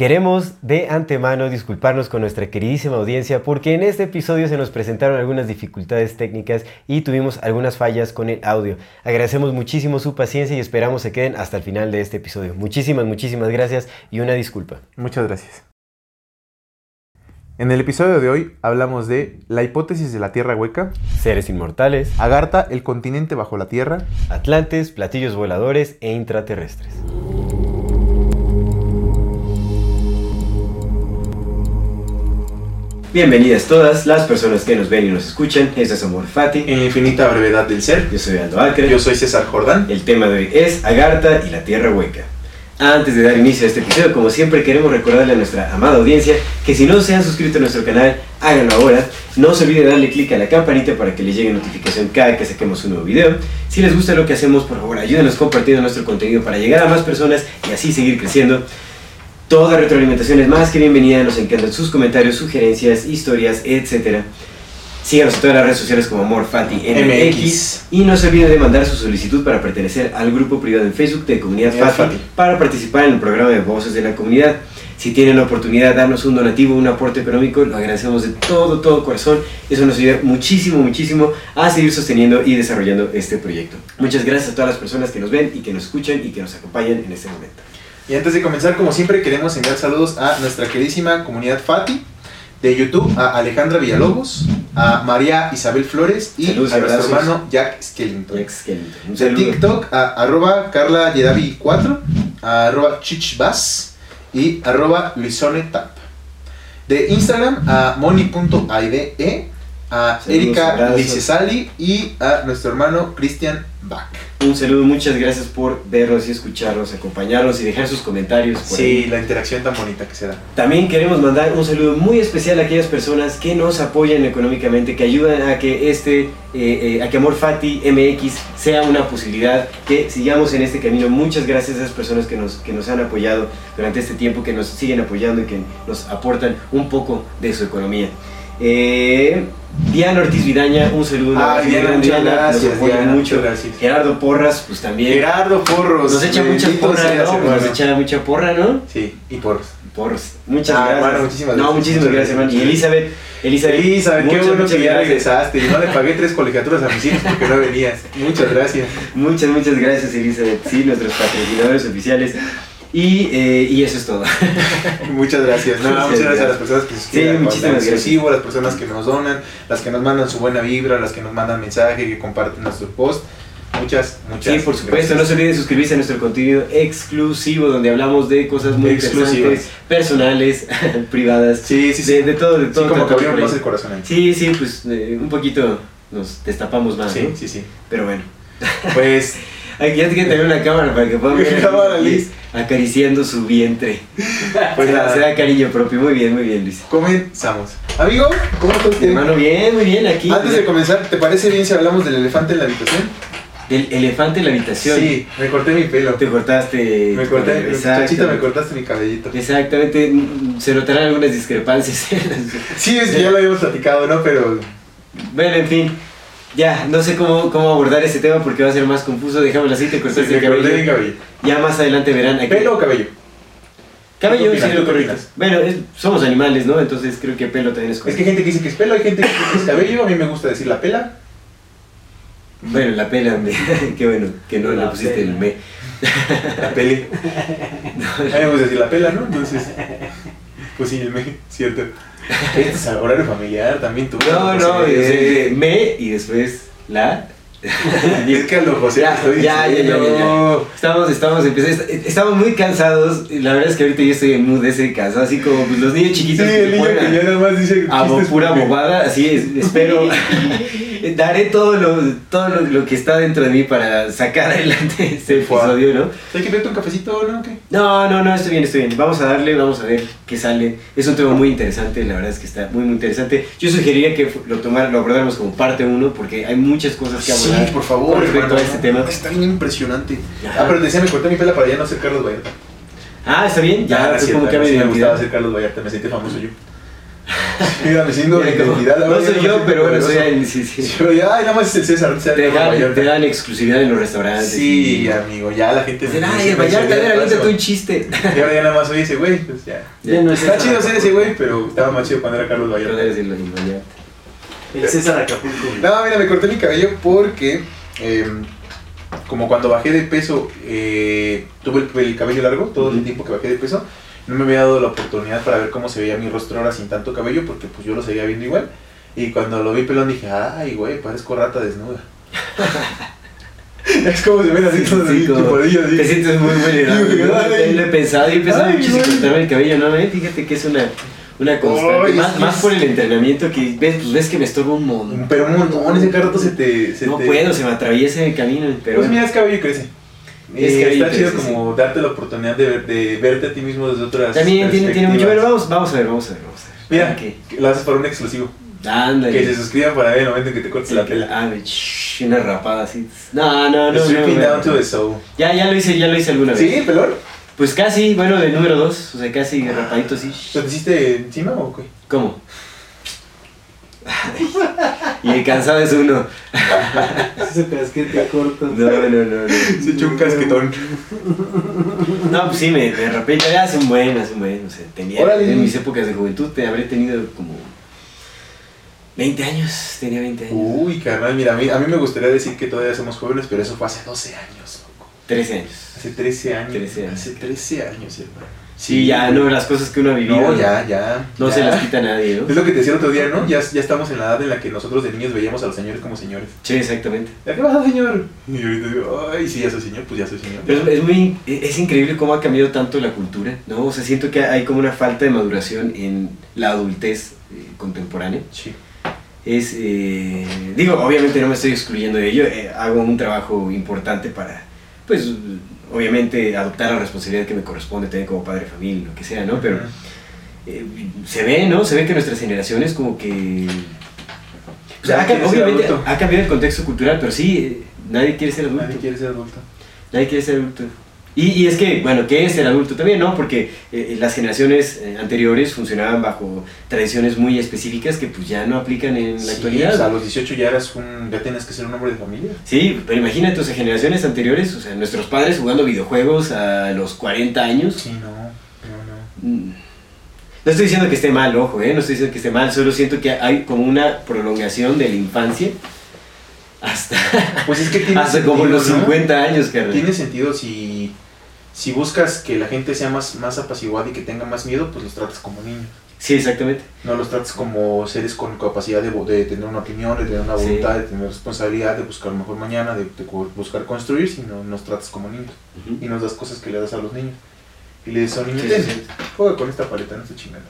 Queremos de antemano disculparnos con nuestra queridísima audiencia porque en este episodio se nos presentaron algunas dificultades técnicas y tuvimos algunas fallas con el audio. Agradecemos muchísimo su paciencia y esperamos se queden hasta el final de este episodio. Muchísimas, muchísimas gracias y una disculpa. Muchas gracias. En el episodio de hoy hablamos de la hipótesis de la Tierra hueca, Seres inmortales, Agartha, el continente bajo la Tierra, atlantes, platillos voladores e intraterrestres. Bienvenidas todas las personas que nos ven y nos escuchan. Este es Amor Fati. en la infinita brevedad del ser. Yo soy Aldo Acre. Yo soy César Jordán. El tema de hoy es Agartha y la Tierra Hueca. Antes de dar inicio a este episodio, como siempre, queremos recordarle a nuestra amada audiencia que si no se han suscrito a nuestro canal, háganlo ahora. No se olviden de darle clic a la campanita para que les llegue notificación cada que saquemos un nuevo video. Si les gusta lo que hacemos, por favor, ayúdenos compartiendo nuestro contenido para llegar a más personas y así seguir creciendo. Toda retroalimentación es más que bienvenida, nos encantan sus comentarios, sugerencias, historias, etc. Síganos en todas las redes sociales como AmorFati MX MX. y no se olviden de mandar su solicitud para pertenecer al grupo privado en Facebook de Comunidad Comunidad Fati, Fati. para participar en el programa de Voces de la Comunidad. Si tienen la oportunidad de darnos un donativo, un aporte económico, lo agradecemos de todo, todo corazón. Eso nos ayuda muchísimo, muchísimo a seguir sosteniendo y desarrollando este proyecto. Muchas gracias a todas las personas que nos ven y que nos escuchan y que nos acompañan en este momento. Y antes de comenzar, como siempre, queremos enviar saludos a nuestra queridísima comunidad Fati, de YouTube, a Alejandra Villalobos, a María Isabel Flores y Saludos a nuestro hermano Jack Skellington. Jack Skellington. De. TikTok a arroba Carla Yedavi 4, a arroba chichbas y arroba luisonetap. De Instagram a moni.aide, a Saludos, Erika. Licesali y a nuestro hermano Christian Bach. Un saludo, muchas gracias por vernos y escucharnos, acompañarnos y dejar sus comentarios. por ahí. Sí, la interacción tan bonita que se da. También queremos mandar un saludo muy especial a aquellas personas que nos apoyan económicamente, que ayudan a que este, eh, eh, a que Amor Fati MX sea una posibilidad, que sigamos en este camino. Muchas gracias a esas personas que nos, que nos han apoyado durante este tiempo, que nos siguen apoyando y que nos aportan un poco de su economía. Eh, Diana Ortiz Vidaña, un saludo. Ah, Diana, muchas Diana, gracias, Diana, mucho. gracias. Gerardo Porras, pues también. Gerardo Porros. Nos echa mucha porra, ¿no? Hermano. Nos echa mucha porra, ¿no? Sí, y Porros. Porras. Muchas Ah, gracias. hermano, muchísimas No, gracias. muchísimas Muchas gracias, hermano. Y gracias. Elizabeth, Elizabeth, Elizabeth, qué muchas, bueno muchas que ya gracias. regresaste. No le pagué tres colegiaturas a mis hijos porque no venías. Muchas gracias. Muchas, muchas gracias, Elizabeth. Sí, nuestros patrocinadores oficiales. Y, eh, y eso es todo. Muchas gracias. No, Muchas gracias a gracias. las personas que Sí, suscriben al muchísimas gracias. exclusivo, a las personas que nos donan, las que nos mandan su buena vibra, las que nos mandan mensaje, que comparten nuestro post. Muchas, muchas Sí, por supuesto. No se olviden de suscribirse a nuestro contenido exclusivo, donde hablamos de cosas muy Exclusivas. personales, privadas. Sí, sí, sí. De, de todo, de Sí, todo. como que abrimos más el corazón ahí. Sí, sí, pues eh, un poquito nos destapamos más, Sí, ¿no? sí, sí. Pero bueno. Pues, Aquí ya tiene que tener una cámara para que puedan ver Cámara, Luis acariciando su vientre. pues nada. se da cariño propio. Muy bien, muy bien, Luis. comenzamos. Amigo, ¿cómo está usted? Hermano, bien, muy bien. Aquí. Antes de comenzar, ¿te parece bien si hablamos del elefante en la habitación? El elefante en la habitación. Sí, me corté mi pelo. Te cortaste. Me corté, Exacto. muchachita, me cortaste mi cabellito. Exactamente. Se notarán algunas discrepancias. Sí, es que ya lo habíamos platicado, ¿no? Pero bueno, en fin. Ya, no sé cómo, cómo abordar ese tema porque va a ser más confuso. Dejámoslo así, te sí, cortaste el corté mi cabello. cabello. Ya más adelante verán. Aquí. ¿Pelo o cabello? Cabello ¿Qué sí opinas? lo ¿Qué correcto. Bueno, es- somos animales, ¿no? Entonces creo que pelo también es Es correcto. que hay gente que dice que es pelo, hay gente que dice que es cabello. A mí me gusta decir la pela. Bueno, la pela, me- qué bueno que no le La pusiste pela. el me. La pele. A mí me gusta decir la pela, ¿no? Entonces, pues sí, el me, cierto. Es horario familiar también tú. No, no, eh, me y después la. Es que a lo José Ya, estoy ya, ya, ya. Estamos, estamos, empezando, est- estamos muy cansados. La verdad es que ahorita yo estoy en mood ese cansado, así como pues, los niños Sí, chiquitos el que niño que ya nada más dice a pura bobada, así es, espero. daré todo lo, todo lo, lo que está dentro de mí para sacar adelante este episodio, ¿no? ¿Hay que verte un cafecito no? ¿Qué? No, no, no, estoy bien, estoy bien. Vamos a darle, vamos a ver qué sale. Es un tema muy interesante, la verdad es que está muy, muy interesante. Yo sugeriría que lo, tomar, lo abordáramos como parte uno, porque hay muchas cosas que abordar Sí, por favor, con respecto hermano. a este tema. Está bien impresionante. Ajá. Ah, pero decía, me corté mi pela para ya no ser Carlos Vallarta. Ah, está bien, ya, Ah, fue sí, como cambio de me gustaba identidad. ser Carlos Vallarta, me sentí famoso yo. Mira, me siento de Mira, como- identidad. ahora No soy yo, pero bueno, soy ahí, sí, sí. Sí, pero ya, ay, nada más es el César. Te Carlos dan, Vallarta. te dan exclusividad en los restaurantes. Sí, y- amigo, ya la gente Dicen, ay, el Vallarta, "Ese a ver, aviéntate paso". un chiste. Y ahora ya nada más soy ese güey, pues ya. Ya no es Está César chido ser ese güey, pero estaba más chido cuando era Carlos Vallarta. debes decirlo, el Vallarta. El César Acapulco. No, mira, me corté mi cabello porque, eh, como cuando bajé de peso, eh, tuve el, el cabello largo todo el tiempo que bajé de peso. No me había dado la oportunidad para ver cómo se veía mi rostro ahora sin tanto cabello, porque pues yo lo seguía viendo igual. Y cuando lo vi pelón dije, ay, güey, parezco rata desnuda. es como así todos Sí, así. Te sientes muy vulnerable. También lo he pensado y he pensado Ay, muchísimo cortarme el cabello, ¿no? ¿Eh? Fíjate que es una, una constante. Más, más por el entrenamiento que ves, pues ves que me estorba un montón. Pero un montón, ese cada rato se te... Se No te... puedo, se me atraviesa el camino. Pero Pues mira, es cabello y crece. Es Eh, y está chido como darte la oportunidad de, ver- de verte a ti mismo desde otras también tiene, tiene mucho. Pero vamos, vamos a ver, vamos a ver, vamos a ver. Mira, que lo haces para un exclusivo. Ándale. Que se suscriban para ver el momento en que te cortes Sí, la que- tela. ah, una rapada así. No, no, no. Stripping no, no. down to the soul. Ya, ya lo hice, ya lo hice alguna vez. ¿Sí, pelón? Pues casi, bueno, de número dos, o sea, casi rapadito así. ¿Lo te hiciste encima o qué? ¿Cómo? Y el cansado es uno. Ese casquete corto. No, no, no, no. Se echó un casquetón. No, pues sí, me, me rapé ya hace un buen, hace un buen. O sea, tenía Órale. en mis épocas de juventud, te habré tenido como 20 años. Tenía 20 años. Uy, carnal, mira, a mí, a mí me gustaría decir que todavía somos jóvenes, pero eso fue hace 12 años, loco. 13 años. Hace 13 años. 13 años. Hace 13 años, hermano. Sí, ya, no, las cosas que uno ha vivido. No, ya, ya. No ya. se las quita nadie, ¿no? Es lo que te decía el otro día, ¿no? Ya, ya estamos en la edad en la que nosotros de niños veíamos a los señores como señores. Sí, exactamente. ¿A qué pasa, señor? Y ahorita digo, ay, sí, ya soy señor, pues ya soy señor. Pero es, es muy, es increíble cómo ha cambiado tanto la cultura, ¿no? O sea, siento que hay como una falta de maduración en la adultez eh, contemporánea. Sí. es, eh, digo, obviamente no me estoy excluyendo de ello, eh, hago un trabajo importante para, pues, obviamente adoptar la responsabilidad que me corresponde también como padre de familia, lo que sea, ¿no? Pero eh, se ve, ¿no? Se ve que nuestras generaciones como que... o sea, ha, obviamente ha cambiado el contexto cultural, pero sí, eh, nadie quiere ser adulto. Nadie quiere ser adulto. Nadie quiere ser adulto. Y, y es que, bueno, ¿qué es ser adulto también, no? Porque eh, las generaciones eh, anteriores funcionaban bajo tradiciones muy específicas que pues ya no aplican en la Sí, actualidad. o sea, a los 18 ya eras un, ya tenías que ser un hombre de familia. Sí, pero imagínate, o sea, generaciones anteriores, o sea, nuestros padres jugando videojuegos a los 40 años. Sí, no, no, no. Mm. No estoy diciendo que esté mal, ojo, ¿eh? No estoy diciendo que esté mal, solo siento que hay como una prolongación de la infancia hasta, Pues es que tiene hasta como los ¿no? 50 años, carnal. Tiene sentido si, si buscas que la gente sea más, más apaciguada y que tenga más miedo, pues los tratas como niños. Sí, exactamente. No los tratas como seres con capacidad de, de tener una opinión, de tener una Sí. voluntad, de tener responsabilidad, de buscar mejor mañana, de, buscar construir, sino nos tratas como niños. Y nos das cosas que le das a los niños. Y le dices a un niño, Sí, "Ten, sí, sí. juega con esta paleta, no esté chingando.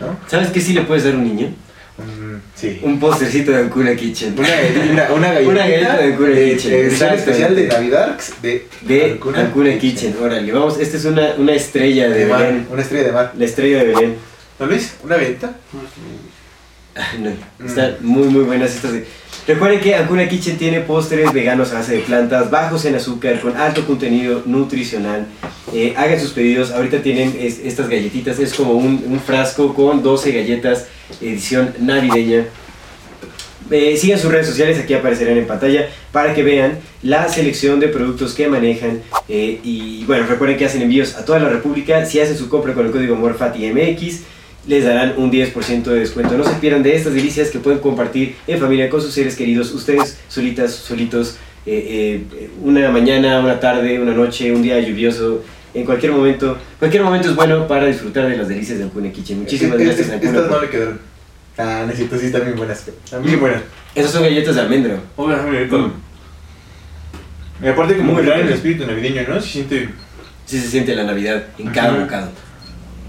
¿No? ¿Sabes qué sí le puedes dar a un niño? Mm, sí. Un postercito de Ancuna Kitchen. Una, una, una galleta de Ancuna Kitchen. edición especial de Navidad de, De Ancuna Ancuna, Kitchen. Órale, vamos, esta es una, una estrella de, de mar, Belén. una estrella de mar. La estrella de Belén. ¿No Luis? ¿Una venta? No, están muy muy buenas estas. de- Recuerden que Ancuna Kitchen tiene postres veganos a base de plantas, bajos en azúcar, con alto contenido nutricional. Eh, hagan sus pedidos, ahorita tienen es- estas galletitas, es como un, un frasco con 12 galletas, edición navideña. Eh, sigan sus redes sociales, aquí aparecerán en pantalla para que vean la selección de productos que manejan. eh, y bueno, recuerden que hacen envíos a toda la República. Si hacen su compra con el código MORFATIMX, les darán un 10% de descuento. No se pierdan de estas delicias que pueden compartir en familia con sus seres queridos, ustedes solitas, solitos, eh, eh, una mañana, una tarde, una noche, un día lluvioso. En cualquier momento, cualquier momento es bueno para disfrutar de las delicias de Ancuna Kitchen. Muchísimas Es- gracias, es- Ancuna. Estas no le quedaron. Ah, necesito, sí, están bien buenas. Están bien buenas. Esas son galletas de muy rico. Mm. Y aparte como Muy que el espíritu navideño, ¿no? Se siente... Sí se siente la Navidad en cada bocado.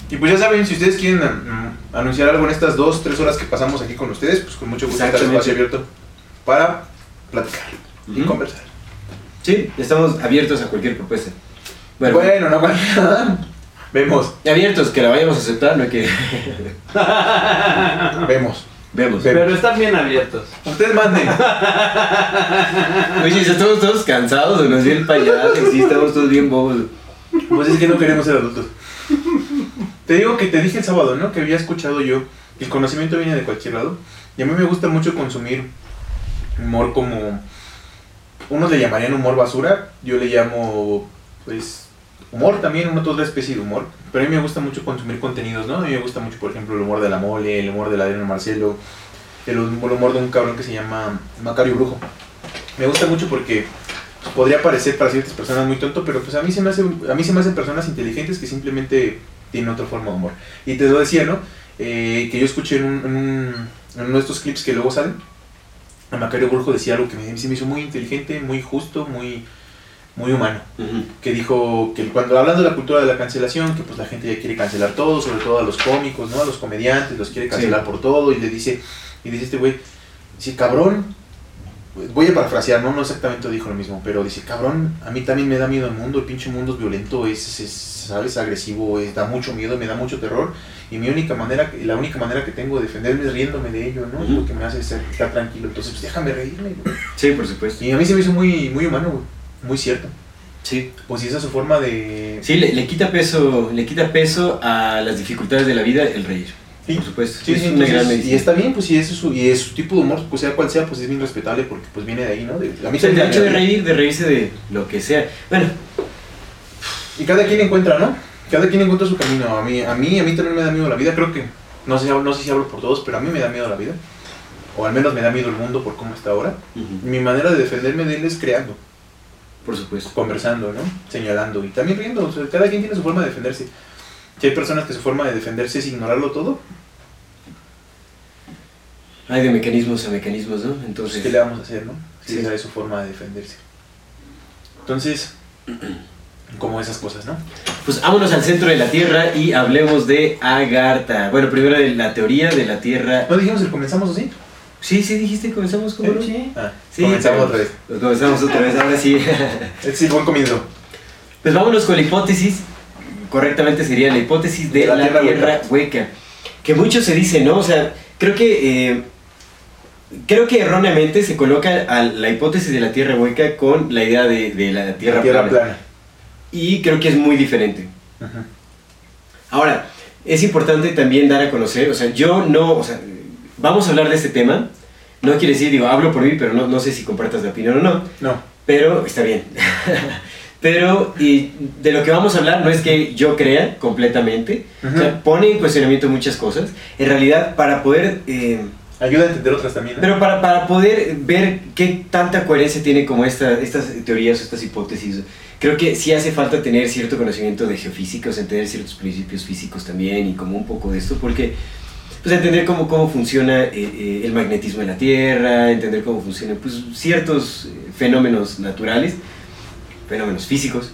Y pues ya saben, si ustedes quieren mm, anunciar algo en estas dos, tres horas que pasamos aquí con ustedes, pues con mucho gusto está el espacio abierto. para platicar y conversar. Sí, estamos abiertos a cualquier propuesta. Bueno, Bueno, no cualquiera. Vemos, abiertos, que la vayamos a aceptar, no hay que... vemos. Vemos. Ve- Pero están bien abiertos. Ustedes manden. Oye, si estamos todos cansados o nos viene el payaso, sí, estamos todos bien bobos. Pues es que no queremos ser adultos. Te digo que te dije el sábado, ¿no? Que había escuchado yo. El conocimiento viene de cualquier lado. Y a mí me gusta mucho consumir humor como. Unos le llamarían humor basura. Yo le llamo, pues, humor también, una otra especie de humor. Pero a mí me gusta mucho consumir contenidos, ¿no? A mí me gusta mucho, por ejemplo, el humor de la mole, el humor de la Adriana Marcelo, el humor el humor de un cabrón que se llama Macario Brujo. Me gusta mucho porque pues, podría parecer para ciertas personas muy tonto, pero pues a mí se me hace, a mí se me hacen personas inteligentes que simplemente tienen otra forma de humor. Y te lo decía, ¿no? Eh, que yo escuché en, un- en un- en uno de estos clips que luego salen, a Macario Brujo decía algo que me, se me hizo muy inteligente, muy justo, muy, muy humano. Que dijo que cuando hablando de la cultura de la cancelación, que pues la gente ya quiere cancelar todo, sobre todo a los cómicos, ¿no? A los comediantes, los quiere cancelar por todo, y le dice, y dice este güey, dice, cabrón, voy a parafrasear, ¿no? No exactamente dijo lo mismo, pero dice, cabrón, a mí también me da miedo el mundo, el pinche mundo es violento, es, es ¿sabes? Agresivo, es, da mucho miedo, me da mucho terror, y mi única manera, la única manera que tengo de defenderme es riéndome de ello, ¿no? Es lo que me hace ser- estar tranquilo, entonces pues déjame reírme, güey. Sí, por supuesto. Y a mí se me hizo muy, muy humano, güey, muy cierto. Sí. Pues si esa es su forma de... Sí, le, le quita peso, le quita peso a las dificultades de la vida el reír. Sí. Por supuesto. Sí, es sí, una gran entonces, medicina. y está bien, pues si es su, y es su tipo de humor, pues sea cual sea, pues es bien respetable porque pues viene de ahí, ¿no? De, a mí O sea, el hecho de reír, de reírse de lo que sea. Bueno, Y cada quien encuentra, ¿no? Cada quien encuentra su camino. A mí, a mí, a mí también me da miedo la vida. Creo que, no sé, no sé si hablo por todos, pero a mí me da miedo la vida. O al menos me da miedo el mundo por cómo está ahora. Mi manera de defenderme de él es creando, por supuesto. conversando, ¿no? Señalando y también riendo. O sea, cada quien tiene su forma de defenderse. Si hay personas que su forma de defenderse es ignorarlo todo, Hay de mecanismos a mecanismos, ¿no? pues Entonces, ¿qué le vamos a hacer, no? Si Sí. esa es su forma de defenderse. Entonces, como esas cosas, ¿no? pues vámonos al centro de la Tierra y hablemos de Agartha. Bueno, primero de la teoría de la Tierra. ¿No dijimos el comenzamos así? Sí, sí, dijiste, comenzamos como no? Sí. Ah, Sí, comenzamos pero- otra vez. Comenzamos otra vez, ahora sí. Este sí, buen comienzo. Pues vámonos con la hipótesis, correctamente sería la hipótesis de, De la la, tierra tierra, hueca. Que mucho se dice, ¿no? O sea, creo que eh, creo que erróneamente se coloca a la hipótesis de la tierra hueca con la idea de, de la tierra, La tierra plana. plana. Y creo que es muy diferente. Ajá. Ahora, es importante también dar a conocer, o sea, yo no, o sea, vamos a hablar de este tema. No quiere decir, digo, hablo por mí, pero no, no sé si compartas la opinión o no. No. Pero está bien. Pero y de lo que vamos a hablar no es que yo crea completamente. O sea, pone en cuestionamiento muchas cosas. En realidad, para poder... eh, Ayuda a entender otras también. ¿no? pero para, para poder ver qué tanta coherencia tiene como esta, estas teorías, estas hipótesis, creo que sí hace falta tener cierto conocimiento de geofísica, o sea, entender ciertos principios físicos también y como un poco de esto, porque pues entender cómo, cómo funciona eh, eh, el magnetismo de la Tierra, entender cómo funcionan pues, ciertos eh, fenómenos naturales, fenómenos físicos,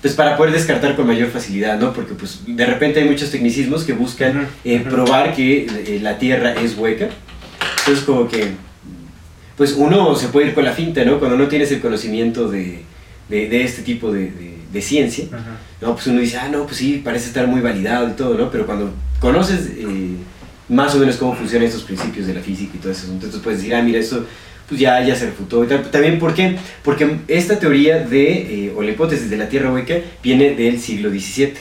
pues para poder descartar con mayor facilidad, ¿no? Porque pues de repente hay muchos tecnicismos que buscan eh, probar que eh, la Tierra es hueca. Entonces como que, pues uno se puede ir con la finta, ¿no? Cuando no tienes el conocimiento de, de, de este tipo de, de- de ciencia, Ajá. ¿no? Pues uno dice, ah, no, pues sí, parece estar muy validado y todo, ¿no? Pero cuando conoces eh, más o menos cómo funcionan estos principios de la física y todo eso, entonces puedes decir, ah, mira, esto pues ya, ya se refutó y tal. También, ¿por qué? Porque esta teoría de, eh, o la hipótesis de la Tierra hueca viene del siglo XVII.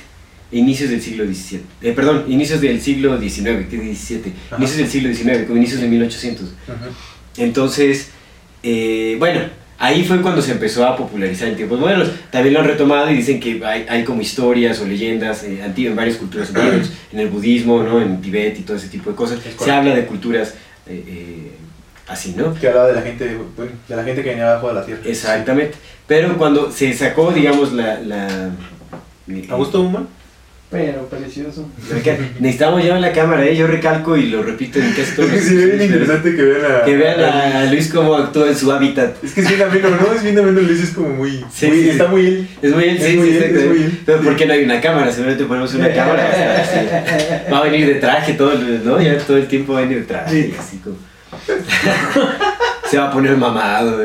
Inicios del siglo XVII. Eh, perdón, inicios del siglo XIX, que es XVII. Ajá. Inicios del siglo XIX, con inicios de 1800. Ajá. Entonces, eh, bueno, ahí fue cuando se empezó a popularizar en tiempos modernos. También lo han retomado y dicen que hay, hay como historias o leyendas eh, antiguas en varias culturas antiguas, en el budismo, ¿no? en Tibet y todo ese tipo de cosas. Se habla de culturas eh, así, ¿no? Que hablaba de la gente, bueno, de la gente que venía abajo de la tierra. Exactamente. Pero cuando se sacó, digamos, la... la eh, ¿A gusto Human? Pero precioso. Necesitamos llevar la cámara, ¿eh? yo recalco y lo repito en casi todos los Sí, bien episodios. interesante que vean a... Que vean a Luis cómo actúa en su hábitat. Es que es bien ameno, ¿no? Es bien ameno, Luis es como muy... Sí, muy- sí. Está muy él. Es muy Es sí, muy sí, bien, exacto. es. Pero ¿por qué no hay una cámara? Seguramente ponemos una cámara. va a estar así. Va a venir de traje todo, el- ¿no? Ya todo el tiempo va a venir de traje. así como. Se va a poner mamado.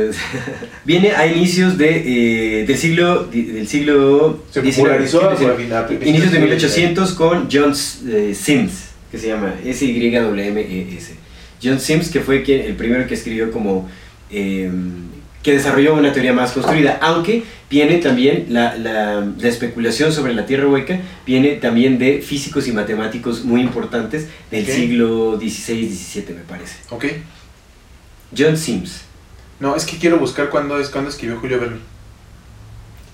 Viene a inicios de, eh, del siglo del siglo Se 19, popularizó sí, a sí. final- inicios de sí, 1800 con John eh, Sims, que se llama S-Y-W-M-E-S. John Sims, que fue quien, el primero que escribió como... eh, que desarrolló una teoría más construida, aunque viene también la, la- la especulación sobre la Tierra hueca, viene también de físicos y matemáticos muy importantes del siglo XVI-XVII, me parece. Ok. John Sims. No, es que quiero buscar cuándo es cuándo escribió Julio Verne.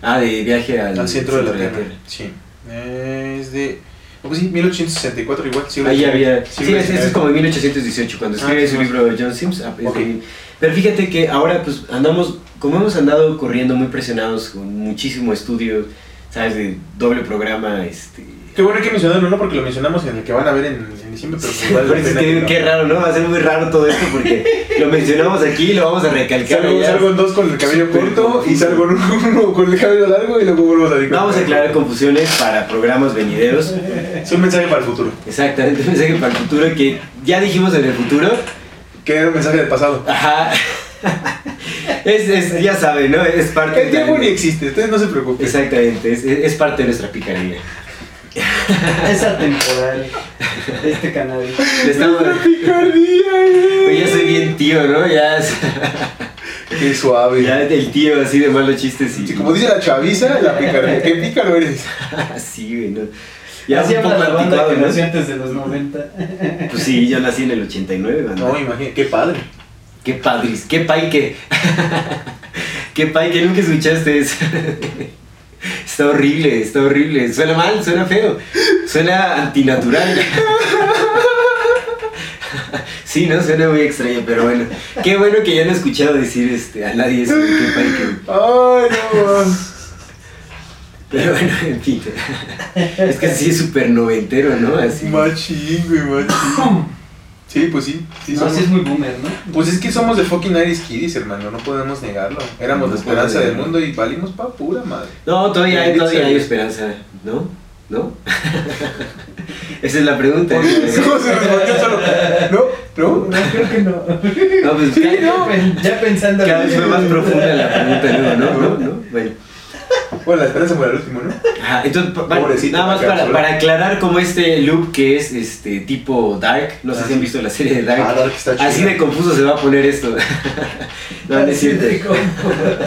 Ah, de viaje al, Al centro de la Tierra. Sí. Es de. Pues sí, 1864 igual. siglo Ahí había. Sí, Siglo es, es XIX. como de 1818, cuando Ah, escribe sí, su más. libro John Sims. ah, es Ok. de- Pero fíjate que ahora, pues andamos, como hemos andado corriendo muy presionados con muchísimo estudio, ¿sabes? De doble programa, este. Qué bueno que mencionarlo, no porque lo mencionamos en el que van a ver en, en diciembre, pero vale es que- lo- qué raro, ¿no? Va a ser muy raro todo esto porque lo mencionamos aquí y lo vamos a recalcar. Salgo, salgo en dos con el cabello corto y salgo en uno con el cabello largo y luego vuelvo a con- Vamos a aclarar confusiones para programas venideros. Es un mensaje para el futuro. Exactamente, un mensaje para el futuro que ya dijimos en el futuro. Que era un mensaje del pasado. Ajá. Es, es- ya saben, ¿no? Es parte El tiempo ni existe, ustedes no se preocupen. Exactamente, es, es parte de nuestra picardía. Es atemporal este canal. Le estamos- Picardía, Pues ya soy bien tío, ¿no? Ya, es- Qué suave. ya el tío así de malos chistes y. Sí, como dice la chaviza, la picardía. Qué pícaro eres. Así, güey, ¿no? Ya Así un poco la banda que ¿no? nació antes de los 90. Pues sí, yo nací en el 89, banda. No, imagínate, qué padre. Qué padris, qué paique. qué paique, nunca escuchaste eso. Está horrible, está horrible. Suena mal, suena feo. Suena antinatural. Sí, no, suena muy extraño, pero bueno. Qué bueno que ya no he escuchado decir este, a nadie eso. Ay, no. Pero bueno, en fin. Es que sí es súper noventero, ¿no? Así. Machín, güey, machín. Sí, pues sí. sí no, somos. sí es muy boomer, ¿no? Pues es que somos de fucking Iris Kiddies, hermano, no podemos negarlo. Éramos No la esperanza del mundo y valimos pa' pura madre. No, todavía hay, todavía hay esperanza, ¿no? ¿No? Esa es la pregunta. ¿Cómo se respondió solo? ¿No? ¿No? No, creo que no. No, pues Sí, cada, no. Ya pensando. cada vez fue más profunda la pregunta, ¿no? ¿No? ¿No? ¿No? Bueno. Bueno, la esperanza muere al último, ¿no? Ajá, entonces, pa- Pobrecito, nada más la para, cápsula. para aclarar como este loop que es este tipo Dark, no sé Ah, si han sí. visto la serie de Dark, Ah, Dark está chida. así de confuso se va a poner esto. no, no es cierto.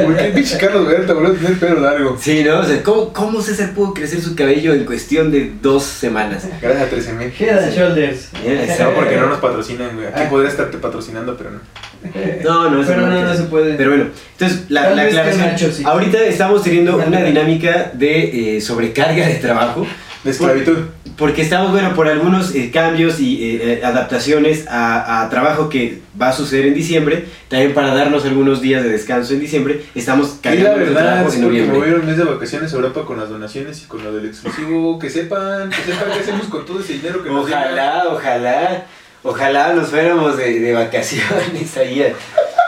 ¿Por qué el pinche Carlos Berta volvió a tener pelo largo? Sí, ¿no? O sea, ¿cómo, ¿cómo César pudo crecer su cabello en cuestión de dos semanas? Gracias a 13 mil. Head and Shoulders. No, porque no nos patrocinan, güey. Aquí Ah. podría estarte patrocinando, pero no. No, no, eso Pero no, no se puede. Pero bueno, entonces la, la aclaración. Nacho sí. Ahorita estamos teniendo Una dinámica. de eh, sobrecarga de trabajo. De esclavitud. Porque estamos, bueno, por algunos eh, cambios y eh, eh, adaptaciones a, a trabajo que va a suceder en diciembre, también para darnos algunos días de descanso en diciembre, estamos cargando de verdad, trabajo es en noviembre. mes de vacaciones a Europa con las donaciones y con lo del exclusivo. Que sepan, que sepan qué hacemos con todo ese dinero que nos llega. Ojalá, ojalá, ojalá nos fuéramos de, de vacaciones ahí. a-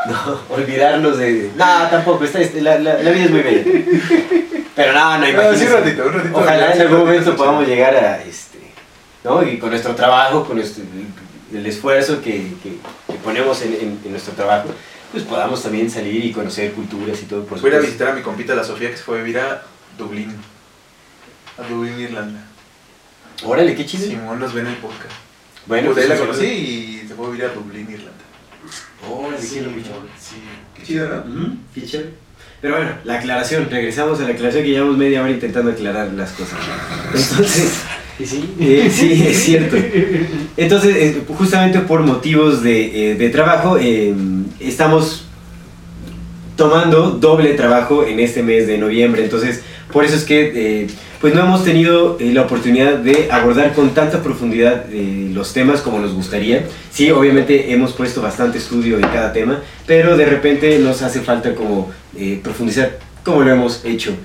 no, olvidarnos de... No, tampoco, está, la, la- la vida es muy bella. Pero no, no, imagínense. sí, un ratito, un ratito. Ojalá en algún ratito, momento podamos llegar a este, ¿no? Y con nuestro trabajo, con nuestro, el esfuerzo que, que- que ponemos en, en- en nuestro trabajo, pues podamos también salir y conocer culturas y todo, por Voy a visitar a mi compita, la Sofía, que se fue a vivir a Dublín. A Dublín, Irlanda. Órale, qué chido. Simón nos ve en el podcast. Bueno, pues ahí la pues, conocí y se fue a vivir a Dublín, Irlanda. Qué chido, mucho. sí. Qué chido, ¿no? Qué chévere. Pero bueno, la aclaración, regresamos a la aclaración que llevamos media hora intentando aclarar las cosas. Entonces, sí? eh, sí, es cierto. Entonces, eh, justamente por motivos de, eh, de trabajo, eh, estamos tomando doble trabajo en este mes de noviembre. Entonces, por eso es que eh, pues no hemos tenido eh, la oportunidad de abordar con tanta profundidad eh, los temas como nos gustaría. Sí, obviamente hemos puesto bastante estudio en cada tema, pero de repente nos hace falta como profundizar como lo hemos hecho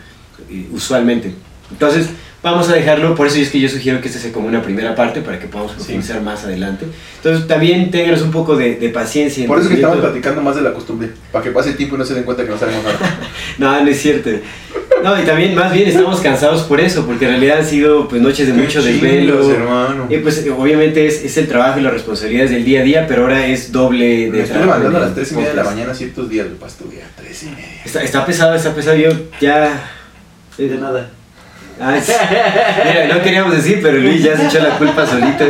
usualmente. Entonces, vamos a dejarlo, por eso es que yo sugiero que esta sea como una primera parte para que podamos profundizar más adelante. Entonces, también ténganos un poco de, de paciencia. Por eso que estamos platicando más de la costumbre. Para que pase el tiempo y no se den cuenta que no sabemos nada. No, no es cierto. No, y también más bien estamos cansados por eso, porque en realidad han sido pues noches de Qué mucho desvelo. hermano. Y pues eh, obviamente es, es el trabajo y las responsabilidades del día a día, pero ahora es doble Me de estoy trabajo levantando a las 3 y media de la mañana ciertos días, para estudiar. 3 y media. Está, está pesado, está pesado. Yo ya. De nada. Ah, sí. Mira, no queríamos decir, pero Luis ya se echó la culpa solito.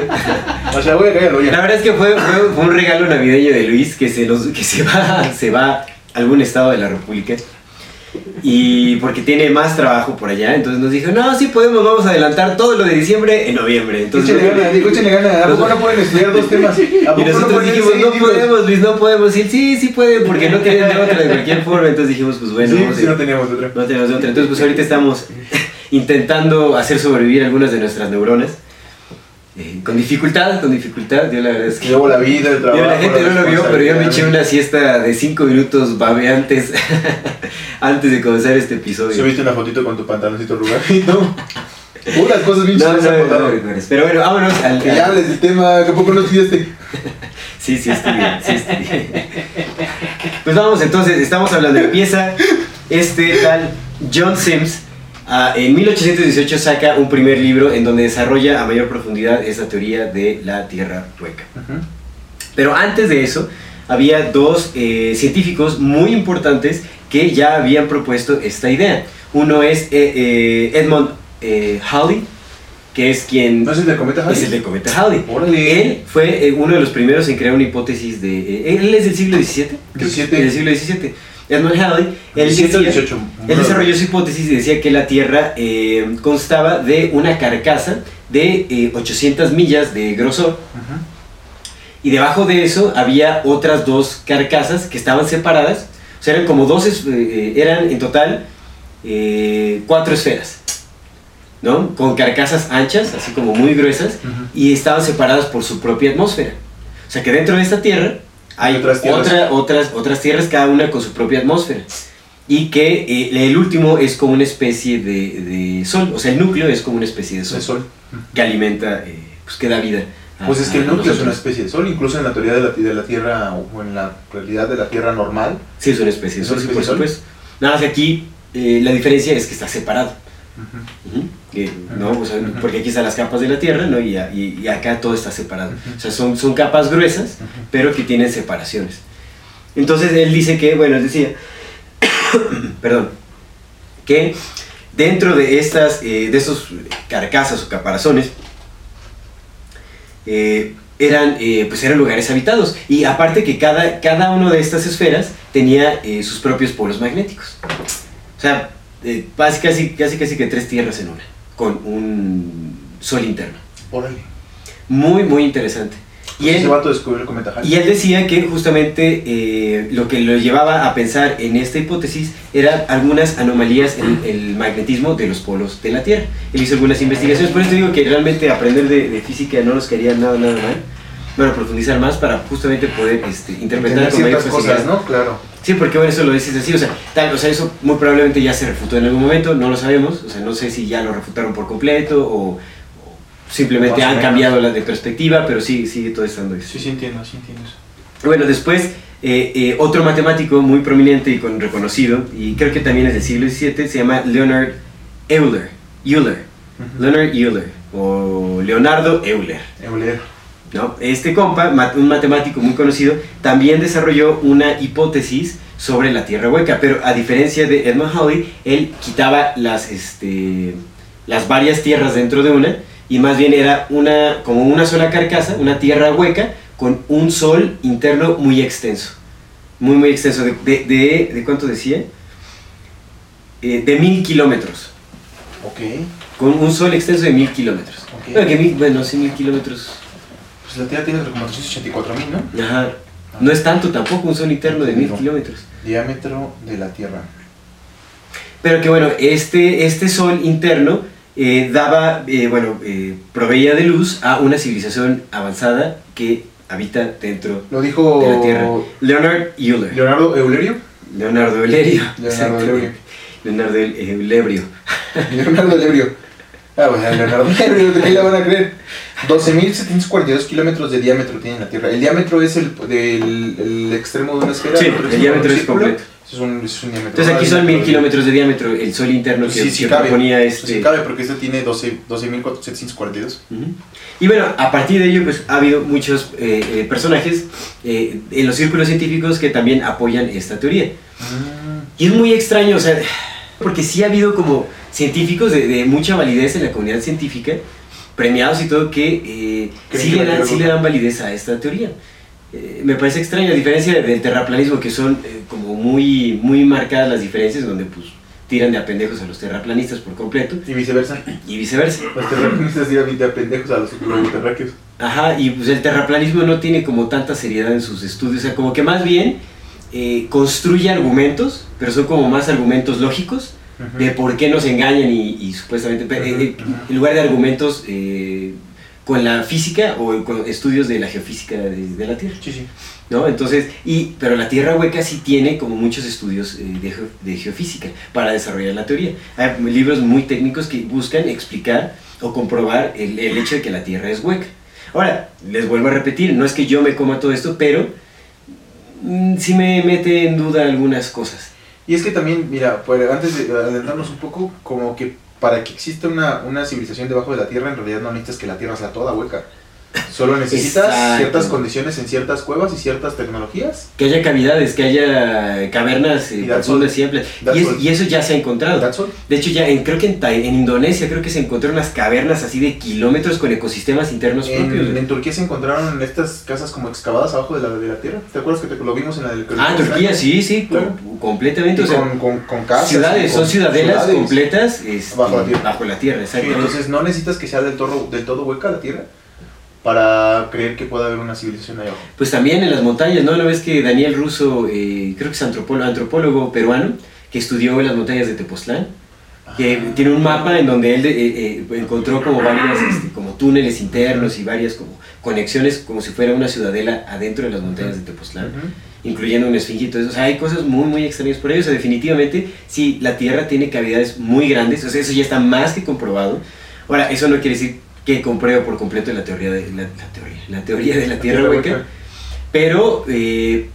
O sea, voy a caer La verdad es que fue, fue, fue un regalo navideño de Luis que se, los, que se va, se va a algún estado de la República. Y porque tiene más trabajo por allá, entonces nos dijo, no, sí podemos, vamos a adelantar todo lo de diciembre en noviembre. Entonces, Échenle ganas, digo, échenle ganas. ¿A poco no pueden estudiar dos temas? ¿A y poco no nosotros pueden dijimos, no libros? podemos, Luis, no podemos. Y él, sí, sí pueden, porque no tienen de otra de cualquier forma. Entonces dijimos, pues bueno, Sí, no teníamos otra. no tenemos de otra. Entonces, pues ahorita estamos intentando hacer sobrevivir algunas de nuestras neuronas. Eh, con dificultad, con dificultad. Yo la verdad es que... Llevo la vida, el trabajo. Yo, la gente la no lo vio, pero yo me eché una siesta de 5 minutos babeantes antes de comenzar este episodio. Subiste una fotito con tu pantaloncito arrugadito. Puras cosas bien No, no, no, no, no, Pero bueno, vámonos al... Que ya al- hables del tema, que poco no estudiaste. Sí, sí, bien, sí, bien. Pues vamos entonces, estamos hablando, empieza este tal John Sims. Ah, en 1818 saca un primer libro en donde desarrolla a mayor profundidad esa teoría de la Tierra hueca. Pero antes de eso, había dos eh, científicos muy importantes que ya habían propuesto esta idea. Uno es eh, eh, Edmund eh, Halley, que es quien... ¿No es el del cometa Halley? Es el de cometa Halley. Él fue eh, uno de los primeros en crear una hipótesis de... eh, él es del siglo XVII. XVII. Del siglo XVII. Edmund Halley. Él, 17 o decía- 18. él desarrolló su hipótesis y decía que la Tierra eh, constaba de una carcasa de eh, 800 millas de grosor. Y debajo de eso había otras dos carcasas que estaban separadas. O sea, eran como dos, eh, eh, eran en total cuatro esferas. ¿No? Con carcasas anchas, así como muy gruesas, y estaban separadas por su propia atmósfera. O sea que dentro de esta Tierra hay Otras tierras. otra- otras, otras tierras, cada una con su propia atmósfera. Y que eh, el último es como una especie de, de sol, o sea, el núcleo es como una especie de sol, sol. que alimenta, eh, pues que da vida. a- Pues es que el núcleo es una especie de sol, incluso en la teoría de la, de la Tierra o en la realidad de la Tierra normal. Sí, es una especie de ¿Es sol, sí, por supuesto. Nada más que aquí eh, la diferencia es que está separado. Ujú. Que, ¿no? O sea, Ujú. Porque aquí están las capas de la Tierra ¿no? y, a- y- y acá todo está separado. O sea, son, son capas gruesas, pero que tienen separaciones. Entonces él dice que, bueno, él decía, perdón, que dentro de estas, eh, de esos carcasas o caparazones, eh, eran, eh, pues eran lugares habitados. Y aparte que cada, cada una de estas esferas tenía eh, sus propios polos magnéticos. O sea, casi, casi, casi, casi que tres tierras en una, con un sol interno. Órale. Muy, muy interesante. Y Y él, descubrió el cometa Halley. y él decía que justamente eh, lo que lo llevaba a pensar en esta hipótesis era algunas anomalías en el magnetismo de los polos de la Tierra. Él hizo algunas investigaciones, por eso digo que realmente aprender de, de física no nos quería nada, nada mal. Bueno, profundizar más para justamente poder este, interpretar con ciertas cosas, ¿no? Claro. Sí, porque bueno, eso lo dices así, o sea, tal, o sea, eso muy probablemente ya se refutó en algún momento, no lo sabemos, o sea, no sé si ya lo refutaron por completo o, o simplemente han menos. cambiado la de perspectiva, pero sí, sigue todo estando eso. Sí, sí entiendo, sí entiendo eso. Bueno, después, eh, eh, otro matemático muy prominente y con reconocido, y creo que también es del siglo XVII, se llama Leonard Euler, Euler, Leonard Euler, o Leonardo Euler. Euler. ¿No? Este compa, un matemático muy conocido, también desarrolló una hipótesis sobre la Tierra hueca, pero a diferencia de Edmund Halley, él quitaba las, este, las varias tierras dentro de una y más bien era una, como una sola carcasa, una tierra hueca con un sol interno muy extenso, muy muy extenso, ¿de, de, de- de cuánto decía? Eh, de mil kilómetros, Ok. con un sol extenso de mil kilómetros. Ok. Bueno, que mil- bueno, sí, mil kilómetros Pues la Tierra tiene como 384 mil, ¿no? Ajá. No es tanto tampoco un sol interno de mil kilómetros. Diámetro de la Tierra. Pero que bueno, este, este sol interno eh, daba, eh, bueno, eh, proveía de luz a una civilización avanzada que habita dentro Lo dijo de la Tierra. Leonard Euler. Leonardo Eulerio. Leonardo Eulerio. Leonardo. Eulerio. Leonardo Eulebrio. Leonardo Eulerio. Ah, bueno, Leonardo Eulerio, ¿de qué la van a creer? 12.742 kilómetros de diámetro tiene la Tierra. El diámetro es el, del, el extremo de una esfera. Sí, el el diámetro es completo. Es un, es un. Entonces aquí Ah, son mil kilómetros de diámetro, el sol interno que, sí, sí que cabe. proponía este... sí cabe porque este tiene 12 12.742. Ujú. Y bueno, a partir de ello, pues ha habido muchos eh, eh, personajes eh, en los círculos científicos que también apoyan esta teoría. Y es muy extraño, o sea, porque sí ha habido como científicos de, de mucha validez en la comunidad científica, premiados y todo, que eh, ¿Creen sí, le dan, sí le dan validez a esta teoría. Eh, me parece extraño, a diferencia del terraplanismo, que son eh, como muy, muy marcadas las diferencias, donde pues tiran de a pendejos a los terraplanistas por completo, Y viceversa. y viceversa. Los terraplanistas tiran de pendejos a los terráqueos. Ajá, y pues el terraplanismo no tiene como tanta seriedad en sus estudios, o sea, como que más bien eh, construye argumentos, pero son como más argumentos lógicos de por qué nos engañan y, y supuestamente, eh, en lugar de argumentos eh, con la física o con estudios de la geofísica de, de la Tierra, Sí, sí. ¿no? Entonces, y, pero la Tierra hueca sí tiene como muchos estudios eh, de, geo- de geofísica para desarrollar la teoría. Hay libros muy técnicos que buscan explicar o comprobar el, el hecho de que la Tierra es hueca. Ahora, les vuelvo a repetir, no es que yo me coma todo esto, pero mm, sí me mete en duda algunas cosas. Y es que también, mira, pues, antes de adentrarnos un poco, como que para que exista una, una civilización debajo de la Tierra, en realidad no necesitas que la Tierra sea toda hueca. Solo necesitas Exacto. ciertas condiciones en ciertas cuevas y ciertas tecnologías. Que haya cavidades, que haya cavernas eh, Y profundas all. y es- eso ya se ha encontrado. De hecho, ya en, creo que en, en Indonesia creo que se encontraron unas cavernas así de kilómetros con ecosistemas internos propios. En, Turquía se encontraron estas casas como excavadas abajo de la, de la Tierra. ¿Te acuerdas que te, lo vimos en la del Ah, Turquía, sí, sí, Claro. completamente. Y O sea, con, con, con casas. ciudades, son ciudadelas ciudades. completas este, Bajo la tierra. bajo la tierra, Sí, exactamente. entonces no necesitas que sea del todo, del todo hueca la Tierra para creer que pueda haber una civilización ahí abajo. Pues también en las montañas, ¿no? ¿No ves que Daniel Russo, eh, creo que es antropólogo, antropólogo peruano, que estudió en las montañas de Tepoztlán, que Ah. tiene un mapa en donde él eh, eh, encontró como varias, este, como túneles internos y varias como conexiones, como si fuera una ciudadela adentro de las montañas de Tepoztlán. Incluyendo un eso. O sea, hay cosas muy, muy extrañas por ello. O sea, definitivamente, sí, la Tierra tiene cavidades muy grandes. O sea, eso ya está más que comprobado. Ahora, eso no quiere decir que compruebe por completo la teoría de la, la teoría, la teoría de la Tierra hueca. Pero eh,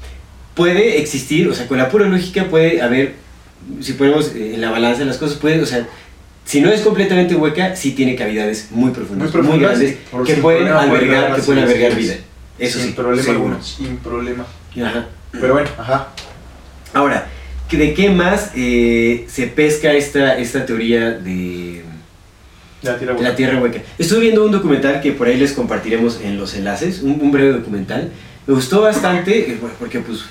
puede existir, o sea, con la pura lógica puede haber, si ponemos eh, en la balanza las cosas, puede, o sea, si no es completamente hueca, sí tiene cavidades muy profundas, Muy muy, profundas, grandes, que pueden albergar, haber que pueden albergar vida. Eso sin sí, problema seguro. sin problema. Ajá. Pero bueno, ajá. Ahora, ¿que ¿de qué más eh, se pesca esta, esta teoría de La Tierra hueca. la Tierra hueca? Estuve viendo un documental que por ahí les compartiremos en los enlaces, un, un breve documental. Me gustó bastante eh, porque pues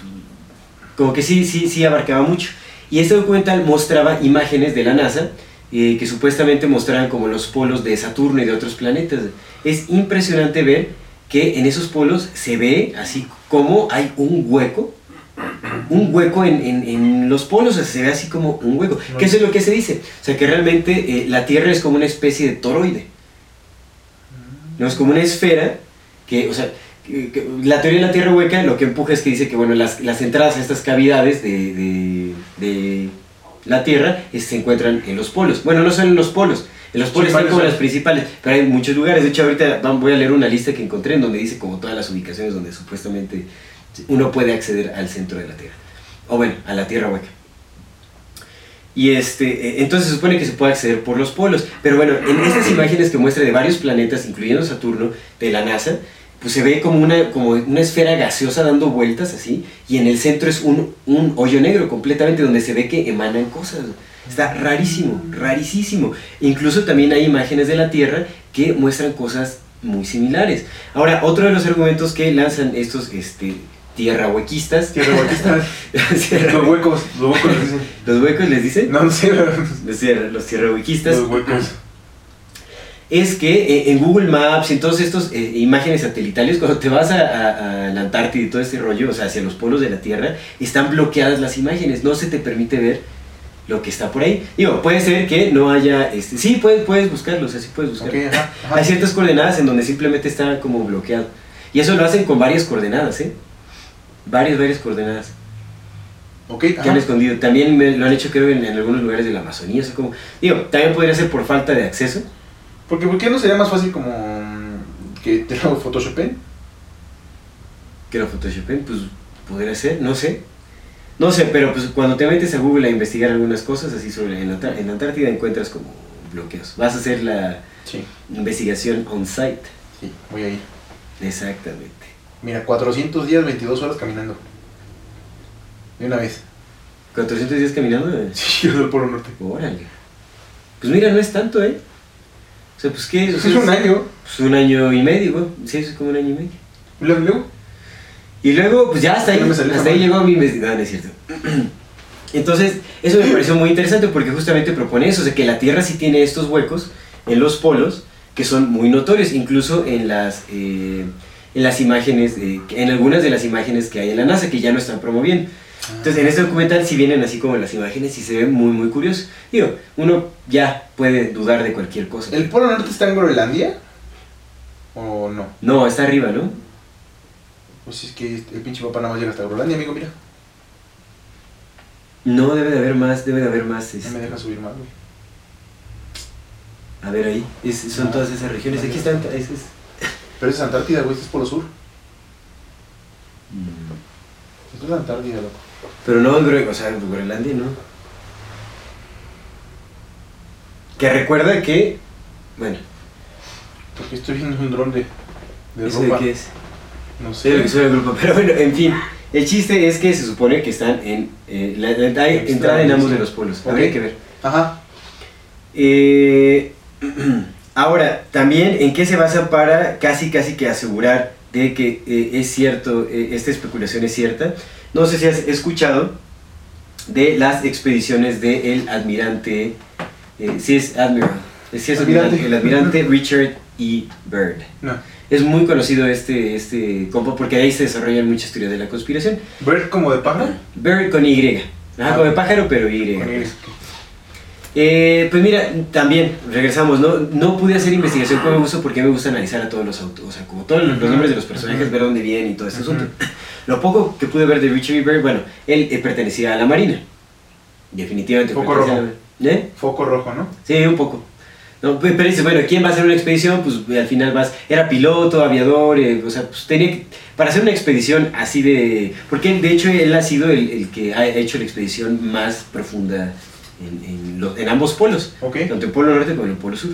como que sí, sí, sí abarcaba mucho. Y este documental mostraba imágenes de la NASA eh, que supuestamente mostraban como los polos de Saturno y de otros planetas. Es impresionante ver que en esos polos se ve así como hay un hueco, un hueco en, en- en los polos, o sea, se ve así como un hueco. Que eso es lo que se dice. O sea, que realmente eh, la Tierra es como una especie de toroide. No es como una esfera que, o sea, que- que la teoría de la Tierra hueca lo que empuja es que dice que, bueno, las, las entradas a estas cavidades de, de- de la Tierra se encuentran en los polos. Bueno, no solo en los polos. En los polos Sí, están como son. las principales, pero hay muchos lugares. De hecho, ahorita voy a leer una lista que encontré en donde dice como todas las ubicaciones donde supuestamente uno puede acceder al centro de la Tierra. O bueno, a la Tierra hueca. Y este, eh, entonces se supone que se puede acceder por los polos. Pero bueno, en estas imágenes que muestra de varios planetas, incluyendo Saturno, de la NASA, pues se ve como una, como una esfera gaseosa dando vueltas así, y en el centro es un, un hoyo negro completamente donde se ve que emanan cosas. Está rarísimo, rarísimo. Incluso también hay imágenes de la Tierra que muestran cosas muy similares. Ahora, otro de los argumentos que lanzan estos este, tierra huequistas, Tierra huequista. los huecos, los huecos les dicen. los huecos les dicen, No, no sé. los, tierra, los tierrahuequistas, Los huecos. es que eh, en Google Maps y en todas estas eh, imágenes satelitales, cuando te vas a, a- a la Antártida y todo este rollo, o sea, hacia los polos de la Tierra, están bloqueadas las imágenes, no se te permite ver lo que está por ahí. Digo, puede ser que no haya, este, sí, puedes, puedes buscarlo, o sea, sí puedes buscarlo. Ok, ajá, ajá. Hay ciertas coordenadas en donde simplemente está como bloqueado. Y eso lo hacen con varias coordenadas, ¿eh? Varias, varias coordenadas Ok, que han ajá. escondido. También me- lo han hecho, creo, en, en algunos lugares de la Amazonía. O sea, como, digo, también podría ser por falta de acceso. Porque, ¿por qué no sería más fácil como que te lo photoshopen. Que lo photoshopen, pues podría ser, no sé. No sé, pero pues cuando te metes a Google a investigar algunas cosas así sobre en Antártida encuentras como bloqueos. Vas a hacer la Sí, investigación on site. sí, voy a ir. Exactamente. Mira, 400 días, 22 horas caminando. De una vez. 400 días caminando. eh. Sí, yo del Polo Norte. Órale. Pues mira, no es tanto, ¿eh? O sea, pues qué. O Es sea, un año. Pues un año y medio, güey. Sí, es como un año y medio. Y luego, Y luego, pues ya hasta ahí, No hasta ahí llegó mi investigación, es cierto. Entonces, eso me pareció muy interesante porque justamente propone eso, o sea, que la Tierra sí tiene estos huecos en los polos que son muy notorios, incluso en las, eh, en las imágenes, de- en algunas de las imágenes que hay en la NASA, que ya no están promoviendo. Entonces, en este documental sí vienen así como las imágenes y se ve muy, muy curioso. Digo, uno ya puede dudar de cualquier cosa. ¿El Polo Norte está en Groenlandia? ¿O no? No, está arriba, ¿no? Pues es que el pinche papá nada más llega hasta Groenlandia, amigo, mira. No, debe de haber más, debe de haber más. No este, me deja subir más, güey. A ver ahí, es- son todas esas regiones. Aquí están, es- es- Pero es Antártida, güey, este es Polo Sur. Esto es Antártida, loco. Pero no, o sea, Groenlandia no. Que recuerda que, bueno, Porque estoy viendo un dron de, de ¿eso de ropa. qué es? No Sí, lo sé. que grupo, pero bueno, en fin. El chiste es que se supone que están en eh, la, la- hay entrada en ambos de los polos. Ok. Habría que ver. Ajá. Eh, ahora, también, ¿en qué se basa para casi, casi que asegurar de que eh, es cierto, eh, esta especulación es cierta? No sé si has escuchado de las expediciones del almirante, eh, si es admiral, es Almirante. el almirante Richard E. Byrd. No. Es muy conocido este, este compa porque ahí se desarrollan muchas teorías de la conspiración. ¿Ver como de pájaro? Byrd con Y. Ajá, Ah. como de pájaro, pero Y. Con Y. Eh, pues mira, también, regresamos, ¿no? No pude hacer investigación como me gusta porque me gusta analizar a todos los autos, o sea, como todos los nombres de los personajes, ver dónde vienen y todo ese Ujú. asunto. Lo poco que pude ver de Richard E. Bueno, él eh, pertenecía a la Marina. Definitivamente. Foco rojo. la- ¿Eh? Foco rojo, ¿no? Sí, un poco. No, pe- pero dices, bueno, ¿quién va a hacer una expedición? Pues al final vas, era piloto, aviador, eh, o sea, pues tenía que, para hacer una expedición así de, porque de hecho él ha sido el, el que ha hecho la expedición más profunda en, en lo- en ambos polos, Ok. tanto el polo norte como el polo sur.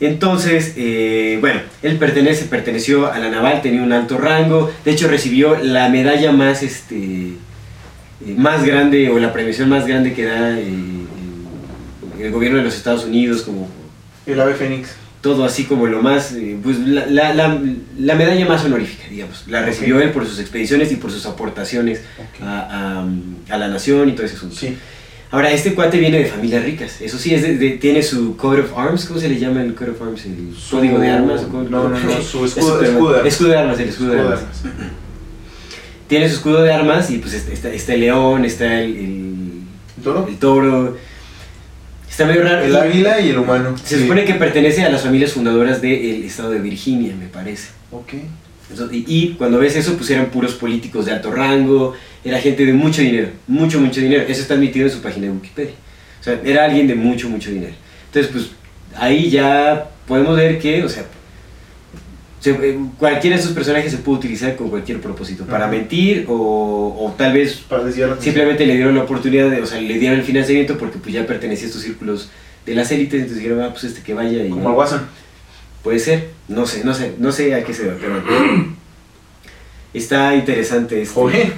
Entonces, eh, bueno, él pertenece, perteneció a la naval, tenía un alto rango, de hecho recibió la medalla más, este, eh, más grande o la premiación más grande que da eh, el, el gobierno de los Estados Unidos, como El ave fénix. Todo así como lo más, eh, pues la, la- la- la medalla más honorífica, digamos. La recibió él por sus expediciones y por sus aportaciones a, a- a la nación y todo ese asunto. Sí. Ahora, este cuate viene de familias ricas, eso sí, es de- de- tiene su Code of Arms, ¿cómo se le llama el Code of Arms? ¿El Su- código de armas? o No, no, no, su Es escudo- escudo de armas. Escudo de armas, el escudo, de Escudo de armas. armas. Tiene su escudo de armas y pues está, está- está el león, está el, el, ¿El toro? el toro. Está medio raro. El águila y el humano. Se Sí. supone que pertenece a las familias fundadoras del estado de Virginia, me parece. Ok. Entonces, y, y cuando ves eso, pues eran puros políticos de alto rango, era gente de mucho dinero, mucho, mucho dinero. Eso está admitido en su página de Wikipedia. O sea, era alguien de mucho, mucho dinero. Entonces, pues ahí ya podemos ver que, o sea, se- eh, cualquiera de esos personajes se puede utilizar con cualquier propósito, para mentir o, o tal vez Para simplemente le dieron la oportunidad, de, o sea, le dieron el financiamiento porque pues ya pertenecía a estos círculos de las élites, entonces dijeron, ah, pues este que vaya y... Como Watson. Puede ser, no sé, no sé, no sé a qué se debe, pero está interesante este. Joven.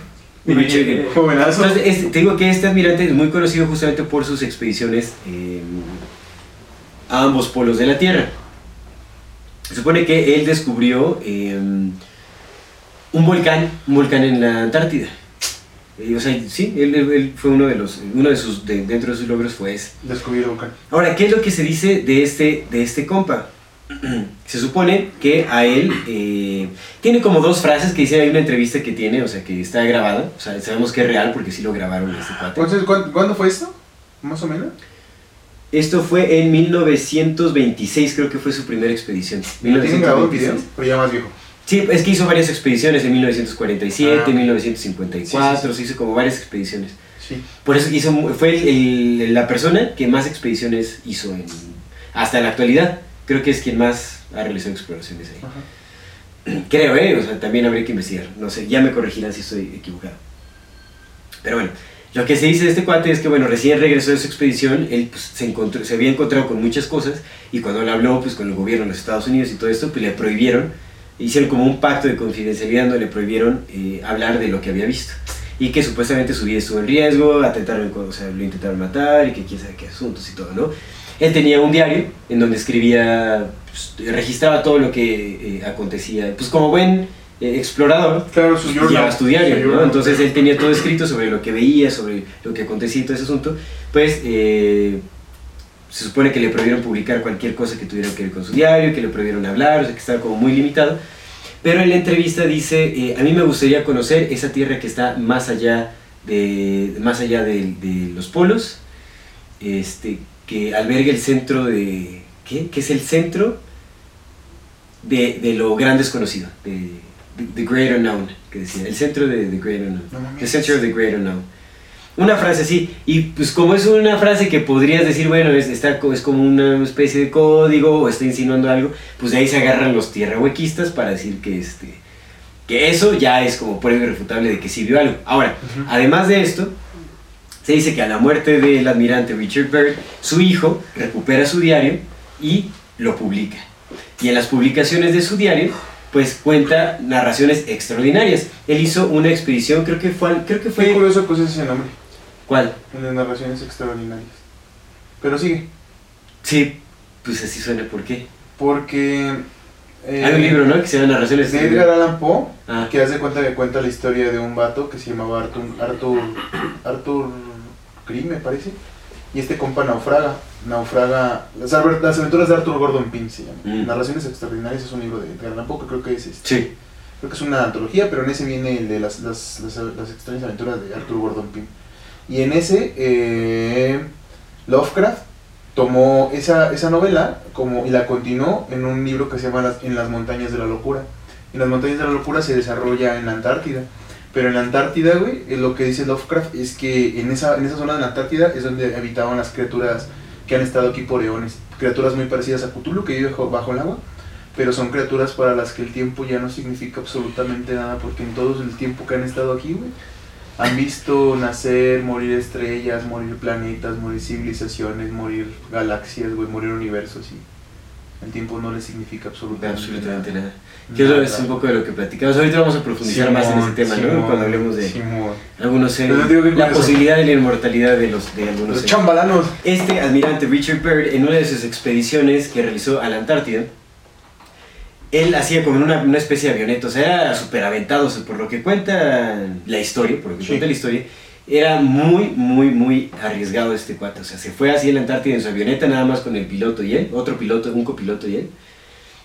Richard. Jovenazo. Entonces, este- te digo que este almirante es muy conocido justamente por sus expediciones eh, a ambos polos de la Tierra. Se supone que él descubrió eh, un volcán, un volcán en la Antártida. Eh, o sea, sí, él, fue uno de los, uno de sus, de- dentro de sus logros fue ese. Descubrir el volcán. Ahora, ¿qué es lo que se dice de este, de este compa? Se supone que a él eh, tiene como dos frases que dice, hay una entrevista que tiene, o sea, que está grabada, o sea, sabemos que es real porque sí lo grabaron este cuate. Entonces, ¿cuándo, cuándo fue esto? ¿Más o menos? Esto fue en 1926, creo que fue su primera expedición. ¿Lo tienen grabado en video? 1926. Pero ya más viejo. Sí, es que hizo varias expediciones en 1947, Ah. 1954, Sí, sí, se hizo como varias expediciones. Sí. Por eso hizo, fue el- el- la persona que más expediciones hizo en- hasta la actualidad. creo que es quien más ha realizado exploraciones ahí. Creo, ¿eh? O sea, también habría que investigar. No sé, ya me corregirán si estoy equivocado. Pero bueno, lo que se dice de este cuate es que, bueno, recién regresó de su expedición, él pues, se, encontró, se había encontrado con muchas cosas y cuando él habló pues, con el gobierno de los Estados Unidos y todo esto, pues le prohibieron, hicieron como un pacto de confidencialidad donde le prohibieron eh, hablar de lo que había visto. Y que supuestamente su vida estuvo en riesgo, atentaron, o sea, lo intentaron matar y que quién sabe qué asuntos y todo, ¿no? Él tenía un diario en donde escribía, pues, registraba todo lo que eh, acontecía, pues como buen explorador, Claro, su llevaba tu diario, Su ¿no? Entonces él tenía todo escrito sobre lo que veía, sobre lo que acontecía y todo ese asunto. Pues eh, se supone que le prohibieron publicar cualquier cosa que tuviera que ver con su diario, que le prohibieron hablar, o sea que estaba como muy limitado. Pero en la entrevista dice, eh, a mí me gustaría conocer esa tierra que está más allá de, más allá de, de los polos, este, que alberga el centro de, ¿qué? Que es el centro de, de lo gran desconocido, de, de- the great unknown, que decía, el centro de the great unknown, No the center of the great unknown. Una frase así, y pues como es una frase que podrías decir, bueno, es, está, es como una especie de código o está insinuando algo, pues de ahí se agarran los tierrahuequistas para decir que, este, que eso ya es como prueba irrefutable de que sí vio algo. Ahora, además de esto, se dice que a la muerte del admirante Richard Byrd, su hijo recupera su diario y lo publica. Y en las publicaciones de su diario, pues cuenta narraciones extraordinarias. Él hizo una expedición, creo que fue, creo que Qué fue, curioso que uses ese nombre, ¿cuál? el de narraciones extraordinarias. Pero sigue, Sí, pues así suena, ¿por qué? porque... eh, Hay un libro, ¿no? Que se llama Narraciones De Edgar Allan Poe, Ah. que hace cuenta que cuenta la historia de un vato que se llamaba Arthur, Arthur, Arthur Cree, me parece. Y este compa naufraga, naufraga, las, aventuras de Arthur Gordon Pym se llama. Mm. Narraciones extraordinarias es un libro de Edgar Allan Poe creo que es este. Sí. Creo que es una antología, pero en ese viene el de las, las, las, las extrañas aventuras de Arthur Gordon Pym. Y en ese, eh, Lovecraft tomó esa, esa novela como, y la continuó en un libro que se llama Las- En las montañas de la locura. En las montañas de la locura se desarrolla en la Antártida. Pero en la Antártida, güey, eh, lo que dice Lovecraft es que en esa, en esa zona de la Antártida es donde habitaban las criaturas que han estado aquí por eones. Criaturas muy parecidas a Cthulhu, que vive bajo, el agua pero son criaturas para las que el tiempo ya no significa absolutamente nada, porque en todo el tiempo que han estado aquí, güey, han visto nacer, morir estrellas, morir planetas, morir civilizaciones, morir galaxias, güey, morir universos, y el tiempo no les significa absolutamente, Absolutamente nada. nada. Que eso es un poco de lo que platicamos. Ahorita vamos a profundizar más en ese tema, ¿no? Simón, Cuando hablemos de Simón. algunos seres, la eso- posibilidad de la inmortalidad de los de algunos Los chambalanos. Este almirante Richard Byrd, en una de sus expediciones que realizó a la Antártida, él hacía como una, una especie de avioneta, o sea, era súper aventado, o sea, por lo que cuenta la historia, por lo que Sí. cuenta la historia, era muy, muy, muy arriesgado este cuate, o sea, se fue así a la Antártida en su avioneta, nada más con el piloto y él, otro piloto, un copiloto y él,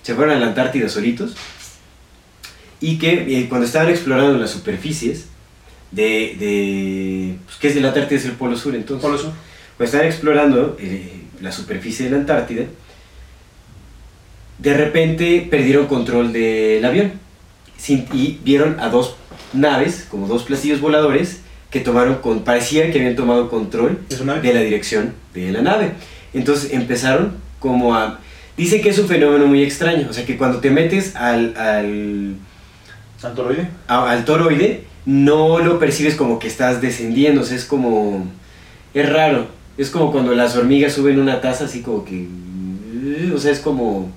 se fueron a la Antártida solitos, y que eh, cuando estaban explorando las superficies de, de pues, ¿qué es de la Antártida? Es el Polo Sur, entonces. Polo Sur. Pues estaban explorando eh, la superficie de la Antártida. De repente perdieron control del avión sin- y vieron a dos naves, como dos platillos voladores, que tomaron con, parecía que habían tomado control ¿Es una de la dirección de la nave. Entonces empezaron como a... Dicen que es un fenómeno muy extraño, o sea que cuando te metes al, al, Antoroide? a- al toroide, no lo percibes como que estás descendiendo, o sea, es como... Es raro, es como cuando las hormigas suben una taza así como que... O sea, es como...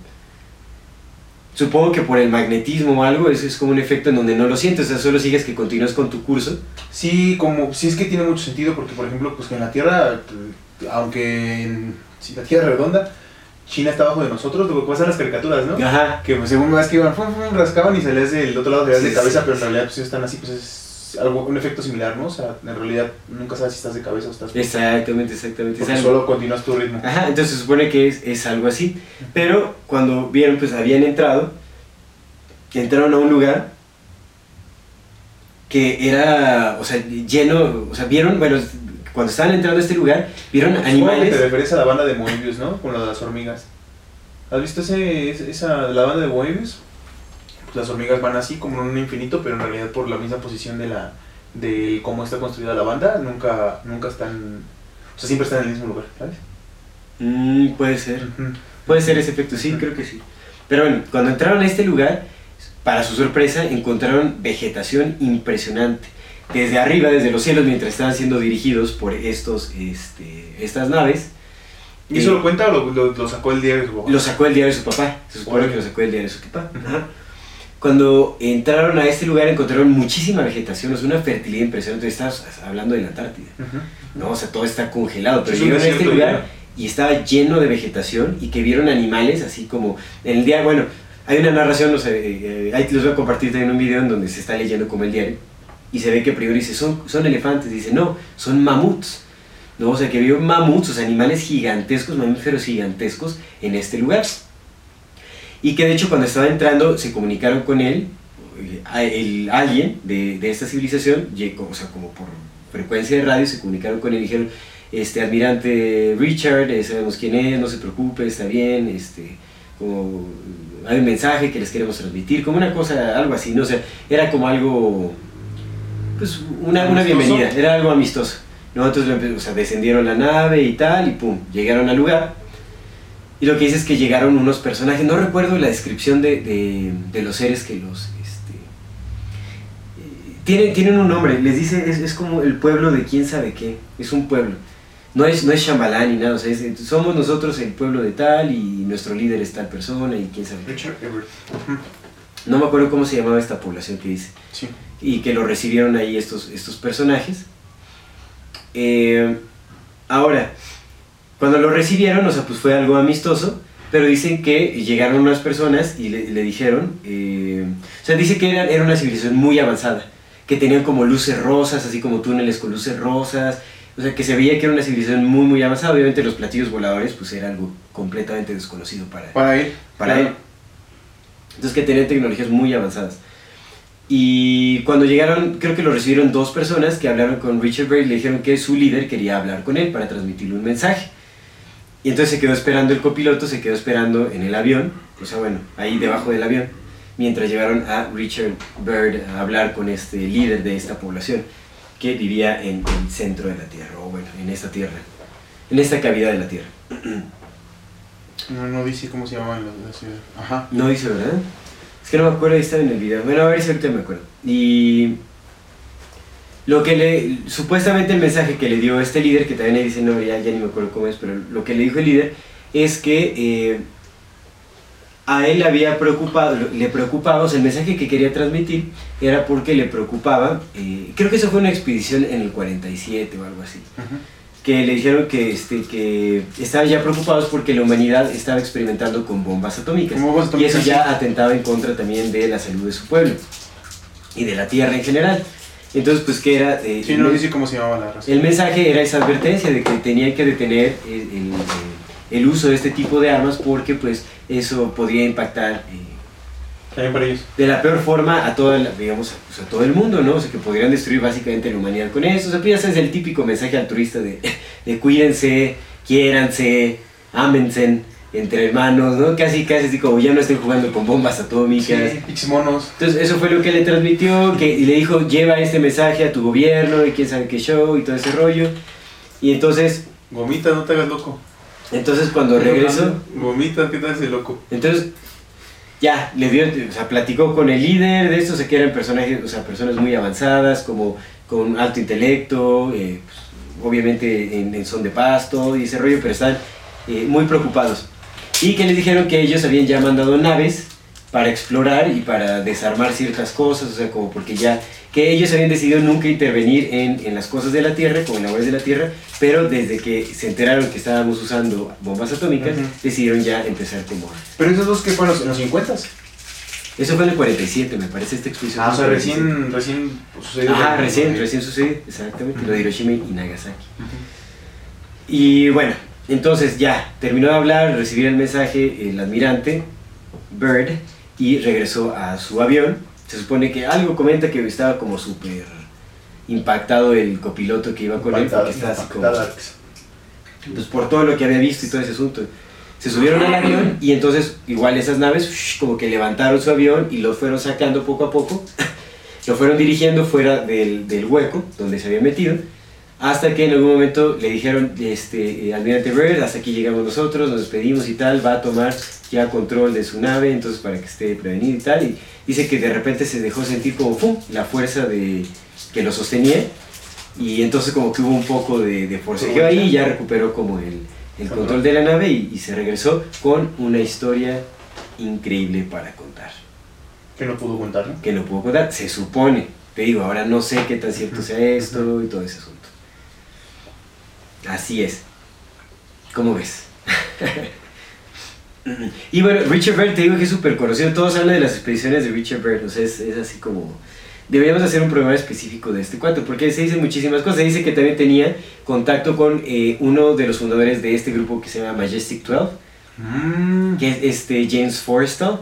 Supongo que por el magnetismo o algo, eso es como un efecto en donde no lo sientes, o sea, solo sigues que continúas con tu curso. Sí, como, sí es que tiene mucho sentido porque, por ejemplo, pues que en la Tierra, aunque en, si la Tierra es redonda, China está abajo de nosotros, lo que pasa en las caricaturas, ¿no? Ajá. Que pues, según más que iban, fum, fum, rascaban y salías del otro lado, salías Sí, de cabeza, sí. pero en realidad pues están así, pues es algo, un efecto similar, ¿no? O sea, en realidad nunca sabes si estás de cabeza o estás... Exactamente, exactamente. es Porque algo- solo continúas tu ritmo. Ajá, entonces se supone que es, es algo así. Pero cuando vieron, pues habían entrado, que entraron a un lugar que era, o sea, lleno, o sea, vieron, bueno, cuando estaban entrando a este lugar, vieron animales. te refieres a la banda de Moebius, ¿no? Con las hormigas. ¿Has visto ese, esa, la banda de Moebius? Pues las hormigas van así como en un infinito, pero en realidad por la misma posición de la de cómo está construida la banda, nunca nunca están, o sea, siempre están en el mismo lugar, ¿sabes? Mm, puede ser. Puede ser ese efecto, sí, creo que sí. Pero bueno, cuando entraron a este lugar, para su sorpresa, encontraron vegetación impresionante. Desde arriba, desde los cielos, mientras estaban siendo dirigidos por estos, este, estas naves, ¿Y eso lo cuenta o lo, lo- lo sacó el diario de su papá? lo sacó el diario de su papá. Se supone que lo sacó el diario de su papá. Ajá. Cuando entraron a este lugar encontraron muchísima vegetación, es una fertilidad impresionante. Estás hablando de la Antártida. No, o sea, todo está congelado. Pero llegaron a este lugar y estaba lleno de vegetación y que vieron animales así como en el día, bueno, hay una narración, no sé, eh, eh, ahí les voy a compartir también un video en donde se está leyendo como el diario y se ve que primero dice, son, son elefantes, dice, no, son mamuts. No, o sea, que vio mamuts, o sea, animales gigantescos, mamíferos gigantescos en este lugar. Y que de hecho cuando estaba entrando se comunicaron con él, eh, el, alguien de, de esta civilización, o sea, como por frecuencia de radio, se comunicaron con él y dijeron, este, almirante Richard, eh, sabemos quién es, no se preocupe, está bien, este, como, hay un mensaje que les queremos transmitir, como una cosa, algo así, no sé, era como algo, pues una, una bienvenida, era algo amistoso. ¿no? Entonces o sea, descendieron la nave y tal, y pum, llegaron al lugar. Y lo que dice es que llegaron unos personajes, no recuerdo la descripción de, de- de los seres que los... Este, eh, tienen, tienen un nombre, les dice, es, es como el pueblo de quién sabe qué, es un pueblo. No es, no es Shambhala ni nada, o sea, es- somos nosotros el pueblo de tal y nuestro líder es tal persona y quién sabe qué. Richard Everett. Ujú. No me acuerdo cómo se llamaba esta población que dice Sí. y que lo recibieron ahí estos, estos personajes. Eh, ahora, cuando lo recibieron, o sea, pues fue algo amistoso, pero dicen que llegaron unas personas y le, le dijeron, eh, o sea, dice que era, era una civilización muy avanzada, que tenían como luces rosas, así como túneles con luces rosas, o sea, que se veía que era una civilización muy, muy avanzada. Obviamente los platillos voladores, pues era algo completamente desconocido para, Para él. para Claro. él. Entonces que tenían tecnologías muy avanzadas. Y cuando llegaron, creo que lo recibieron dos personas que hablaron con Richard Bray y le dijeron que su líder quería hablar con él para transmitirle un mensaje. Y entonces se quedó esperando el copiloto, se quedó esperando en el avión, o sea, bueno, ahí debajo del avión, mientras llegaron a Richard Byrd a hablar con este líder de esta población que vivía en el centro de la Tierra, o bueno, en esta Tierra, en esta cavidad de la Tierra. No, no dice cómo se llama la, la ciudad. Ajá. No dice, ¿verdad? Es que no me acuerdo, ahí estaba en el video. Bueno, a ver si ahorita me acuerdo. Y lo que le, supuestamente el mensaje que le dio este líder, que también ahí dice, no, ya, ya ni me acuerdo cómo es, pero lo que le dijo el líder es que eh, a él le había preocupado, le preocupaba, o sea, el mensaje que quería transmitir era porque le preocupaba, eh, creo que eso fue una expedición en el 47 o algo así Ujú. Que le dijeron que, este, que estaban ya preocupados porque la humanidad estaba experimentando con bombas atómicas. Bombas y eso atómicas, ya atentaba en contra también de la salud de su pueblo y de la tierra en general. Entonces, pues, que era? Eh, Sí, no dice cómo se llamaba la raza. el mensaje era esa advertencia de que tenían que detener el, el- el uso de este tipo de armas porque, pues, eso podría impactar eh, También para ellos. de la peor forma a toda la- digamos, pues, a todo el mundo, ¿no? O sea, que podrían destruir básicamente la humanidad con eso. O sea, ya sabes, el típico mensaje altruista de, de cuídense, quiéranse, ámense entre hermanos, ¿no? Casi, casi así como ya no estén jugando con bombas atómicas. Sí, monos. Entonces, eso fue lo que le transmitió, que, y le dijo, lleva este mensaje a tu gobierno, y quién sabe qué show, y todo ese rollo. Y entonces, Gomita, no te hagas loco. entonces cuando regresó, Gomita, ¿qué tal ese loco? Entonces, ya, le dio, o sea, platicó con el líder de estos, que eran personajes, o sea, personas muy avanzadas, como con alto intelecto, eh, pues, obviamente en, en son de pasto y ese rollo, pero están eh, muy preocupados. Y que les dijeron que ellos habían ya mandado naves para explorar y para desarmar ciertas cosas, o sea, como porque ya, que ellos habían decidido nunca intervenir en, en las cosas de la Tierra, como en labores de la Tierra, pero desde que se enteraron que estábamos usando bombas atómicas, Ujú. decidieron ya empezar como Pero esos dos que fueron en los 50 eso fue en el 47, me parece, esta exposición. Ah, o sea, en el 47. recién, recién sucedió. Ajá, el- recién, el- recién sucede, exactamente, lo de Hiroshima y Nagasaki. Y bueno, entonces ya, terminó de hablar, recibir el mensaje el admirante, Bird, y regresó a su avión. Se supone que algo comenta que estaba como súper impactado el copiloto que iba con él, porque estaba así como... pues por todo lo que había visto y todo ese asunto. Se subieron al avión y entonces igual esas naves ush, como que levantaron su avión y lo fueron sacando poco a poco, lo fueron dirigiendo fuera del, del hueco donde se había metido Hasta que en algún momento le dijeron, este, eh, Almirante Byrd, hasta aquí llegamos nosotros, nos despedimos y tal, va a tomar ya control de su nave, entonces para que esté prevenido y tal. Y dice que de repente se dejó sentir como ¡pum! la fuerza de, que lo sostenía. Y entonces como que hubo un poco de, de forcejeo ahí y ya recuperó como el, el control de la nave y, y se regresó con una historia increíble para contar. Que no pudo contar, ¿no? Que no puedo contar, se supone. Te digo, ahora no sé qué tan cierto sea esto y todo ese asunto. Así es. ¿Cómo ves? y bueno, Richard Byrd, te digo que es súper conocido. Todos hablan de las expediciones de Richard Byrd. O sea, es, es así como... Deberíamos hacer un programa específico de este cuento, porque se dicen muchísimas cosas. Se dice que también tenía contacto con eh, uno de los fundadores de este grupo que se llama Majestic 12, Mm. que es este James Forrestal,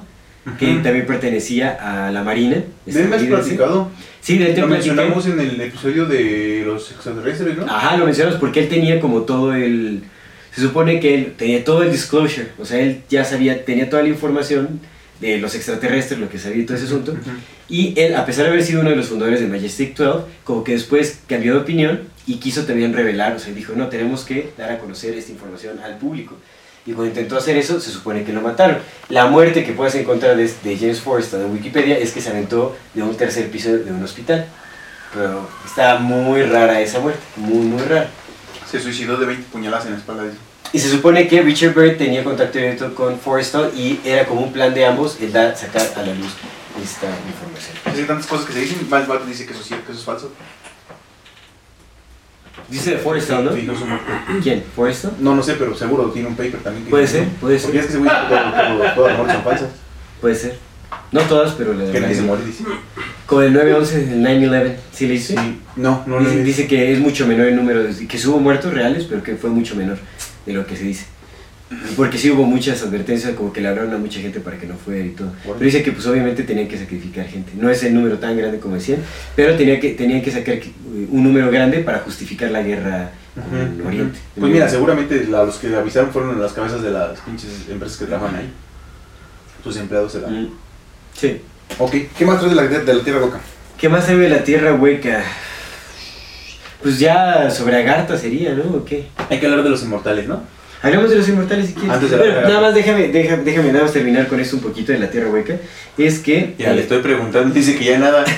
que Ujú. también pertenecía a la Marina. De él me has platicado. Sí, de él te Lo platiqué. mencionamos en el episodio de los extraterrestres, ¿no? Ajá, lo mencionas porque él tenía como todo el... Se supone que él tenía todo el disclosure, o sea, él ya sabía, tenía toda la información de los extraterrestres, lo que sabía y todo ese asunto. Y él, a pesar de haber sido uno de los fundadores de Majestic 12, como que después cambió de opinión y quiso también revelar, o sea, dijo, no, tenemos que dar a conocer esta información al público. Y cuando intentó hacer eso, se supone que lo mataron. La muerte que puedes encontrar de, de James Forrestal en Wikipedia es que se aventó de un tercer piso de un hospital. Pero está muy rara esa muerte, muy, muy rara. Se suicidó de 20 puñaladas en la espalda. dice. Y se supone que Richard Byrd tenía contacto directo con Forrestal y era como un plan de ambos el dar, sacar a la luz esta información. Hay tantas cosas que se dicen. Miles Barton dice que eso, sí, que eso es falso. Dice de Forrestal, ¿no? Sí, no. ¿Quién? ¿Forrestal? no, no sé, pero seguro tiene un paper también. que Puede dice, ser, ¿no? puede ser. Porque es que todas las son falsas. Puede ser. No todas, pero la Que nadie se mayoría. muere, dice. Con el 911, el 9-11, ¿sí le dice? Sí. No, no, no. dice, dice que es mucho menor el número, de, que hubo muertos reales, pero que fue mucho menor de lo que se dice. Porque sí hubo muchas advertencias, como que le hablaron a mucha gente para que no fuera y todo. Pero dice que pues obviamente tenían que sacrificar gente. No es el número tan grande como decían, pero tenía que, tenían que sacar un número grande para justificar la guerra con ujú. Oriente. Pues mira, seguramente la- los que avisaron fueron las cabezas de las pinches empresas que trabajan ahí. Sus empleados se dan. Mm, Sí. Ok, ¿qué más traes de la, de la Tierra Loca? ¿Qué más sabe de la Tierra Hueca? Pues ya sobre Agartha sería, ¿no? ¿O qué? Hay que hablar de los inmortales, ¿no? Hablemos de los inmortales si quieres. Antes de Bueno, hablar- nada más déjame, déjame, déjame nada más terminar con esto un poquito de la Tierra Hueca. Es que... Ya le eh, estoy preguntando, dice que ya nada.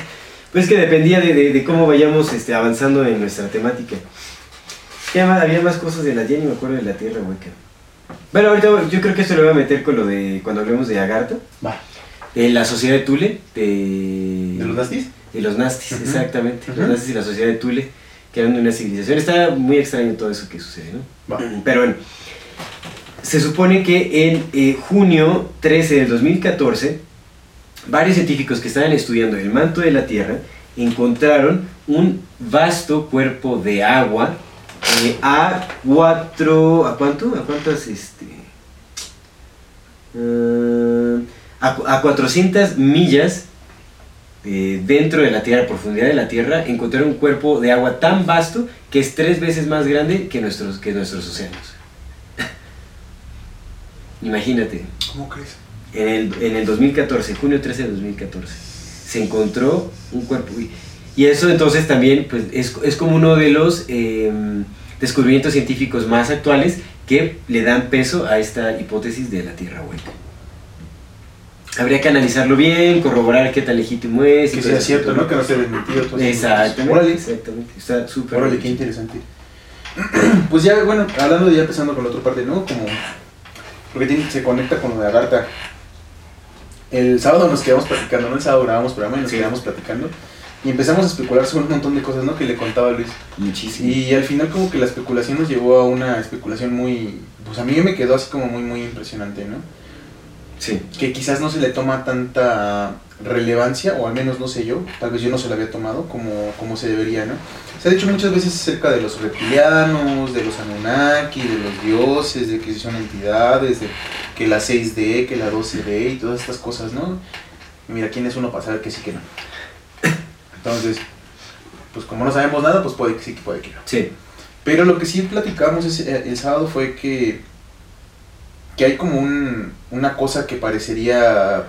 Pues que dependía de, de- de cómo vayamos este, avanzando en nuestra temática. ¿Qué más? Había más cosas de la... Ni me acuerdo de la Tierra Hueca. Bueno, ahorita yo creo que esto lo voy a meter con lo de... Cuando hablemos de Agartha. Va. De la sociedad de Tule. De, ¿De los nastis? De los Nastis, exactamente. Los Nastis y la sociedad de Tule, que eran de una civilización. Está muy extraño todo eso que sucede, ¿no? Va. Pero bueno, se supone que en eh, junio 13 del 2014, varios científicos que estaban estudiando el manto de la Tierra encontraron un vasto cuerpo de agua eh, a cuatro... ¿A cuánto? ¿A cuántas? Este, eh, a, a 400 millas eh, dentro de la Tierra, profundidad de la Tierra, encontraron un cuerpo de agua tan vasto que es tres veces más grande que nuestros, que nuestros océanos. Imagínate, ¿Cómo crees? en el, en el 2014, junio 13 de 2014, se encontró un cuerpo. Y, y eso entonces también pues, es, es como uno de los eh, descubrimientos científicos más actuales que le dan peso a esta hipótesis de la Tierra hueca. Habría que analizarlo bien, corroborar qué tan legítimo es. Que sea cierto. ¿no? Que no se desmentido. eso. Exactamente, Órale. exactamente. Está súper Órale, qué interesante. Pues ya, bueno, hablando de ya empezando con la otra parte, ¿no? Como. Porque tiene- se conecta con lo de Agartha. El sábado nos quedamos platicando, ¿no? El sábado grabamos programa y nos Sí. quedamos platicando. Y empezamos a especular sobre un montón de cosas, ¿no? Que le contaba Luis. Muchísimo. Y al final como que la especulación nos llevó a una especulación muy... Pues a mí me quedó así como muy, muy impresionante, ¿no? Sí. Que quizás no se le toma tanta relevancia, o al menos no sé yo, tal vez yo no se la había tomado como, como se debería, ¿no? Se ha dicho muchas veces acerca de los reptilianos, de los Anunnaki, de los dioses, de que son entidades, de que la 6D, que la 12D y todas estas cosas, ¿no? Y mira, ¿quién es uno para saber que sí que no? Entonces, pues como no sabemos nada, pues puede que sí, que puede que no. Sí. Pero lo que sí platicamos ese- el sábado fue que, que hay como un, una cosa que parecería,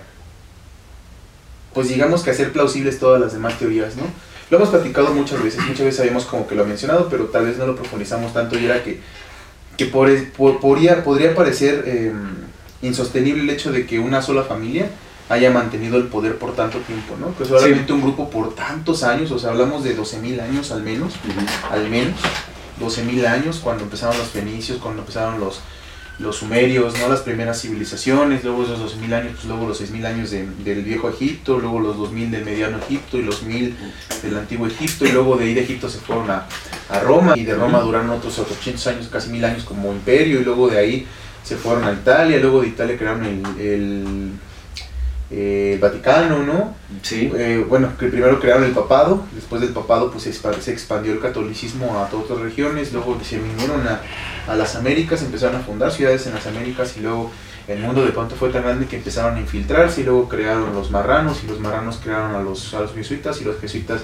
pues digamos que hacer plausibles todas las demás teorías, ¿no? lo hemos platicado muchas veces, muchas veces habíamos como que lo mencionado, pero tal vez no lo profundizamos tanto y era que, que por, por- podría, podría parecer eh, insostenible el hecho de que una sola familia haya mantenido el poder por tanto tiempo, ¿no? Que solamente un grupo por tantos años, o sea, hablamos de 12.000 años al menos, al menos 12.000 años cuando empezaron los fenicios, cuando empezaron los, los sumerios, ¿no? las primeras civilizaciones, luego esos 2.000 años, pues luego los 6.000 años de- del viejo Egipto, luego los 2.000 del mediano Egipto y los 1.000 del antiguo Egipto, y luego de ahí de Egipto se fueron a, a Roma, y de Roma duraron otros 800 años, casi 1.000 años como imperio, y luego de ahí se fueron a Italia, luego de Italia crearon el, el, el Vaticano, ¿no? Sí. Eh, bueno, que primero crearon el papado, después del papado pues se expa- se expandió el catolicismo a todas otras regiones, luego se vinieron a, a las Américas, empezaron a fundar ciudades en las Américas y luego el mundo de pronto fue tan grande que empezaron a infiltrarse y luego crearon los marranos y los marranos crearon a los, a los jesuitas y los jesuitas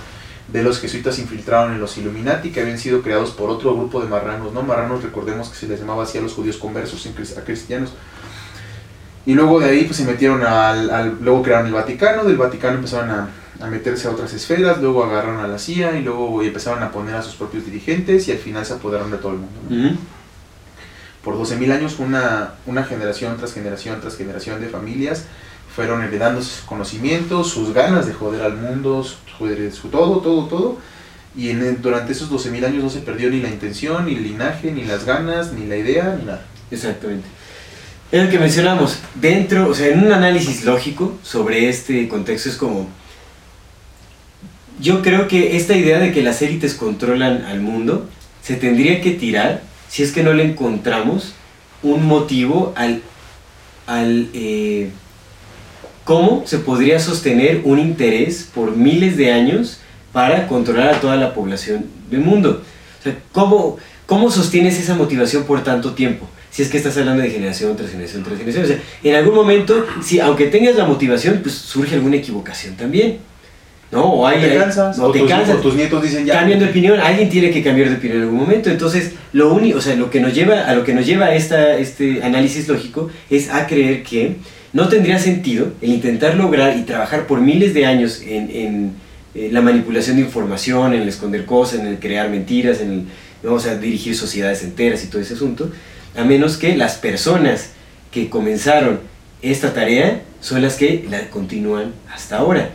de los jesuitas infiltraron en los Illuminati que habían sido creados por otro grupo de marranos, ¿no? Marranos recordemos que se les llamaba así a los judíos conversos, a cristianos. Y luego de ahí pues se metieron al, al- luego crearon el Vaticano, del Vaticano empezaron a, a meterse a otras esferas, luego agarraron a la CIA y luego empezaron a poner a sus propios dirigentes y al final se apoderaron de todo el mundo. ¿no? Ujú. Por 12.000 años una, una generación tras generación tras generación de familias fueron heredando sus conocimientos, sus ganas de joder al mundo, su, joder- su todo, todo, todo. Y en durante esos 12.000 años no se perdió ni la intención, ni el linaje, ni las ganas, ni la idea, ni nada. Exactamente. Es lo que mencionamos. Dentro, o sea, en un análisis lógico sobre este contexto es como. Yo creo que esta idea de que las élites controlan al mundo se tendría que tirar si es que no le encontramos un motivo al. al eh, cómo se podría sostener un interés por miles de años para controlar a toda la población del mundo. O sea, ¿cómo, ¿cómo sostienes esa motivación por tanto tiempo? Si es que estás hablando de generación tras generación tras generación. O sea, en algún momento, si, aunque tengas la motivación, pues surge alguna equivocación también. ¿No? O hay, te cansas, o te tus, cansas. o tus nietos dicen ya. Cambian de opinión, alguien tiene que cambiar de opinión en algún momento. Entonces, lo único, o sea, lo que nos lleva a lo que nos lleva esta, este análisis lógico es a creer que no tendría sentido el intentar lograr y trabajar por miles de años en, en, eh, la manipulación de información, en el esconder cosas, en el crear mentiras, en el, a dirigir sociedades enteras y todo ese asunto, a menos que las personas que comenzaron esta tarea son las que la continúan hasta ahora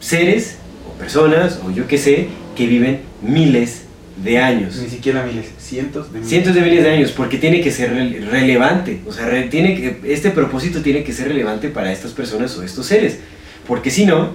seres o personas o yo qué sé que viven miles de años. Ni siquiera miles, cientos de miles. Cientos de miles de años, porque tiene que ser rele- relevante. O sea, re- tiene que, este propósito tiene que ser relevante para estas personas o estos seres. Porque si no,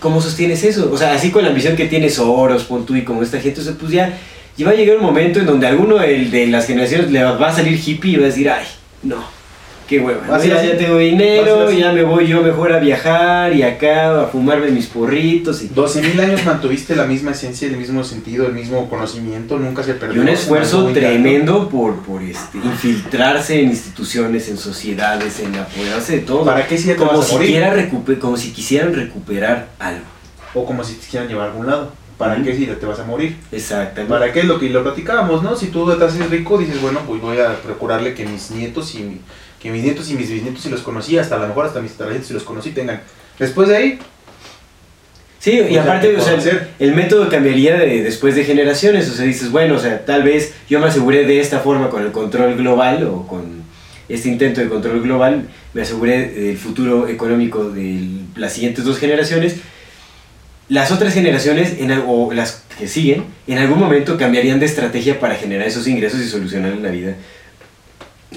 ¿cómo sostienes eso? O sea, así con la ambición que tiene Soros, pon tú y como esta gente, o sea, pues ya, ya va a llegar un momento en donde alguno de las generaciones le va, a salir hippie y va a decir, ay, no. Qué hueva, ¿no? ya, tengo dinero, ya me voy yo mejor a viajar y acá a fumarme mis porritos y 12.000 años mantuviste la misma esencia, el mismo sentido, el mismo conocimiento, nunca se Y perdió. un se esfuerzo tremendo por, por este, infiltrarse en instituciones, en sociedades, en apoderarse de todo. ¿Para qué si ya te como, vas a si quiera recupe- como si quisieran recuperar algo. O como si te quisieran llevar a algún lado. ¿Para qué si te vas a morir? Exactamente. ¿Para qué? Lo que lo platicábamos, ¿no? Si tú te haces rico, dices, bueno, pues voy a procurarle que mis nietos y mi- que mis nietos y mis bisnietos si los conocí, hasta a lo mejor hasta mis tataranietos si los conocí tengan. Después de ahí, Sí, y O aparte, ¿qué o sea, el método cambiaría de, después de generaciones. O sea, dices, bueno, o sea, tal vez yo me aseguré de esta forma con el control global o con este intento de control global, me aseguré del futuro económico de las siguientes dos generaciones. Las otras generaciones, en, o las que siguen, en algún momento cambiarían de estrategia para generar esos ingresos y solucionar la vida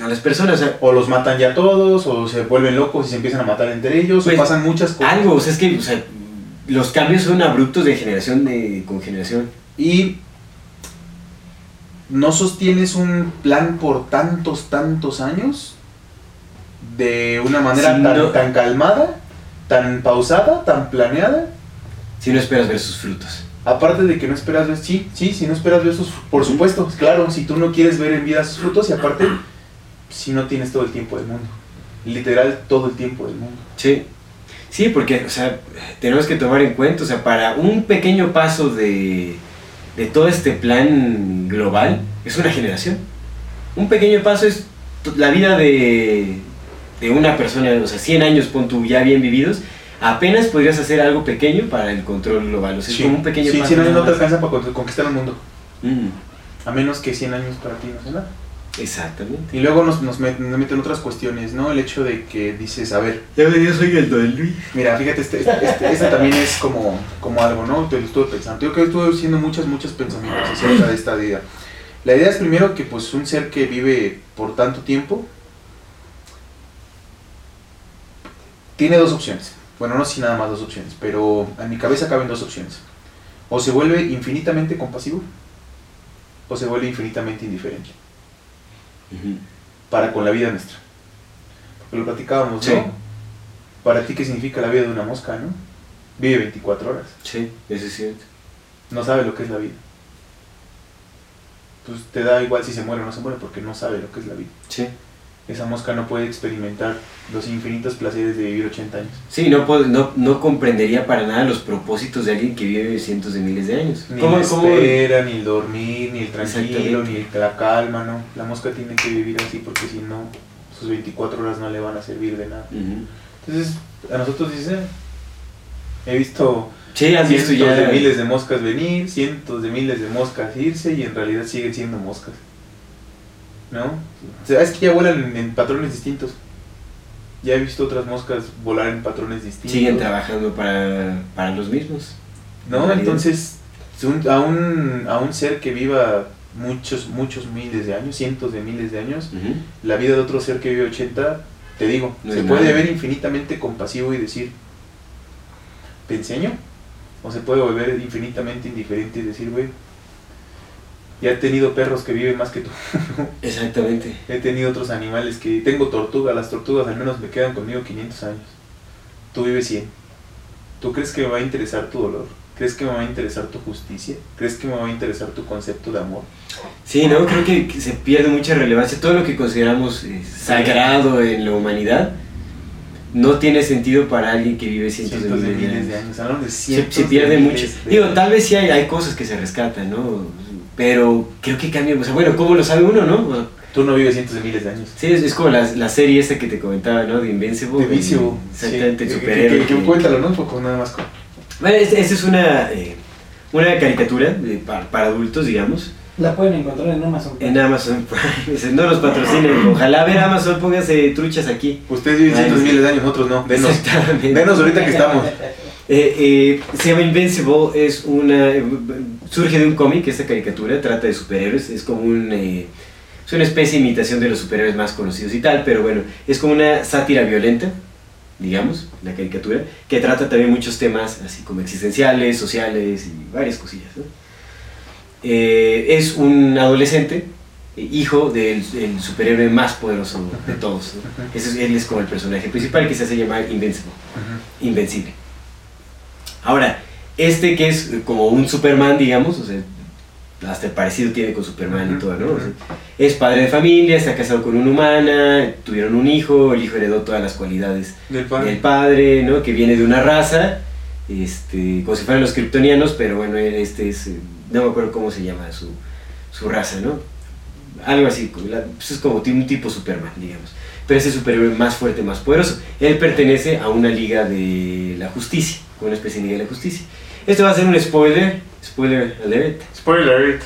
a las personas. O sea, o los matan ya todos, o se vuelven locos y se empiezan a matar entre ellos, Pues, o pasan muchas cosas. algo, o sea, es que o sea, los cambios son abruptos de generación de, con generación. y no sostienes un plan por tantos, tantos años de una manera Sí, tan, no. tan calmada, tan pausada, tan planeada. Si no esperas ver sus frutos. Aparte de que no esperas ver, sí, sí, si no esperas ver sus, por supuesto, claro, si tú no quieres ver en vida sus frutos y aparte, si no tienes todo el tiempo del mundo, literal todo el tiempo del mundo. Sí. Sí, porque, o sea, tenemos que tomar en cuenta, o sea, para un pequeño paso de, de todo este plan global, es una generación. Un pequeño paso es la vida de, de una persona, o sea, 100 años, pon tú, ya bien vividos, apenas podrías hacer algo pequeño para el control global. O sea, es Sí. como un pequeño Sí, paso 100 años no te alcanza para con- conquistar el mundo. Mm, A menos que 100 años para ti no sea nada. exactamente. Y luego nos, nos met- nos meten otras cuestiones, ¿no? El hecho de que dices, a ver, Ya yo soy el Don Luis. Mira, fíjate, este, este, este- este también es como, como algo, ¿no? Te lo estuve pensando. Yo que estuve haciendo muchos, muchos pensamientos acerca de esta idea. La idea es primero que pues un ser que vive por tanto tiempo tiene dos opciones. Bueno, no sé si nada más dos opciones, pero en mi cabeza caben dos opciones. O se vuelve infinitamente compasivo o se vuelve infinitamente indiferente para con la vida nuestra. Porque lo platicábamos, ¿no? Para ti, ¿qué significa la vida de una mosca, no? Vive 24 horas. Sí, eso es cierto. No sabe lo que es la vida. Pues te da igual si se muere o no se muere porque no sabe lo que es la vida. Sí. Esa mosca no puede experimentar los infinitos placeres de vivir 80 años. Sí, no, no, no comprendería para nada los propósitos de alguien que vive cientos de miles de años. Ni ¿Cómo- la cómo- espera, ni el dormir, ni el tranquilo, ni el- la calma, ¿no? La mosca tiene que vivir así porque si no, sus 24 horas no le van a servir de nada. Ujú. Entonces, a nosotros dice, he visto Sí, has visto cientos ya. de miles de moscas venir, cientos de miles de moscas irse y en realidad siguen siendo moscas. ¿No? O sea, es que ya vuelan en, en patrones distintos. Ya he visto otras moscas volar en patrones distintos. Siguen trabajando para, para los mismos. ¿No? Entonces, un- a, un, a un ser que viva muchos, muchos miles de años, cientos de miles de años, la vida de otro ser que vive 80, te digo, No se puede nada. ver infinitamente compasivo y decir, ¿te enseño? O se puede volver infinitamente indiferente y decir, güey, ya he tenido perros que viven más que tú, Exactamente. he tenido otros animales que, tengo tortugas, las tortugas al menos me quedan conmigo 500 años, tú vives 100, ¿tú crees que me va a interesar tu dolor? ¿Crees que me va a interesar tu justicia? ¿Crees que me va a interesar tu concepto de amor? Sí, no, creo que que se pierde mucha relevancia. Todo lo que consideramos eh, sagrado en la humanidad no tiene sentido para alguien que vive cientos, Cientos de de miles de años, de Se, cientos se pierde de mucho. de Digo, años. tal vez sí hay, hay cosas que se rescatan, ¿no? Pero creo que cambian. O sea, bueno, ¿cómo lo sabe uno, no? Tú no vives cientos de miles de años. Sí, es, es como la, la serie esta que te comentaba, ¿no? De Invincible. De vicio. Exactamente, sí. superhéroe. Que, que- que que- cuéntalo, ¿no? Un poco, nada más. con- Bueno, esta esta es una, eh, una caricatura de- para, para adultos, digamos, La pueden encontrar en Amazon. en Amazon Prime. No nos patrocinen. Ojalá ver Amazon, pónganse truchas aquí. Ustedes viven cientos de miles de años, nosotros no. Denos, Exactamente. denos ahorita que estamos. Eh, eh, se llama Invincible, es una, eh, surge de un cómic, esta caricatura trata de superhéroes, es como un, eh, es una especie de imitación de los superhéroes más conocidos y tal, pero bueno, es como una sátira violenta, digamos, la caricatura, que trata también muchos temas así como existenciales, sociales y varias cosillas. ¿no? Es un adolescente, hijo del el superhéroe más poderoso de todos. ¿no? Ese es- él es como el personaje principal que se hace llamar Invincible invencible. Ahora, este que es como un Superman, digamos, o sea, hasta el parecido tiene con Superman y todo, ¿no? O sea, ujú. es padre de familia, está casado con una humana, tuvieron un hijo, el hijo heredó todas las cualidades Del del padre, ¿no? Que viene de una raza, este, como si fueran los kryptonianos, pero bueno, este es, no me acuerdo cómo se llama su, su raza, ¿no? Algo así, la- pues es como un tipo Superman, digamos. Pero es el superhéroe más fuerte, más poderoso. Él pertenece a una liga de la justicia, una especie de liga de la justicia. Esto va a ser un spoiler, spoiler alert, Spoiler alert.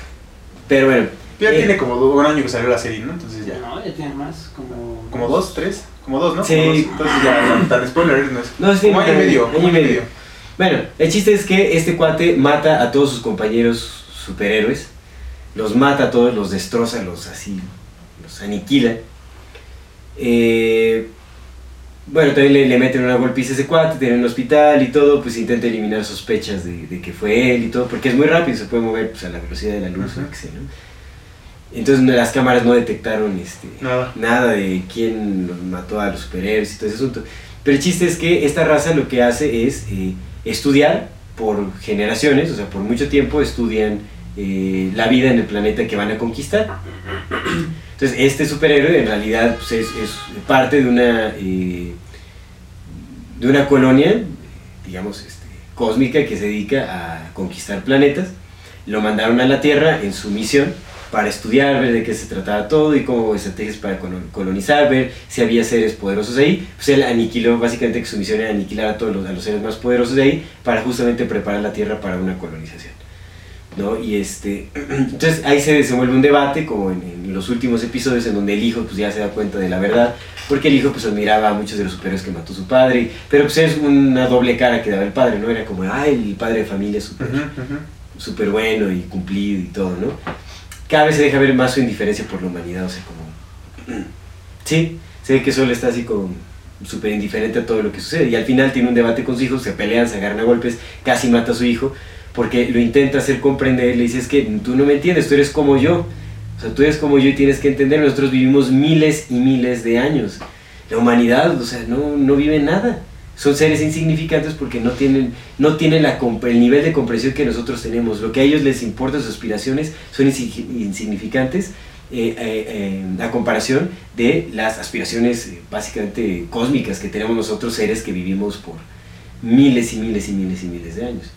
pero bueno. Ya eh, tiene como do- un año que salió la serie, ¿no? Entonces ya. No, ya tiene más, como... Como dos, tres. Como dos, ¿no? Sí. Como dos. Entonces ya, no, tan spoiler alert no es. No, sí, como año y medio. año y medio. Bueno, el chiste es que este cuate mata a todos sus compañeros superhéroes, los mata a todos, los destroza, los así, los aniquila. Eh, bueno, también le, le meten una golpiza a ese cuate, tiene un hospital y todo, pues intenta eliminar sospechas de, de que fue él y todo, porque es muy rápido, se puede mover pues, a la velocidad de la luz o Ujú. lo que sea, ¿no? Entonces las cámaras no detectaron este, Nada. nada de quién mató a los superhéroes y todo ese asunto. Pero el chiste es que esta raza lo que hace es eh, estudiar por generaciones, o sea, por mucho tiempo estudian eh, la vida en el planeta que van a conquistar. Entonces, este superhéroe en realidad pues, es, parte de una, eh, de una colonia, digamos, este, cósmica que se dedica a conquistar planetas. Lo mandaron a la Tierra en su misión para estudiar, ver de qué se trataba todo y cómo estrategias para colo- colonizar, ver si había seres poderosos ahí. Pues él aniquiló, básicamente que su misión era aniquilar a todos los, los seres más poderosos de ahí para justamente preparar la Tierra para una colonización. ¿No? Y este, entonces ahí se desenvuelve un debate, como en, en los últimos episodios, en donde el hijo pues ya se da cuenta de la verdad, porque el hijo pues admiraba a muchos de los superhéroes que mató su padre, pero pues es una doble cara que daba el padre, ¿no? Era como, ay, el padre de familia es súper bueno y cumplido y todo, ¿no? Cada vez se deja ver más su indiferencia por la humanidad, o sea, como... Sí, se ve que solo está así como súper indiferente a todo lo que sucede y al final tiene un debate con sus hijos, se pelean, se agarran a golpes, casi mata a su hijo porque lo intenta hacer comprender, le dice es que tú no me entiendes, tú eres como yo, o sea, tú eres como yo y tienes que entender, nosotros vivimos miles y miles de años, la humanidad, o sea, no, no vive nada, son seres insignificantes porque no tienen, no tienen el nivel de comprensión que nosotros tenemos, lo que a ellos les importa, sus aspiraciones son insi- insignificantes eh, eh, eh, a comparación de las aspiraciones básicamente cósmicas que tenemos nosotros seres que vivimos por miles y miles y miles y miles de años.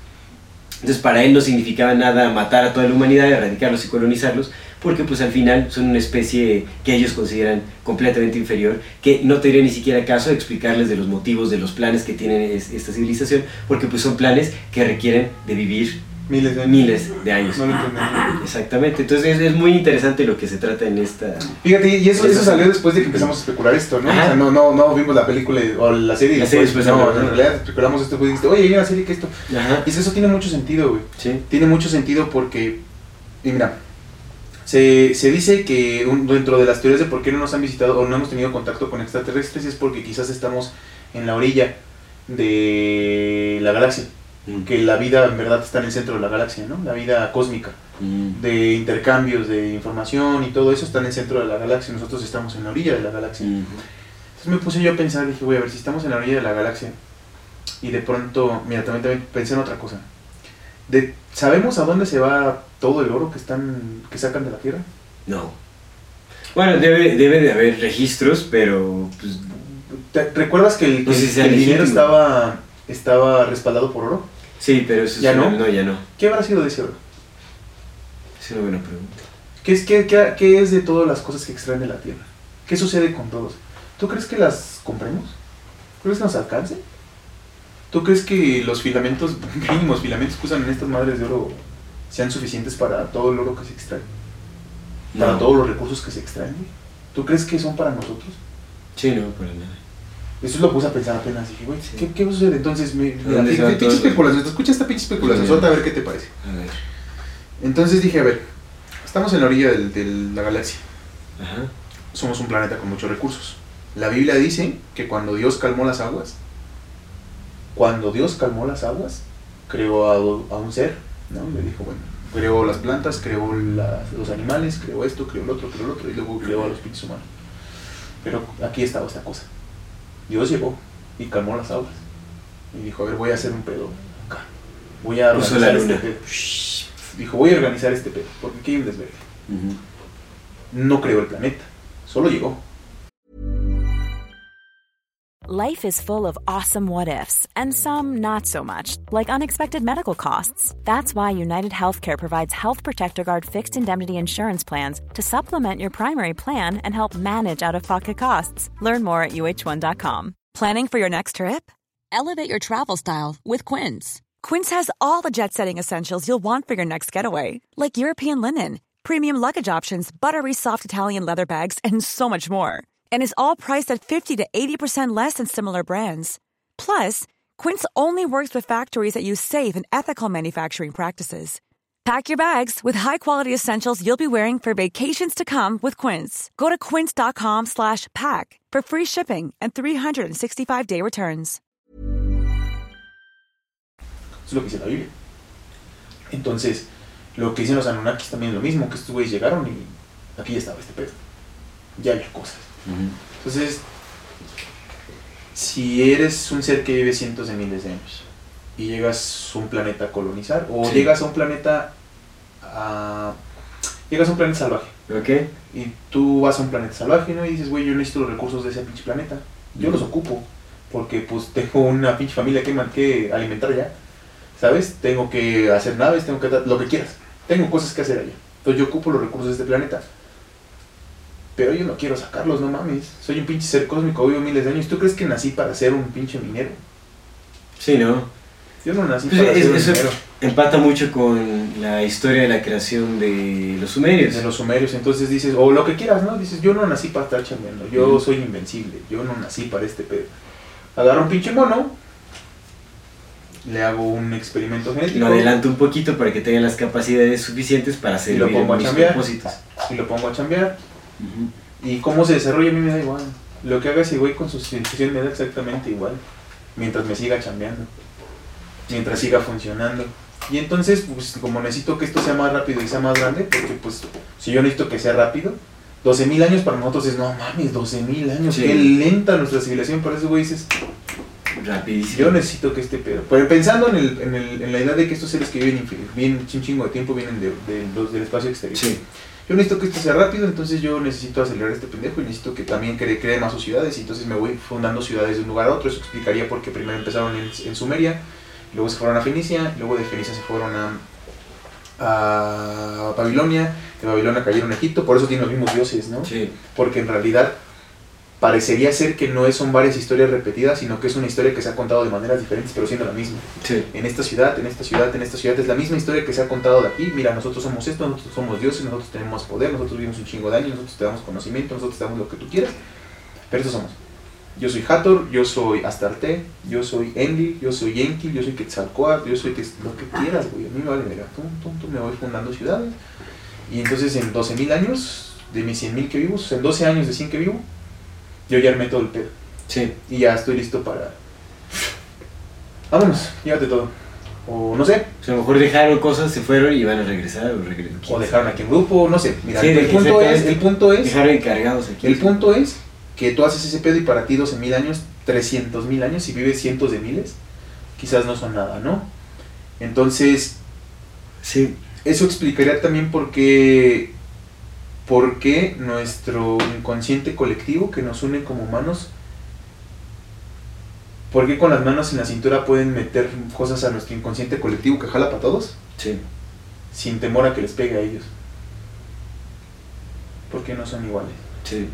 Entonces para él no significaba nada matar a toda la humanidad, erradicarlos y colonizarlos, porque pues al final son una especie que ellos consideran completamente inferior, que no tendría ni siquiera caso de explicarles de los motivos, de los planes que tiene es- esta civilización, porque pues son planes que requieren de vivir Miles de años. miles de años. No lo entendí. Exactamente, entonces es, es muy interesante lo que se trata en esta... Fíjate, y eso, eso salió después de que empezamos a especular esto, ¿no? O sea, no, no, no vimos la película y- o la serie y La serie después, después, no, en realidad especulamos esto, pues dijiste, oye, hay una serie que esto. Ajá, Y eso tiene mucho sentido, güey. sí. Tiene mucho sentido porque, y mira, se, se dice que un- dentro de las teorías de por qué no nos han visitado o no hemos tenido contacto con extraterrestres es porque quizás estamos en la orilla de la galaxia, Mm. que la vida en verdad está en el centro de la galaxia, ¿no? La vida cósmica, Mm. de intercambios de información y todo eso está en el centro de la galaxia, nosotros estamos en la orilla de la galaxia. Mm. Entonces me puse yo a pensar, dije, voy a ver si estamos en la orilla de la galaxia. Y de pronto, mira, también, también pensé en otra cosa. De, ¿Sabemos a dónde se va todo el oro que están que sacan de la Tierra? No. Bueno, debe, debe de haber registros, pero pues, ¿Te- ¿Recuerdas que el, sé que- el dinero estaba, estaba respaldado por oro? sí, pero eso es ¿Ya no? No, ya no. ¿Qué habrá sido de ese oro? Es una buena pregunta. ¿Qué es, qué, qué- qué es de todas las cosas que extraen de la Tierra? ¿Qué sucede con todos? ¿Tú crees que las compremos? ¿Crees que nos alcance? ¿Tú crees que los filamentos, mínimos filamentos que usan en estas madres de oro sean suficientes para todo el oro que se extrae? Para No. todos los recursos que se extraen. ¿Tú crees que son para nosotros? Sí, no, para nada. Eso lo puse a pensar apenas. Dije, güey. ¿qué, ¿qué va a suceder? Entonces, me, mira, pinche todo? especulación. Escucha esta pinche especulación. Suelta a ver qué te parece. A ver. Entonces dije, a ver, estamos en la orilla del- de la galaxia. Ajá. somos un planeta con muchos recursos. La Biblia dice que cuando Dios calmó las aguas, cuando Dios calmó las aguas, creó a, a un ser, ¿no? Le dijo, bueno, creó las plantas, creó los animales, creó esto, creó el otro, creó el otro, y luego creó a los pinches humanos. Pero aquí estaba esta cosa. Dios llegó y calmó las aguas. Y dijo, a ver, voy a hacer un pedo acá. Voy a organizar la este pedo. Dijo, voy a organizar este pedo, porque aquí hay un desvergue. No creó el planeta, solo llegó. Life is full of awesome what ifs, and some not so much, like unexpected medical costs. That's why United Healthcare provides Health Protector Guard fixed indemnity insurance plans to supplement your primary plan and help manage out of pocket costs. Learn more at uh1.com. Planning for your next trip? Elevate your travel style with Quince. Quince has all the jet setting essentials you'll want for your next getaway, like European linen, premium luggage options, buttery soft Italian leather bags, and so much more. And is all priced at 50 to 80% less than similar brands. Plus, Quince only works with factories that use safe and ethical manufacturing practices. Pack your bags with high-quality essentials you'll be wearing for vacations to come with Quince. Go to quince.com slash pack for free shipping and 365-day returns. Es lo que dice la Biblia. Entonces, lo que dicen los Anunnakis también es lo mismo, que estos güeyes llegaron y aquí estaba este pedo. Ya había cosas. Entonces, si eres un ser que vive cientos de miles de años y llegas a un planeta a colonizar, o Sí. llegas a un planeta a... Llegas a un planeta salvaje y tú vas a un planeta salvaje ¿no? y dices, güey, yo necesito los recursos de ese pinche planeta. Yo los ocupo porque pues tengo una pinche familia que, que alimentar ya. ¿Sabes? Tengo que hacer naves, tengo que lo que quieras. Tengo cosas que hacer allá. Entonces yo ocupo los recursos de este planeta. Pero yo no quiero sacarlos, no mames. Soy un pinche ser cósmico, vivo miles de años. ¿Tú crees que nací para ser un pinche minero? Sí, ¿no? Yo no nací Pues para es- ser un minero. empata mucho con la historia de la creación de los sumerios. De los sumerios, entonces dices, o lo que quieras, ¿no? Dices, yo no nací para estar chambeando, yo soy invencible, yo no nací para este pedo. Agarro un pinche mono, le hago un experimento genético Lo adelanto un poquito para que tengan las capacidades suficientes para Y lo pongo a chambear. propósitos. y lo pongo a chambear. Y cómo se desarrolla a mí me da igual. Lo que haga ese güey con su civilización me da exactamente igual. Mientras me siga chambeando. Mientras siga funcionando. Y entonces, pues como necesito que esto sea más rápido y sea más grande, porque pues si yo necesito que sea rápido, 12.000 años para nosotros es, no mames, 12.000 años, Sí. qué lenta nuestra civilización, por eso güey dices, Rapidísimo. yo necesito que este pedo. Pero pensando en, el, en, el- en la idea de que estos seres que viven, un chingo de tiempo, vienen de, de los, del espacio exterior. Sí. Yo necesito que esto sea rápido, entonces yo necesito acelerar este pendejo y necesito que también cree, cree más sus ciudades. Y entonces me voy fundando ciudades de un lugar a otro. Eso explicaría por qué primero empezaron en, en Sumeria, luego se fueron a Fenicia, luego de Fenicia se fueron a, a Babilonia, de Babilonia cayeron a Egipto. Por eso tienen los mismos dioses, ¿no? Sí. Porque en realidad parecería ser que no son varias historias repetidas, sino que es una historia que se ha contado de maneras diferentes, pero siendo la misma Sí. en esta ciudad, en esta ciudad, en esta ciudad. Es la misma historia que se ha contado de aquí. Mira, nosotros somos esto, nosotros somos dioses, nosotros tenemos poder, nosotros vivimos un chingo de años, nosotros te damos conocimiento, nosotros te damos lo que tú quieras. Pero eso somos. Yo soy Hathor, yo soy Astarte, yo soy Enlil, yo soy Enki, yo soy Quetzalcoatl, yo soy lo que quieras, güey. A mí me vale verga. Tum, tum, tum, me voy fundando ciudades. Y entonces en 12.000 años, de mis 100.000 que vivo, en 12 años de 100 que vivo, yo ya armé todo el pedo. Sí. Y ya estoy listo para... Vámonos, llévate todo. O no sé, O sea, a lo mejor dejaron cosas, se fueron y van a regresar. O, o dejaron aquí en grupo, no sé. Mira, Sí, el, punto es, el punto es, Dejaron encargados aquí. el punto es que tú haces ese pedo y para ti 12.000 años, 300.000 años, si vives cientos de miles, quizás no son nada, ¿no? Entonces, Sí. eso explicaría también por qué, por qué nuestro inconsciente colectivo que nos une como humanos, por qué con las manos en la cintura pueden meter cosas a nuestro inconsciente colectivo que jala para todos, Sí. sin temor a que les pegue a ellos. Porque no son iguales. Sí.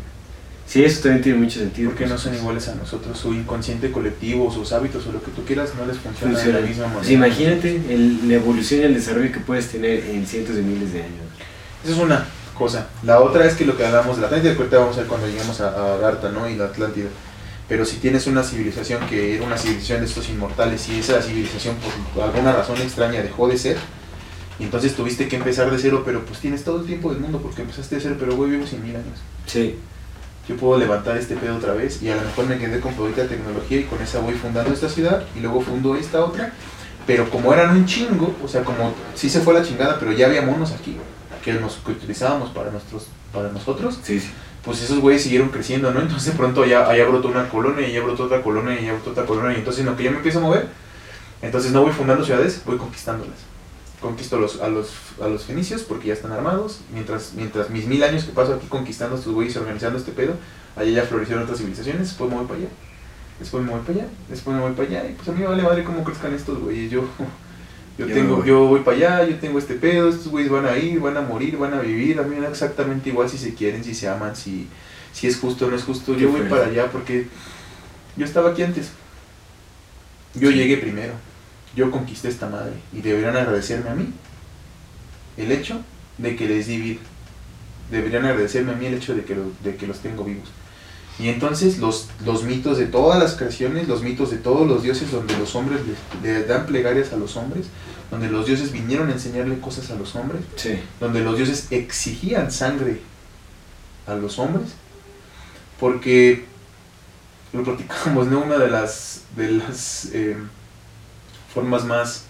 Sí, eso también tiene mucho sentido. Porque no pues, son iguales a nosotros. Su inconsciente colectivo, sus hábitos o lo que tú quieras no les funciona, funciona. de la misma manera. Pues imagínate el- la evolución y el desarrollo que puedes tener en cientos de miles de años. Esa es una cosa. La otra es que lo que hablamos de la Atlántida, que ahorita vamos a ver cuando lleguemos a, a Garta, ¿no? Y la Atlántida. Pero si tienes una civilización que era una civilización de estos inmortales y esa civilización por alguna razón extraña dejó de ser, y entonces tuviste que empezar de cero, pero pues tienes todo el tiempo del mundo porque empezaste de cero, pero güey, vivo 100 mil años. Sí. Yo puedo levantar este pedo otra vez y a lo mejor me quedé con poquita tecnología y con esa voy fundando esta ciudad y luego fundo esta otra. Pero como eran un chingo, o sea, como sí se fue la chingada, pero ya había monos aquí que nos que utilizábamos para nuestros para nosotros, Sí, sí. pues esos güeyes siguieron creciendo, ¿no? Entonces de pronto ya allá brotó una colonia y ya brotó otra colonia y ya brotó otra colonia y entonces en lo que yo me empiezo a mover, entonces no voy fundando ciudades, voy conquistándolas. Conquisto a los, a los, a los fenicios porque ya están armados, mientras, mientras mis mil años que paso aquí conquistando a estos güeyes y organizando este pedo, allá ya florecieron otras civilizaciones, después me voy para allá, después me voy para allá, después me voy para allá y pues a mí me vale madre cómo crezcan estos güeyes, yo... Yo, Yo tengo, yo voy para allá, yo tengo este pedo, estos güeyes van a ir, van a morir, van a vivir, a mí me da exactamente igual si se quieren, si se aman, si, si es justo o no es justo, yo voy para allá porque yo estaba aquí antes. Yo Sí. llegué primero, yo conquisté esta madre y deberían agradecerme a mí el hecho de que les di vida. Deberían agradecerme a mí el hecho de que, lo- de que los tengo vivos. Y entonces los, los mitos de todas las creaciones, los mitos de todos los dioses donde los hombres le, le dan plegarias a los hombres, donde los dioses vinieron a enseñarle cosas a los hombres, Sí. donde los dioses exigían sangre a los hombres, porque lo platicamos, ¿no? Una de las, de las eh, formas más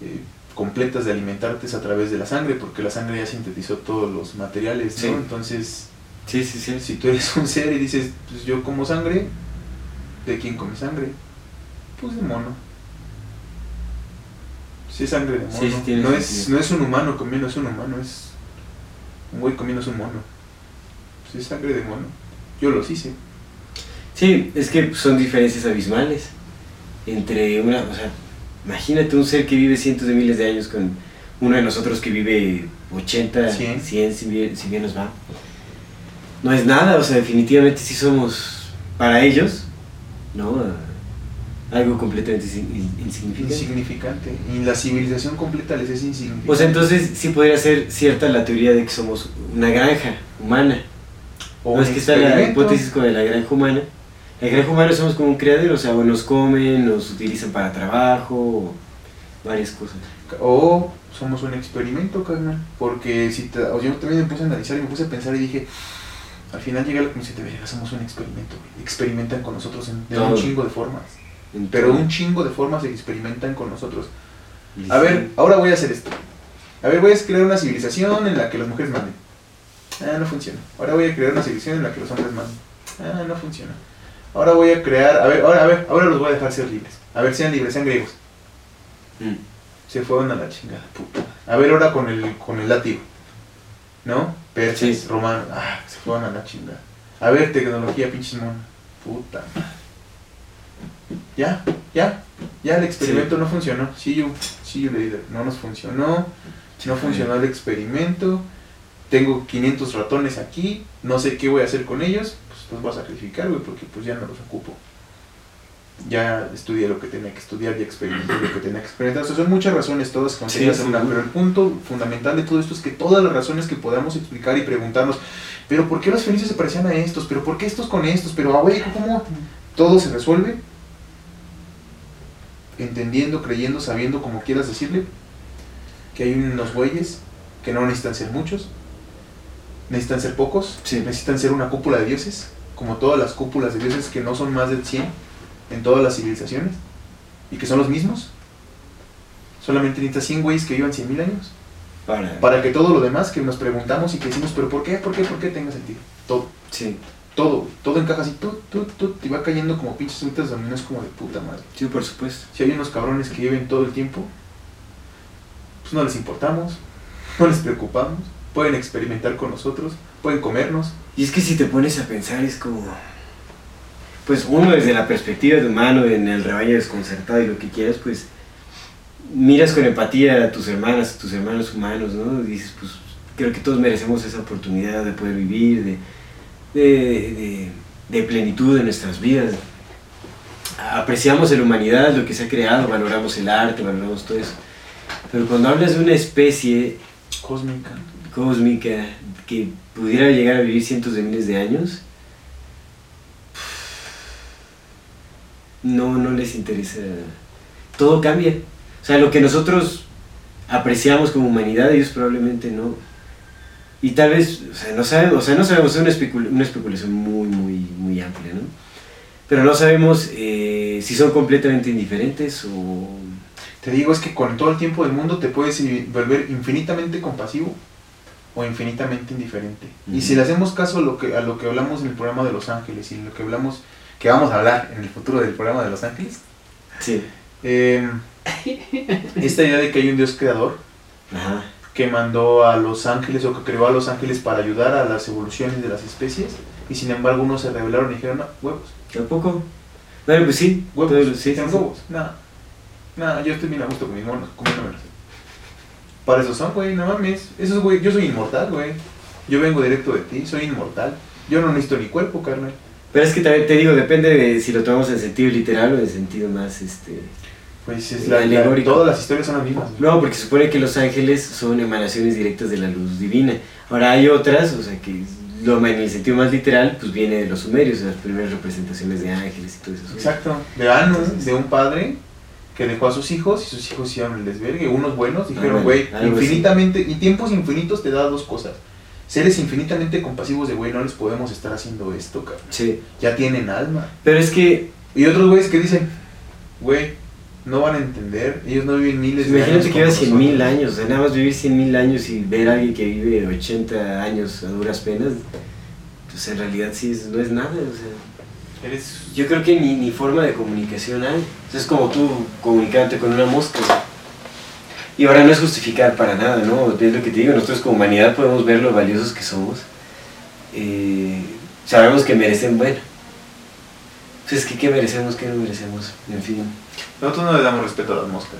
eh, completas de alimentarte es a través de la sangre, porque la sangre ya sintetizó todos los materiales, ¿no? Sí. Entonces, Sí, sí, sí. si tú eres un ser y dices, pues yo como sangre, ¿de quién come sangre? Pues de mono. Sí, es sangre de mono. Sí, sí tiene no, es, no es un humano comiendo, es un humano, es un güey comiendo es un mono. Sí, es sangre de mono. Yo los hice. Sí, es que son diferencias abismales entre una, o sea, imagínate un ser que vive cientos de miles de años con uno de nosotros que vive 80, Cien. 100, si, bien, si bien nos va. No es nada, o sea, definitivamente sí somos para ellos, ¿no? Algo completamente insi- in- insignificante. Insignificante. Y la civilización completa les es insignificante. O sea, entonces sí podría ser cierta la teoría de que somos una granja humana. O no es que está la hipótesis con la granja humana. La granja humana somos como un criadero, o sea, o nos comen, nos utilizan para trabajo, o varias cosas. O somos un experimento, carnal. Porque si te- o yo también me puse a analizar y me puse a pensar y dije, al final llegué a la conclusión de verga, somos un experimento. güey. Experimentan con nosotros en, de un chingo de formas. En Pero un chingo de formas se experimentan con nosotros. A ver, ahora voy a hacer esto. A ver, voy a crear una civilización en la que las mujeres manden. Ah, no funciona. Ahora voy a crear una civilización en la que los hombres manden. Ah, no funciona. Ahora voy a crear, a ver, ahora, a ver, ahora los voy a dejar ser libres. A ver, sean libres, sean griegos. Mm. Se fueron a la chingada, puta. A ver ahora con el, con el látigo. ¿No? Persas, Sí. romanos. Ah, se fueron a la chingada. A ver, tecnología, pinche mono. Puta. Ya, ya. Ya el experimento no funcionó. Sí, yo, sí, yo le dije, no nos funcionó. No funcionó el experimento. Tengo 500 ratones aquí. No sé qué voy a hacer con ellos. Pues los voy a sacrificar, güey, porque pues ya no los ocupo ya estudié lo que tenía que estudiar, ya experimenté lo que tenía que experimentar. O sea, son muchas razones todas contenidas Sí, en una, pero el punto fundamental de todo esto es que todas las razones que podamos explicar y preguntarnos, pero ¿por qué los felices se parecían a estos? ¿Pero por qué estos con estos? ¿Pero, ah, güey, cómo todo se resuelve? Entendiendo, creyendo, sabiendo, como quieras decirle, que hay unos güeyes que no necesitan ser muchos, necesitan ser pocos, Sí. necesitan ser una cúpula de dioses, como todas las cúpulas de dioses que no son más de 100 en todas las civilizaciones y que son los mismos. Solamente necesitas 100 güeyes que vivan 100 mil años Para. para que todo lo demás que nos preguntamos y que decimos, pero ¿por qué? ¿Por qué? ¿Por qué tenga sentido? Todo, Sí, todo, todo encaja así, tú, tú, tú, y va cayendo como pinches frutas dominos como de puta madre. sí, por supuesto. Si hay unos cabrones que viven todo el tiempo, pues no les importamos, no les preocupamos, pueden experimentar con nosotros, pueden comernos. Y es que si te pones a pensar es como... Pues uno desde la perspectiva de humano, en el rebaño desconcertado y lo que quieras, pues miras con empatía a tus hermanas, a tus hermanos humanos, ¿no? Y dices, pues creo que todos merecemos esa oportunidad de poder vivir, de, de, de- de plenitud en nuestras vidas. Apreciamos en la humanidad lo que se ha creado, valoramos el arte, valoramos todo eso. Pero cuando hablas de una especie Cósmica. cósmica que pudiera llegar a vivir cientos de miles de años, no, no les interesa. Todo cambia. O sea, lo que nosotros apreciamos como humanidad, ellos probablemente no. Y tal vez, o sea, no sabemos, o sea, no sabemos, es una, especul- una especulación muy, muy, muy amplia, ¿no? Pero no sabemos eh, si son completamente indiferentes o... Te digo, es que con todo el tiempo del mundo te puedes volver infinitamente compasivo o infinitamente indiferente. Y si le hacemos caso a lo, que, a lo que hablamos en el programa de Los Ángeles y lo que hablamos, que vamos a hablar en el futuro del programa de Los Ángeles, Sí. eh, esta idea de que hay un Dios creador Ajá. que mandó a los ángeles o que creó a los ángeles para ayudar a las evoluciones de las especies y sin embargo unos se rebelaron y dijeron, no, huevos, ¿Tampoco? Bueno, pues sí. huevos, sí, sí. huevos, nada, nada, yo estoy bien a gusto con mis monos, comiéndomelos. Para eso son, güey, no mames, esos güey, yo soy inmortal, güey, yo vengo directo de ti, soy inmortal, yo no necesito ni cuerpo, carnal. Pero es que también te digo, depende de si lo tomamos en sentido literal o en sentido más, este... Pues es la, la- todas las historias son las mismas. No, porque se supone que los ángeles son emanaciones directas de la luz divina. Ahora hay otras, o sea, que lo en el sentido más literal, pues viene de los sumerios, de las primeras representaciones de ángeles y todo eso. Exacto, de Anu, Entonces- de un padre que dejó a sus hijos y sus hijos hicieron el desvergue. Unos buenos dijeron, Ándale, güey, así. infinitamente, y tiempos infinitos te da dos cosas. Seres infinitamente compasivos de, güey, no les podemos estar haciendo esto, cabrón. Sí, Ya tienen alma. pero es que, Y otros güeyes que dicen, güey, no van a entender, ellos no viven miles de imagínate años. que llevas como 100 mil nosotros". años, o sea, nada más vivir 100 mil años y ver a alguien que vive 80 años a duras penas, pues en realidad sí, no es nada, o sea... Eres Yo creo que ni, ni forma de comunicación hay. O sea, es como tú comunicándote con una mosca. Y ahora no es justificar para nada, ¿no? Es lo que te digo, nosotros como humanidad podemos ver lo valiosos que somos. Eh, sabemos que merecen, bueno. Pues es que, ¿qué merecemos? ¿Qué no merecemos? En fin. Nosotros no le damos respeto a las moscas.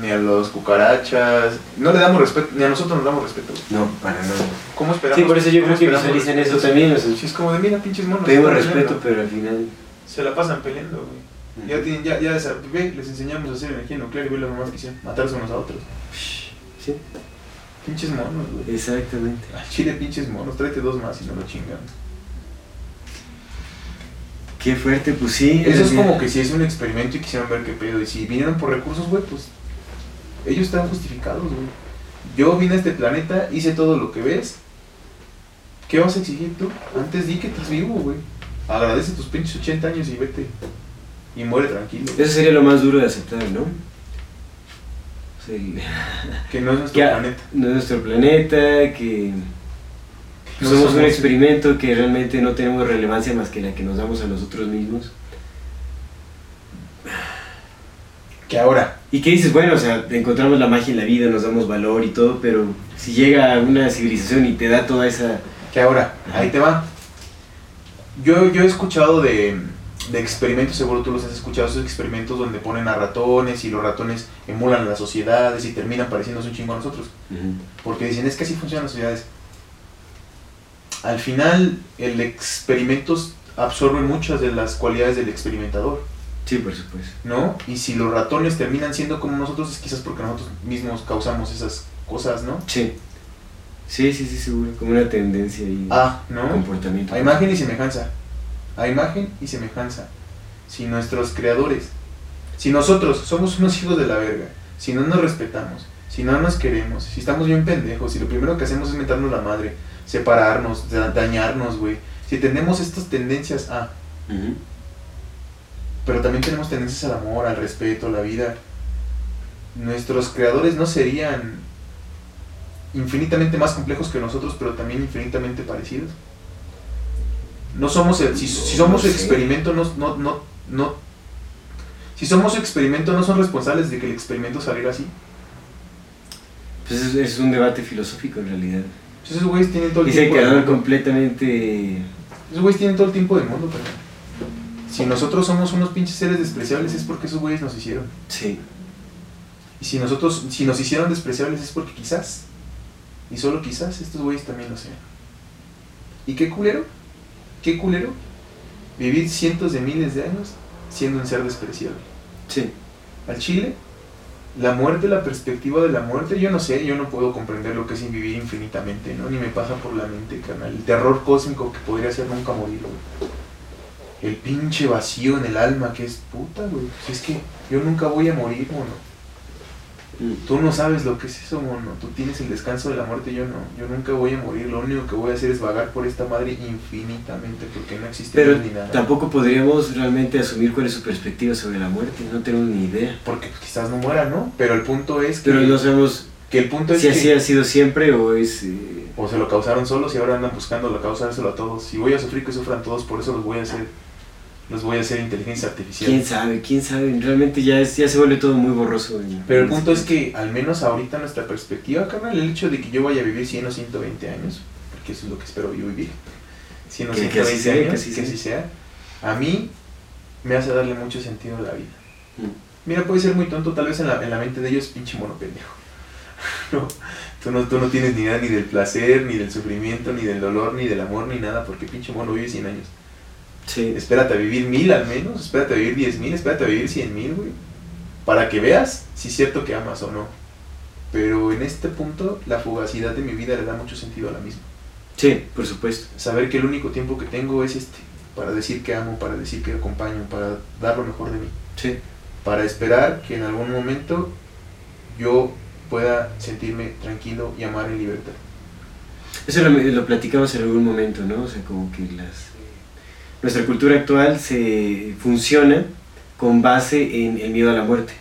ni a los cucarachas. No le damos respeto, ni a nosotros nos damos respeto. No, para nada. ¿Cómo esperamos? Sí, por eso yo creo que visualizan eso respeto? también. o sea, Sí, es como de, mira, pinches monos. pedimos respeto, peleando. pero al final. Se la pasan peleando, güey. Ya, tienen, ya, ya, les enseñamos a hacer energía nuclear y ve lo nomás que hicieron. Matarse unos a otros. Sí, Pinches monos, güey. exactamente. Al chile, pinches monos. Tráete dos más y no lo chingan. Qué fuerte, pues sí. Eso es como que si es un experimento y quisieran ver qué pedo. Y si vinieron por recursos, güey, pues ellos están justificados, güey. Yo vine a este planeta, hice todo lo que ves. ¿Qué vas a exigir tú? Antes di que estás vivo, güey. Agradece tus pinches 80 años y vete. Y muere tranquilo. Eso sería lo más duro de aceptar, ¿no? Sí. Que no es nuestro Que planeta. no es nuestro planeta, que No somos, un experimento que realmente no tenemos relevancia más que la que nos damos a nosotros mismos. Que ahora, ¿Y qué dices? Bueno, o sea, encontramos la magia en la vida, nos damos valor y todo, pero si llega una civilización y te da toda esa... que ahora, ahí te va. Yo, yo he escuchado de, de experimentos, seguro tú los has escuchado, esos experimentos donde ponen a ratones y los ratones emulan las sociedades y terminan pareciéndose un chingo a nosotros. Porque dicen, es que así funcionan las sociedades. Al final, el experimento absorbe muchas de las cualidades del experimentador, Sí, por supuesto. ¿no? Y si los ratones terminan siendo como nosotros, es quizás porque nosotros mismos causamos esas cosas, ¿no? Sí. Sí, sí, sí, seguro. Como una tendencia y Ah, ¿no? comportamiento. A imagen y semejanza. A imagen y semejanza. Si nuestros creadores, si nosotros somos unos hijos de la verga, si no nos respetamos, si no nos queremos, si estamos bien pendejos, si lo primero que hacemos es meternos la madre, separarnos, da- dañarnos, güey. Si tenemos estas tendencias a, pero también tenemos tendencias al amor, al respeto, a la vida, nuestros creadores no serían infinitamente más complejos que nosotros, pero también infinitamente parecidos. No somos el, si, somos su experimento, no, no, no, no- si somos su experimento, no son responsables de que el experimento saliera así. Pues es, es un debate filosófico en realidad. Pues esos güeyes tienen todo el Y se tiempo del quedaron mundo. completamente... Esos güeyes tienen todo el tiempo del mundo, pero si nosotros somos unos pinches seres despreciables es porque esos güeyes nos hicieron. Sí. Y si nosotros, si nos hicieron despreciables es porque quizás, y solo quizás, estos güeyes también lo sean. ¿Y qué culero? ¿Qué culero? Vivir cientos de miles de años siendo un ser despreciable. Sí. Al Chile, la muerte, la perspectiva de la muerte, yo no sé, yo no puedo comprender lo que es vivir infinitamente, ¿no? Ni me pasa por la mente, carnal. El terror cósmico que podría ser nunca morir, güey. El pinche vacío en el alma que es puta, güey. Si es que yo nunca voy a morir, mono. Tú no sabes lo que es eso, mono. Tú tienes el descanso de la muerte, yo no. Yo nunca voy a morir. Lo único que voy a hacer es vagar por esta madre infinitamente porque no existe Pero ni nada. tampoco podríamos realmente asumir cuál es su perspectiva sobre la muerte. No tenemos ni idea. Porque quizás no muera, ¿no? Pero el punto es que, Pero no sabemos que el punto es si que así ha sido siempre o es... eh, o se lo causaron solos y ahora andan buscando la causárselo a todos. Si voy a sufrir que sufran todos, por eso los voy a hacer los voy a hacer inteligencia artificial. ¿Quién sabe? ¿Quién sabe? Realmente ya, es, ya se vuelve todo muy borroso. en- Pero el en punto es este- que, al menos ahorita nuestra perspectiva, carnal, el hecho de que yo vaya a vivir 100 o 120 años, porque eso es lo que espero yo vivir, 100 o Que- que 120 así sea, años, que así que sea. así sea, a mí me hace darle mucho sentido a la vida. Mm. Mira, puede ser muy tonto, tal vez en la, en la mente de ellos, pinche mono pendejo. No, tú no, tú no tienes ni idea ni del placer, ni del sufrimiento, ni del dolor, ni del amor, ni nada, porque pinche mono vive 100 años. Sí. Espérate a vivir mil al menos, espérate a vivir diez mil, espérate a vivir cien mil, güey. Para que veas si es cierto que amas o no. Pero en este punto, la fugacidad de mi vida le da mucho sentido a la misma. Sí, por supuesto. Saber que el único tiempo que tengo es este, para decir que amo, para decir que acompaño, para dar lo mejor de mí. Sí. Para esperar que en algún momento yo pueda sentirme tranquilo y amar en libertad. Eso lo, lo platicamos en algún momento, ¿no? O sea, como que las, nuestra cultura actual se funciona con base en el miedo a la muerte.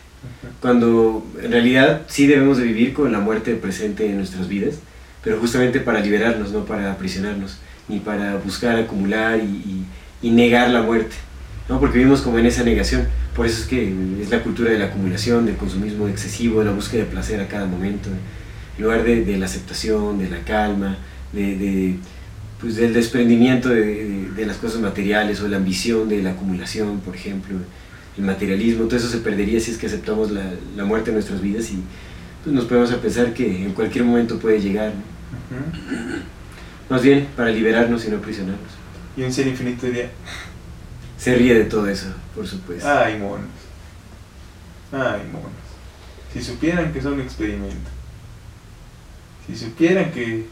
Cuando en realidad sí debemos de vivir con la muerte presente en nuestras vidas, pero justamente para liberarnos, no para aprisionarnos, ni para buscar acumular y, y- y negar la muerte, ¿no? Porque vivimos como en esa negación. Por eso es que es la cultura de la acumulación, del consumismo excesivo, de la búsqueda de placer a cada momento, en lugar de, de la aceptación, de la calma, de, de, pues, del desprendimiento de, de- de las cosas materiales o la ambición de la acumulación, por ejemplo. el materialismo, todo eso se perdería si es que aceptamos la, la muerte en nuestras vidas y pues, nos ponemos a pensar que en cualquier momento puede llegar. Más bien para liberarnos y no aprisionarnos. Y un ser infinito diría, Se ríe de todo eso, por supuesto. ay monos, ay monos. Si supieran que son un experimento. Si supieran que...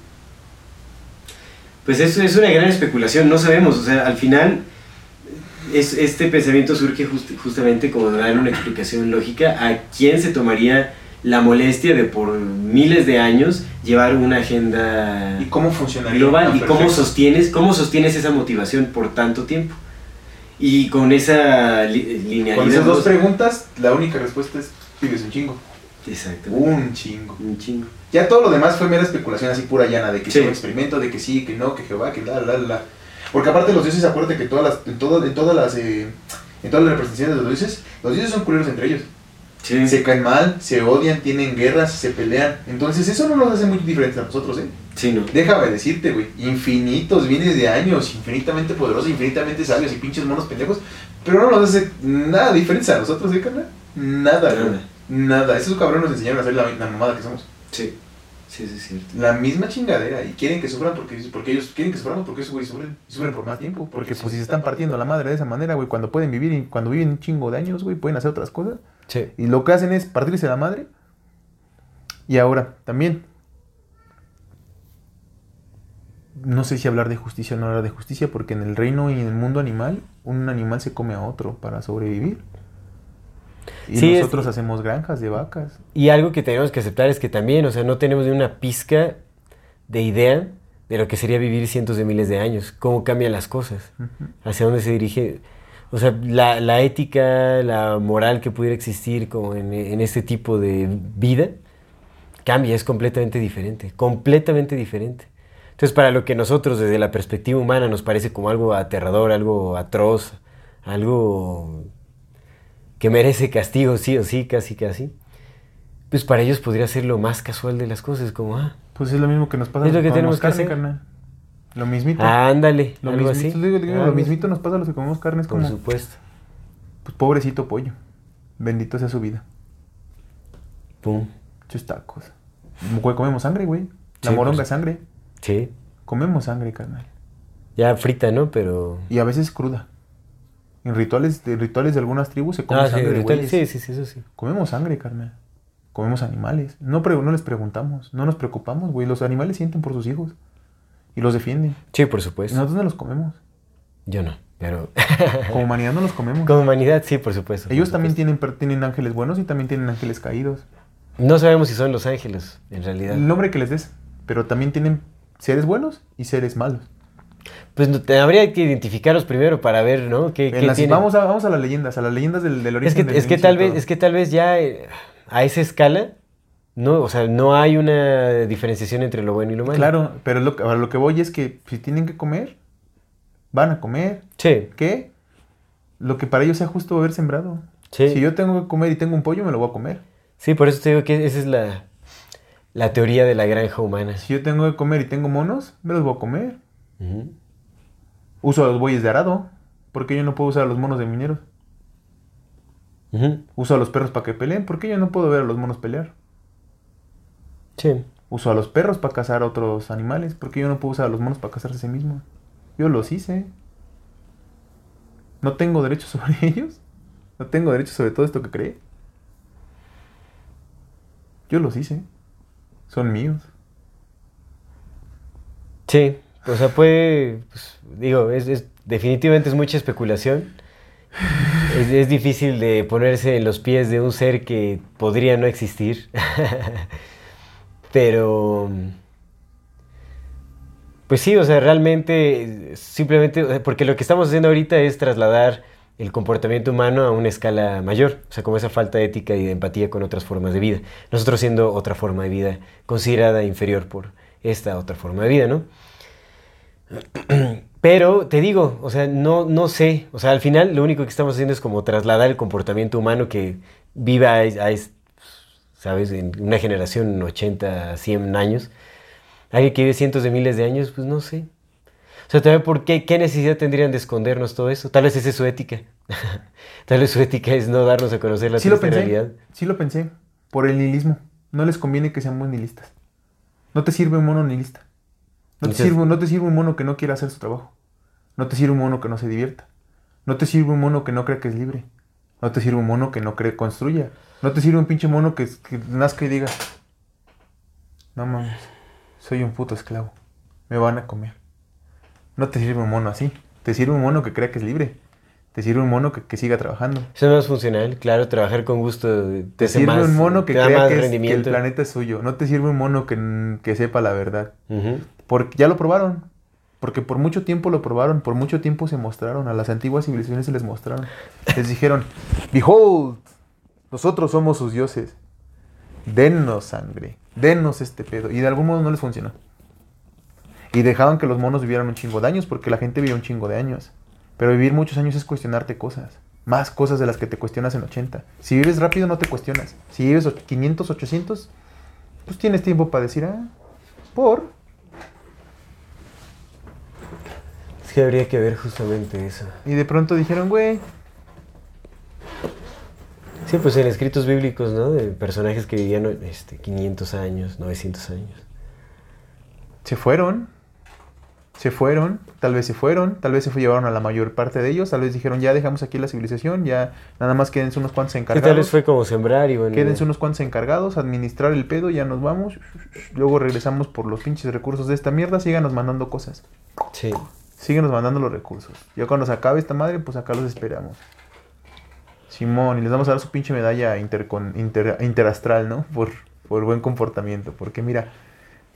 Pues eso es una gran especulación, no sabemos, o sea, al final es, este pensamiento surge just- justamente como dar una explicación lógica a quién se tomaría la molestia de por miles de años llevar una agenda ¿Y cómo funcionaría? global Ah, y cómo perfecto. sostienes, cómo sostienes esa motivación por tanto tiempo. Y con esa li- linealidad... Con esas dos preguntas, la única respuesta es, vives un chingo. Exactamente. Un chingo. Un chingo. Ya todo lo demás fue mera especulación así pura llana, de que Sí. es un experimento, de que sí, que no, que Jehová, que la, la, la. Porque aparte los dioses, acuérdate que todas las, en, todo- en todas las, eh, en todas las representaciones de los dioses, los dioses son culeros entre ellos. Sí. Se caen mal, se odian, tienen guerras, se pelean. Entonces eso no nos hace muy diferentes a nosotros, ¿eh? Sí, no. Déjame decirte, güey, infinitos bienes de años, infinitamente poderosos, infinitamente sabios y pinches monos pendejos, pero no nos hace nada diferente a nosotros, ¿eh, carnal? Nada, güey. Nada. Esos cabrones nos enseñaron a hacer la, la mamada que somos. Sí. Sí, sí, es cierto. La misma chingadera. Y quieren que sufran porque, porque ellos quieren que suframos porque esos güeyes sufren. Y sufren por más tiempo. Porque pues si se están partiendo la madre de esa manera, güey, cuando pueden vivir y cuando viven un chingo de años, güey, pueden hacer otras cosas. Sí. Y lo que hacen es partirse la madre. Y ahora, también. No sé si hablar de justicia o no hablar de justicia, porque en el reino y en el mundo animal, un animal se come a otro para sobrevivir. Y Sí, es- nosotros hacemos granjas de vacas. Y algo que tenemos que aceptar es que también, o sea, no tenemos ni una pizca de idea de lo que sería vivir cientos de miles de años, cómo cambian las cosas, hacia dónde se dirige. O sea, la, la ética, la moral que pudiera existir como en, en este tipo de vida, cambia, es completamente diferente, completamente diferente. Entonces, para lo que nosotros desde la perspectiva humana nos parece como algo aterrador, algo atroz, algo que merece castigo, sí o sí, casi casi, pues para ellos podría ser lo más casual de las cosas, como, ah, Pues es lo mismo que nos pasa Es lo que tenemos carne, hacer. Lo mismito. ándale, lo algo mismito, así. digo, digo, lo mismito nos pasa a los que comemos carne. Es Por como, supuesto. pues pobrecito pollo. Bendito sea su vida. Pum. Muchos tacos. Comemos sangre, güey. La Sí, moronga pues. es sangre. Sí. Comemos sangre, carnal. Ya frita, ¿no? Pero... Y a veces cruda. En rituales, de rituales de algunas tribus se come Ah, sí, sangre de ritual- güeyes. sí, sí, sí, eso sí. Comemos sangre, carnal. Comemos animales. No, pre- no les preguntamos. No nos preocupamos, güey. Los animales sienten por sus hijos. Y los defienden. Sí, por Y supuesto. nosotros no los comemos. Yo no, pero... Como humanidad no los comemos. Como humanidad, sí, por supuesto. por Ellos también supuesto. tienen, per- tienen ángeles buenos y también tienen ángeles caídos. No sabemos si son los ángeles, en realidad. El nombre que les des. Pero también tienen seres buenos y seres malos. Pues no- te- habría que identificarlos primero para ver, ¿no? ¿Qué, qué las- vamos, a, vamos a las leyendas, a las leyendas del, del origen Es que, del es que tal vez, es que tal vez ya eh, a esa escala, no, o sea, no hay una diferenciación entre lo bueno y lo malo. Claro, pero lo, que- a lo que voy es que si tienen que comer, van a comer. Sí, ¿Qué? Lo que para ellos sea justo haber sembrado. sí. Si yo tengo que comer y tengo un pollo, me lo voy a comer. Sí, por eso te digo que esa es la, la teoría de la granja humana. Si yo tengo que comer y tengo monos, me los voy a comer. Uso a los bueyes de arado. porque yo no puedo usar a los monos de mineros? Uso a los perros para que peleen. ¿Por qué yo no puedo ver a los monos pelear? Sí. Uso a los perros para cazar a otros animales. ¿Por qué yo no puedo usar a los monos para cazarse a sí mismos? Yo los hice. ¿No tengo derecho sobre ellos? ¿No tengo derecho sobre todo esto que creé? Yo los hice. Son míos. Sí, o sea, puede, digo, es, es- definitivamente es mucha especulación. Es, es difícil de ponerse en los pies de un ser que podría no existir. Pero, pues sí, o sea, realmente, simplemente, porque lo que estamos haciendo ahorita es trasladar el comportamiento humano a una escala mayor, o sea, como esa falta de ética y de empatía con otras formas de vida. Nosotros siendo otra forma de vida considerada inferior por esta otra forma de vida, ¿no? Pero te digo, o sea, no, no sé, o sea, al final lo único que estamos haciendo es como trasladar el comportamiento humano que vive a, a es- ¿sabes? En una generación, 80, 100 años. Alguien que vive cientos de miles de años, pues no sé. O sea, también, ¿por qué, qué necesidad tendrían de escondernos todo eso? Tal vez esa es su ética. Tal vez su ética es no darnos a conocer la Sí lo pensé. realidad. Sí lo pensé. Por el nihilismo. No les conviene que seamos nihilistas. No te sirve un mono nihilista. No te, sirve, no te sirve un mono que no quiera hacer su trabajo. No te sirve un mono que no se divierta. No te sirve un mono que no cree que es libre. No te sirve un mono que no cree construya. No te sirve un pinche mono que, que nazca y diga, no mames, soy un puto esclavo. Me van a comer. No te sirve un mono así. Te sirve un mono que crea que es libre. Te sirve un mono que, que siga trabajando. Eso es más funcional, claro, trabajar con gusto te Te sirve más- un mono que crea que, es- que el planeta es suyo. No te sirve un mono que, que sepa la verdad. Ujú. Porque ya lo probaron. Porque por mucho tiempo lo probaron. Por mucho tiempo se mostraron. A las antiguas civilizaciones se les mostraron. Les dijeron, Behold, nosotros somos sus dioses. Dennos sangre. Dennos este pedo. Y de algún modo no les funcionó. Y dejaban que los monos vivieran un chingo de años. Porque la gente vivía un chingo de años. Pero vivir muchos años es cuestionarte cosas. Más cosas de las que te cuestionas en 80. Si vives rápido no te cuestionas. Si vives och- 500, 800, pues tienes tiempo para decir, ah, por... Es que habría que ver justamente eso. Y de pronto dijeron, güey, Sí, pues en escritos bíblicos, ¿no? De personajes que vivían este, 500 años, 900 años. se fueron. Se fueron, tal vez se fueron, tal vez se llevaron a la mayor parte de ellos, tal vez dijeron, ya dejamos aquí la civilización, ya nada más quédense unos cuantos Que encargados. tal vez fue como sembrar y bueno. Quédense unos cuantos encargados, administrar el pedo, ya nos vamos. Luego regresamos por los pinches recursos de esta mierda, síganos mandando cosas. Sí. Síguenos mandando los recursos. Ya cuando se acabe esta madre, pues acá los esperamos. Simón, y les vamos a dar su pinche medalla intercon- inter- interastral, ¿no? Por, por buen comportamiento. Porque mira,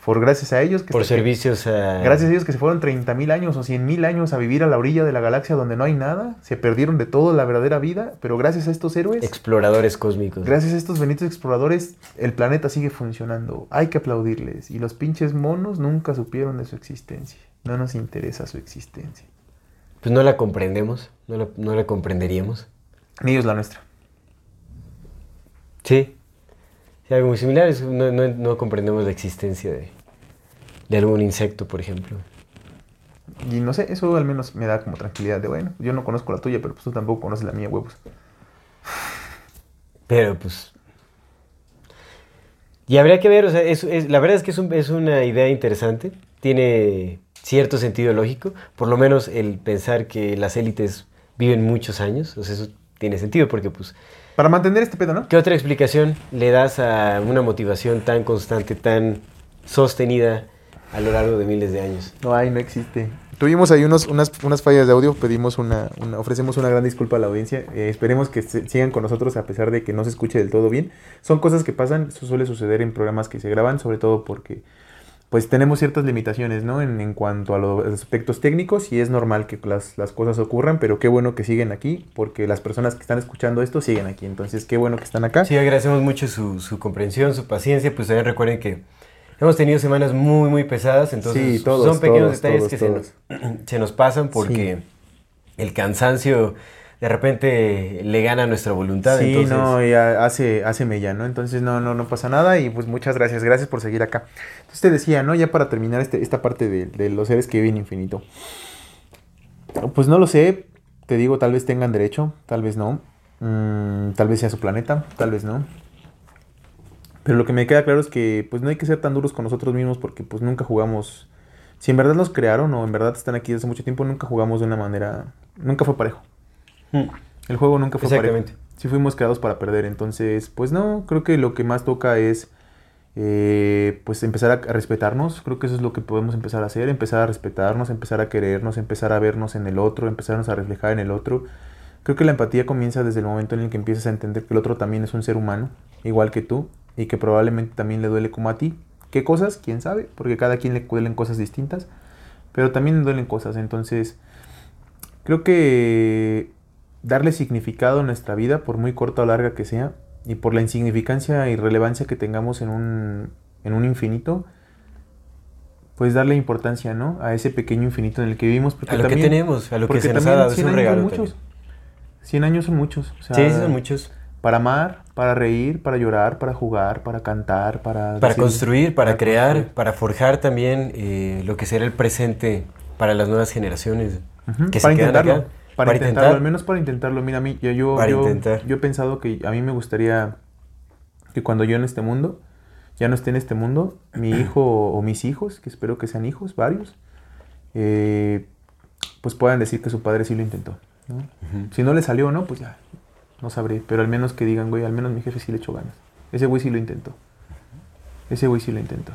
por gracias a ellos que Por servicios a... Gracias a ellos que se fueron 30 mil años o 100 mil años a vivir a la orilla de la galaxia donde no hay nada, se perdieron de todo la verdadera vida, pero gracias a estos héroes, Exploradores cósmicos. gracias a estos benitos exploradores, el planeta sigue funcionando. Hay que aplaudirles. Y los pinches monos nunca supieron de su existencia. No nos interesa su existencia. Pues no la comprendemos, no la, no la comprenderíamos. Ni ellos la nuestra. Sí. Sí, algo muy similar es no, no- no comprendemos la existencia de, de algún insecto, por ejemplo. Y no sé, eso al menos me da como tranquilidad de, bueno, yo no conozco la tuya, pero pues tú tampoco conoces la mía, huevos. Pero pues... Y habría que ver, o sea, es, es- la verdad es que es, un- es una idea interesante. Tiene cierto sentido lógico. Por lo menos el pensar que las élites viven muchos años. O sea, eso tiene sentido porque pues... Para mantener este pedo, ¿no? ¿Qué otra explicación le das a una motivación tan constante, tan sostenida a lo largo de miles de años? No hay, no existe. Tuvimos ahí unos, unas, unas fallas de audio, pedimos una, una- ofrecemos una gran disculpa a la audiencia. Eh, esperemos que se- sigan con nosotros a pesar de que no se escuche del todo bien. Son cosas que pasan, eso suele suceder en programas que se graban, sobre todo porque pues tenemos ciertas limitaciones, ¿no? En, en cuanto a los aspectos técnicos y es normal que las, las cosas ocurran, pero qué bueno que siguen aquí, porque las personas que están escuchando esto siguen aquí. Entonces, qué bueno que están acá. Sí, agradecemos mucho su, su comprensión, su paciencia. Pues también recuerden que hemos tenido semanas muy, muy pesadas. Entonces, Sí, todos, son pequeños todos, detalles todos, que se nos, se nos pasan porque el cansancio de repente le gana nuestra voluntad. Sí, entonces, no, ya hace, hace mella, ¿no? Entonces no, no, no pasa nada y pues muchas gracias, gracias por seguir acá. Entonces te decía, ¿no? Ya para terminar este, esta parte de, de los seres que viven infinito. Pues no lo sé, te digo, tal vez tengan derecho, tal vez no. Mm, tal vez sea su planeta, tal vez no. Pero lo que me queda claro es que pues no hay que ser tan duros con nosotros mismos porque pues nunca jugamos... Si en verdad nos crearon o en verdad están aquí desde hace mucho tiempo, nunca jugamos de una manera... Nunca fue parejo. Mm. El juego nunca fue parejo. Exactamente. Sí fuimos creados para perder, entonces, pues no, creo que lo que más toca es, eh, pues empezar a, a respetarnos, creo que eso es lo que podemos empezar a hacer, empezar a respetarnos, empezar a querernos, empezar a vernos en el otro, empezarnos a reflejar en el otro. Creo que la empatía comienza desde el momento en el que empiezas a entender que el otro también es un ser humano, igual que tú, y que probablemente también le duele como a ti. ¿Qué cosas? ¿Quién sabe? Porque cada quien le duelen cosas distintas, pero también le duelen cosas, entonces creo que darle significado a nuestra vida, por muy corta o larga que sea, y por la insignificancia y relevancia que tengamos en un, en un infinito, pues darle importancia, ¿no? A ese pequeño infinito en el que vivimos. Porque A lo que tenemos, a lo que se nos ha dado, es 100 un años son regalo muchos. también. 100 años son muchos. o sea, Sí, son muchos. Para amar, para reír, para llorar, para jugar, para cantar, para... Para decir- construir, para, crear, construir. para forjar también eh, lo que será el presente para las nuevas generaciones. Que para se intentarlo. acá. Para, Para intentarlo, intentar. al menos para intentarlo. Mira, a mí, yo, yo, he pensado que a mí me gustaría que cuando yo en este mundo, ya no esté en este mundo, mi hijo o mis hijos, que espero que sean hijos, varios, eh, pues puedan decir que su padre sí lo intentó. ¿no? Si no le salió o no, pues ya, no sabré. Pero al menos que digan, güey, al menos mi jefe sí le echó ganas. Ese güey sí lo intentó. Ese güey sí lo intentó.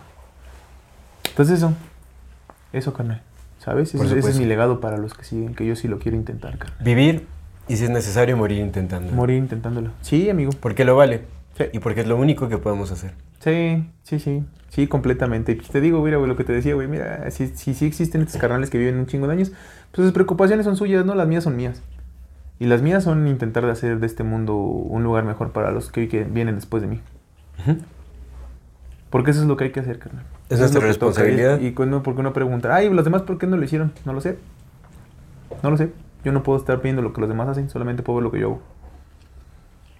Entonces eso, eso, carnal. ¿Sabes? Ese, ese es mi legado para los que siguen, que yo sí lo quiero intentar. Vivir y si es necesario morir intentando. Morir intentándolo. Sí, amigo. Porque lo vale. Sí. Y porque es lo único que podemos hacer. Sí, sí, sí. Sí, completamente. Y pues te digo, mira, güey, lo que te decía, güey, mira, si, si, si existen estos carnales que viven un chingo de años, pues sus preocupaciones son suyas, no las mías son mías. Y las mías son intentar de hacer de este mundo un lugar mejor para los que, vienen después de mí. Ujú. Porque eso es lo que hay que hacer, carnal. Es Eso nuestra responsabilidad. Y, cuando, porque uno pregunta, ay, los demás, ¿por qué no lo hicieron? No lo sé. No lo sé. Yo no puedo estar viendo lo que los demás hacen, solamente puedo ver lo que yo hago.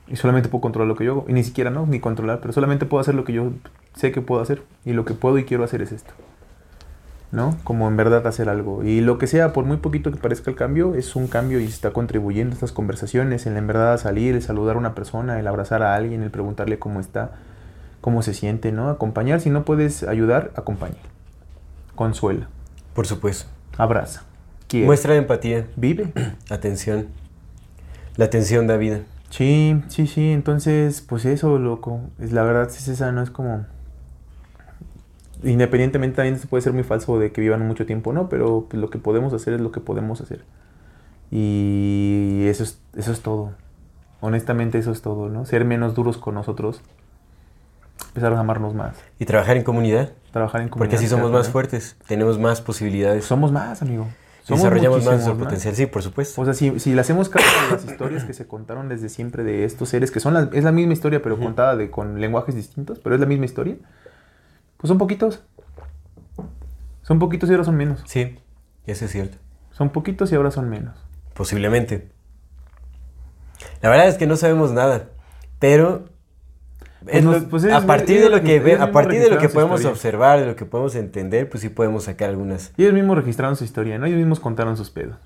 Y solamente puedo controlar lo que yo hago. Y ni siquiera, no, ni controlar, pero solamente puedo hacer lo que yo sé que puedo hacer. Y lo que puedo y quiero hacer es esto. ¿No? Como en verdad hacer algo. Y lo que sea, por muy poquito que parezca el cambio, es un cambio y se está contribuyendo a estas conversaciones, en la en verdad salir, el saludar a una persona, el abrazar a alguien, el preguntarle cómo está, cómo se siente, ¿no? Acompañar, si no puedes ayudar, acompaña. Consuela, Por supuesto. abraza, quiere, Muestra empatía, vive. atención. La atención da vida. Sí, sí, sí, entonces, pues eso, loco. Es, la verdad es esa, no es como... Independientemente también se puede ser muy falso de que vivan mucho tiempo, ¿no? Pero pues, lo que podemos hacer es lo que podemos hacer. Y eso es, eso es todo. Honestamente eso es todo, ¿no? Ser menos duros con nosotros. Empezar a amarnos más. Y trabajar en comunidad. Trabajar en comunidad. Porque así somos más fuertes. Tenemos más posibilidades. Somos más, amigo. Somos desarrollamos más nuestro potencial. Sí, por supuesto. O sea, si, si le hacemos caso a las historias que se contaron desde siempre de estos seres, que son las- es la misma historia, pero contada de, con lenguajes distintos, pero es la misma historia, pues son poquitos. Son poquitos y ahora son menos. Sí, eso es cierto. Son poquitos y ahora son menos. Posiblemente. La verdad es que no sabemos nada. Pero nos- pues a partir de lo que ve- a partir de lo que podemos historia. observar, de lo que podemos entender, pues sí podemos sacar algunas. Ellos mismos registraron su historia, ¿no? Ellos mismos contaron sus pedos.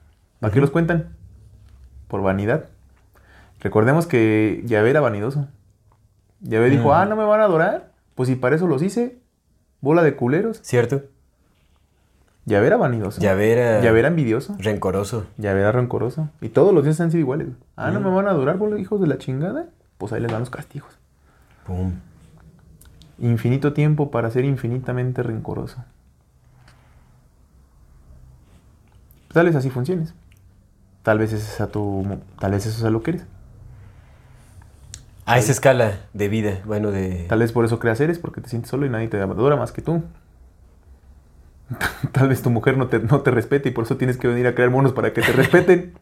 ¿Para qué los cuentan? Por vanidad. Recordemos que Yahvé era vanidoso. Yahvé dijo, ah, ¿no me van a adorar? Pues si para eso los hice, bola de culeros. ¿Cierto? Yahvé era vanidoso. Yahvé era- Yahvé era envidioso. Rencoroso. Yahvé era rencoroso. Y todos los dioses han sido iguales. Ah, ¿no me van a adorar, bola hijos de la chingada? Pues ahí les dan los castigos. Pum. Infinito tiempo para ser infinitamente rencoroso. Tal vez así funciones. Tal vez ese sea tu, tal vez eso sea lo que eres. A esa escala de vida, bueno, de... Tal vez por eso creas seres, porque te sientes solo y nadie te adora más que tú. Tal vez tu mujer no te, no te respete y por eso tienes que venir a crear monos para que te respeten.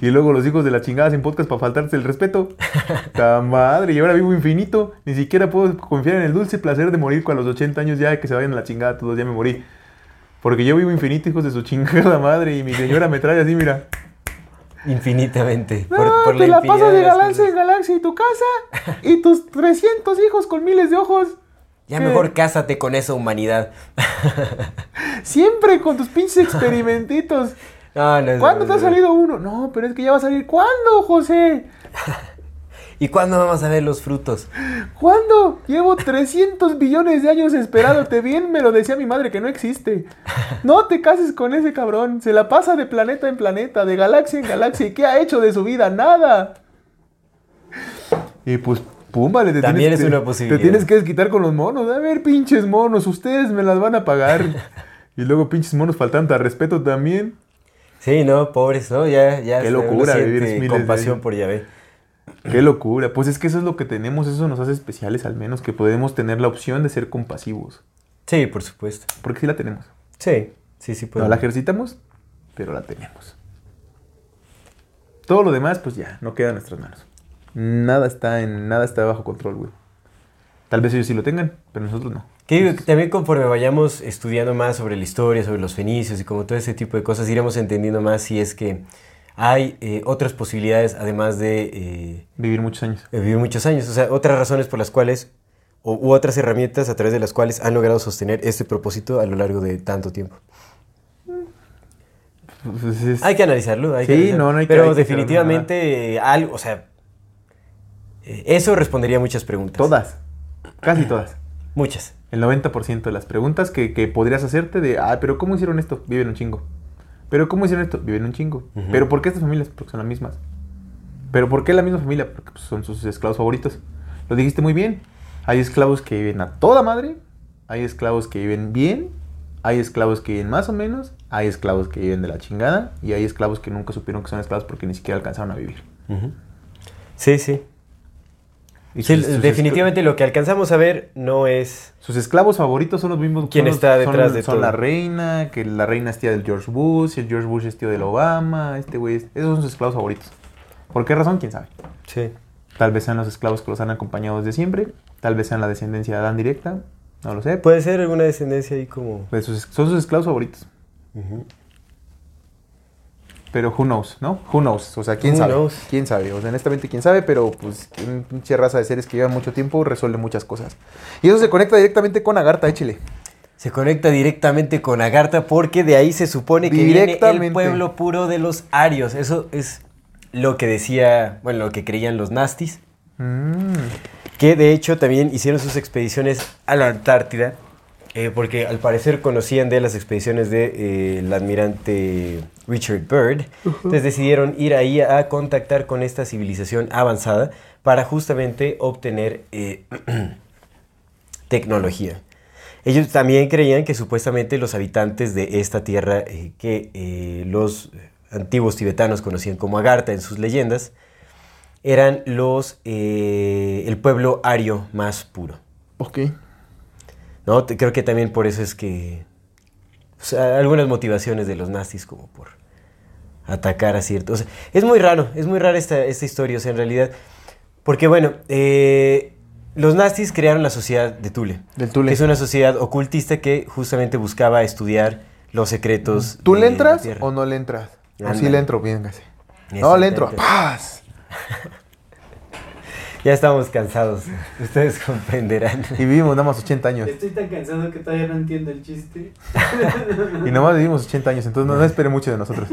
Y luego los hijos de la chingada hacen podcast para faltarte el respeto. ¡Ta madre! Y ahora vivo infinito. Ni siquiera puedo confiar en el dulce placer de morir con los 80 años ya que se vayan a la chingada todos. Ya me morí. Porque yo vivo infinito, hijos de su chingada madre. Y mi señora me trae así, mira. Infinitamente. Por, Ah, por te la pasas de galaxia en galaxia y tu casa. Y tus 300 hijos con miles de ojos. Ya ¿Qué? mejor cásate con esa humanidad. Siempre con tus pinches experimentitos. No, no es- ¿Cuándo te ha salido uno? No, pero es que ya va a salir. ¿Cuándo, José? ¿Y cuándo vamos a ver los frutos? ¿Cuándo? Llevo 300 billones de años esperándote. Bien me lo decía mi madre que no existe. No te cases con ese cabrón. Se la pasa de planeta en planeta, de galaxia en galaxia. ¿Y qué ha hecho de su vida? Nada. Y pues, pum, vale, te También tienes, es te- una posibilidad. Te tienes que desquitar con los monos. A ver, pinches monos, ustedes me las van a pagar. y luego pinches monos faltando a respeto también. Sí, no, pobres, ¿no? Ya, ya. Qué locura vivir compasión por Yahvé. Qué locura. Pues es que eso es lo que tenemos, eso nos hace especiales al menos, que podemos tener la opción de ser compasivos. Sí, por supuesto. Porque sí la tenemos. Sí, sí, sí, No puedo. la ejercitamos, pero la tenemos. Todo lo demás, pues ya, no queda en nuestras manos. Nada está en, nada está bajo control, güey. Tal vez ellos sí lo tengan, pero nosotros no. Que digo que también conforme vayamos estudiando más sobre la historia, sobre los fenicios y como todo ese tipo de cosas, iremos entendiendo más si es que hay eh, otras posibilidades además de eh, Vivir muchos años. vivir muchos años. O sea, otras razones por las cuales, o, u otras herramientas a través de las cuales han logrado sostener este propósito a lo largo de tanto tiempo. Pues es- Hay que analizarlo. hay que Sí, analizarlo. no, no hay que- Pero hay que definitivamente eh, algo, o sea, eh, eso respondería a muchas preguntas. Todas. Casi todas. Muchas. El 90% de las preguntas que, que podrías hacerte de, ah, pero ¿cómo hicieron esto? Viven un chingo. ¿Pero cómo hicieron esto? Viven un chingo. ¿Pero por qué estas familias? Porque son las mismas. ¿Pero por qué la misma familia? Porque pues, son sus esclavos favoritos. Lo dijiste muy bien. Hay esclavos que viven a toda madre. Hay esclavos que viven bien. Hay esclavos que viven más o menos. Hay esclavos que viven de la chingada. Y hay esclavos que nunca supieron que son esclavos porque ni siquiera alcanzaron a vivir. Sí, sí. Y Sí, sus- sus definitivamente lo que alcanzamos a ver no es... Sus esclavos favoritos son los mismos. ¿Quién son los- está detrás son- de Son todo? la reina, que la reina es tía del George Bush, el George Bush es tío del Obama, este güey. es- Esos son sus esclavos favoritos. ¿Por qué razón? ¿Quién sabe? Sí. Tal vez sean los esclavos que los han acompañado desde siempre. Tal vez sean la descendencia de Adán directa. No lo sé. Puede ser alguna descendencia ahí como... Pues sus- son sus esclavos favoritos. Pero who knows, ¿no? Who knows. O sea, quién Who sabe. knows. Quién sabe. O sea, honestamente, quién sabe. Pero pues, una pinche raza de seres que llevan mucho tiempo resuelve muchas cosas. Y eso se conecta directamente con Agartha, échele. Se conecta directamente con Agartha porque de ahí se supone que viene el pueblo puro de los arios. Eso es lo que decía, bueno, lo que creían los nastis. Mm. Que de hecho también hicieron sus expediciones a la Antártida. eh, porque al parecer conocían de las expediciones del almirante Richard Byrd. Entonces decidieron ir ahí a contactar con esta civilización avanzada para justamente obtener eh, tecnología. Ellos también creían que supuestamente los habitantes de esta tierra eh, que eh, los antiguos tibetanos conocían como Agartha en sus leyendas, eran los el pueblo ario más puro. Ok. ¿no? Creo que también por eso es que o sea, algunas motivaciones de los nazis como por atacar a ciertos... o sea, es muy raro, es muy rara esta, esta historia, o sea, en realidad, porque bueno, eh, los nazis crearon la sociedad de Tule, Del Tule. que es una sociedad ocultista que justamente buscaba estudiar los secretos. ¿Tú de le entras o no le entras? O sí Ándale. le entro, véngase. No, le entro. ¡Paz! Ya estamos cansados, ustedes comprenderán. Y vivimos nada más 80 años. Estoy tan cansado que todavía no entiendo el chiste. Y nada más vivimos 80 años, entonces no, no espere mucho de nosotros.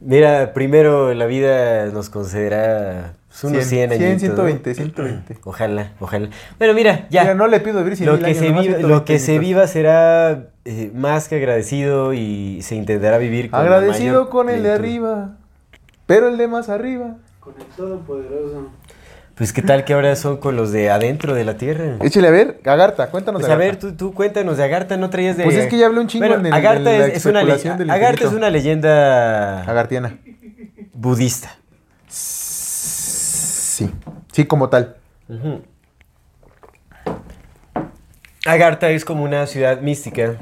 Mira, primero la vida nos concederá pues, unos 100, 100, añitos, 120, ¿no? 120. Ojalá, ojalá. Bueno, mira, ya. Mira, no le pido vivir 100 lo que, años, se nomás viva, 120 lo que se viva será eh, más que agradecido y se intentará vivir con Agradecido mayor con el de arriba, pero el de más arriba. Con el Todopoderoso. Pues qué tal que ahora son con los de adentro de la tierra. Échale a ver, Agartha, cuéntanos Pues de a ver, Agartha. tú, tú cuéntanos de Agartha, no traías de... Pues es que ya hablé un chingo Bueno, en el- Agartha en la es, una, Agartha es una leyenda Agartiana. budista. Sí, sí, como tal. Agartha es como una ciudad mística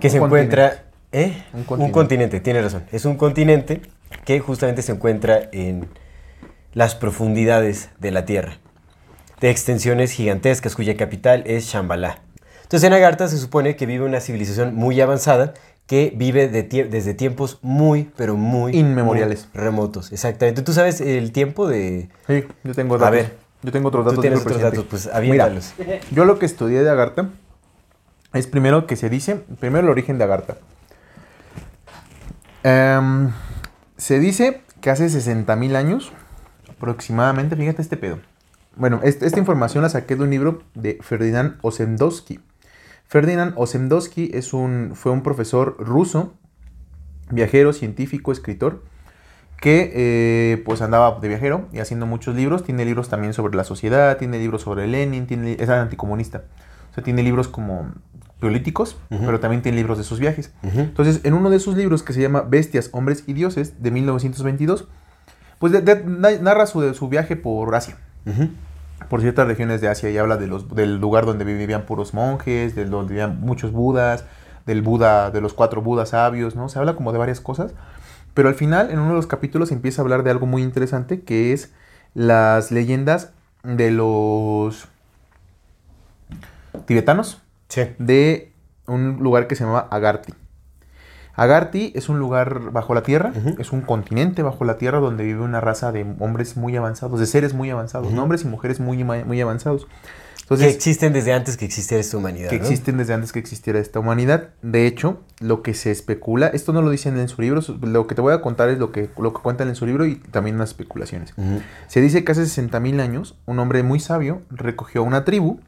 que Un se encuentra... ¿Eh? Un Un continente. continente. tiene razón. Es un continente que justamente se encuentra en las profundidades de la Tierra, de extensiones gigantescas cuya capital es Shambhala. Entonces en Agartha se supone que vive una civilización muy avanzada que vive de tie- desde tiempos muy, pero muy... Inmemoriales. muy remotos, exactamente. ¿Tú sabes el tiempo de...? Sí, yo tengo A datos. ver. yo tengo otros datos. Tú tienes otros datos, pues aviéntalos. Mira, yo lo que estudié de Agartha es primero que se dice, primero el origen de Agartha. Em, se dice que hace 60.000 años, aproximadamente, fíjate este pedo. Bueno, est- esta información la saqué de un libro de Ferdinand Ossendowski. Ferdinand Ossendowski es un, fue un profesor ruso, viajero, científico, escritor, que eh, pues andaba de viajero y haciendo muchos libros. Tiene libros también sobre la sociedad, tiene libros sobre Lenin, tiene, es anticomunista. O sea, tiene libros como políticos, pero también tiene libros de sus viajes. Entonces, en uno de sus libros que se llama Bestias, Hombres y Dioses, de 1922, pues de- de- na- narra su, su viaje por Asia, por ciertas regiones de Asia, y habla de los, del lugar donde vivían puros monjes, de donde vivían muchos budas, del Buda, de los cuatro budas sabios, ¿no? Se habla como de varias cosas. Pero al final, en uno de los capítulos, empieza a hablar de algo muy interesante, que es las leyendas de los tibetanos Sí. de un lugar que se llama Agarthy. Agarthy es un lugar bajo la tierra, es un continente bajo la tierra donde vive una raza de hombres muy avanzados, de seres muy avanzados, hombres y mujeres muy, muy avanzados, Entonces, que existen desde antes que existiera esta humanidad. que ¿no? existen desde antes que existiera esta humanidad. De hecho, lo que se especula, esto no lo dicen en su libro, lo que te voy a contar es lo que, lo que cuentan en su libro y también unas especulaciones. Se dice que hace 60.000 años, un hombre muy sabio recogió a una tribu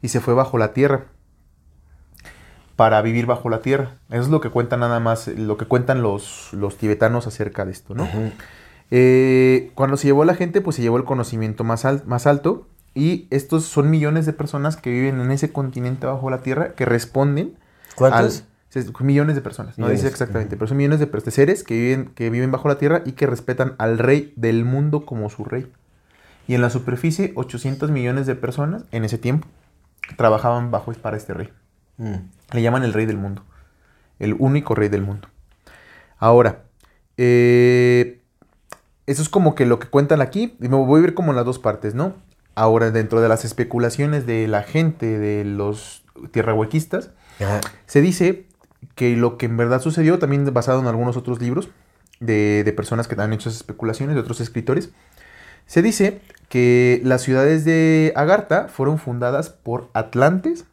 y se fue bajo la tierra para vivir bajo la tierra. Eso es lo que cuentan nada más, lo que cuentan los, los tibetanos acerca de esto, ¿no? Eh, cuando se llevó a la gente, pues se llevó el conocimiento más, al- más alto. Y estos son millones de personas que viven en ese continente bajo la tierra que responden ¿Cuántos? al- millones de personas, no dice exactamente, pero son millones de, de seres que viven, que viven bajo la tierra y que respetan al rey del mundo como su rey. Y en la superficie, 800 millones de personas en ese tiempo trabajaban bajo para este rey. Mm. Le llaman el rey del mundo. El único rey del mundo. Ahora, eh, eso es como que lo que cuentan aquí. Y me voy a ver como en las dos partes, ¿no? Ahora, dentro de las especulaciones de la gente, de los tierrahuequistas, Ajá. se dice que lo que en verdad sucedió, también basado en algunos otros libros de, de personas que han hecho esas especulaciones, de otros escritores, se dice que las ciudades de Agartha fueron fundadas por atlantes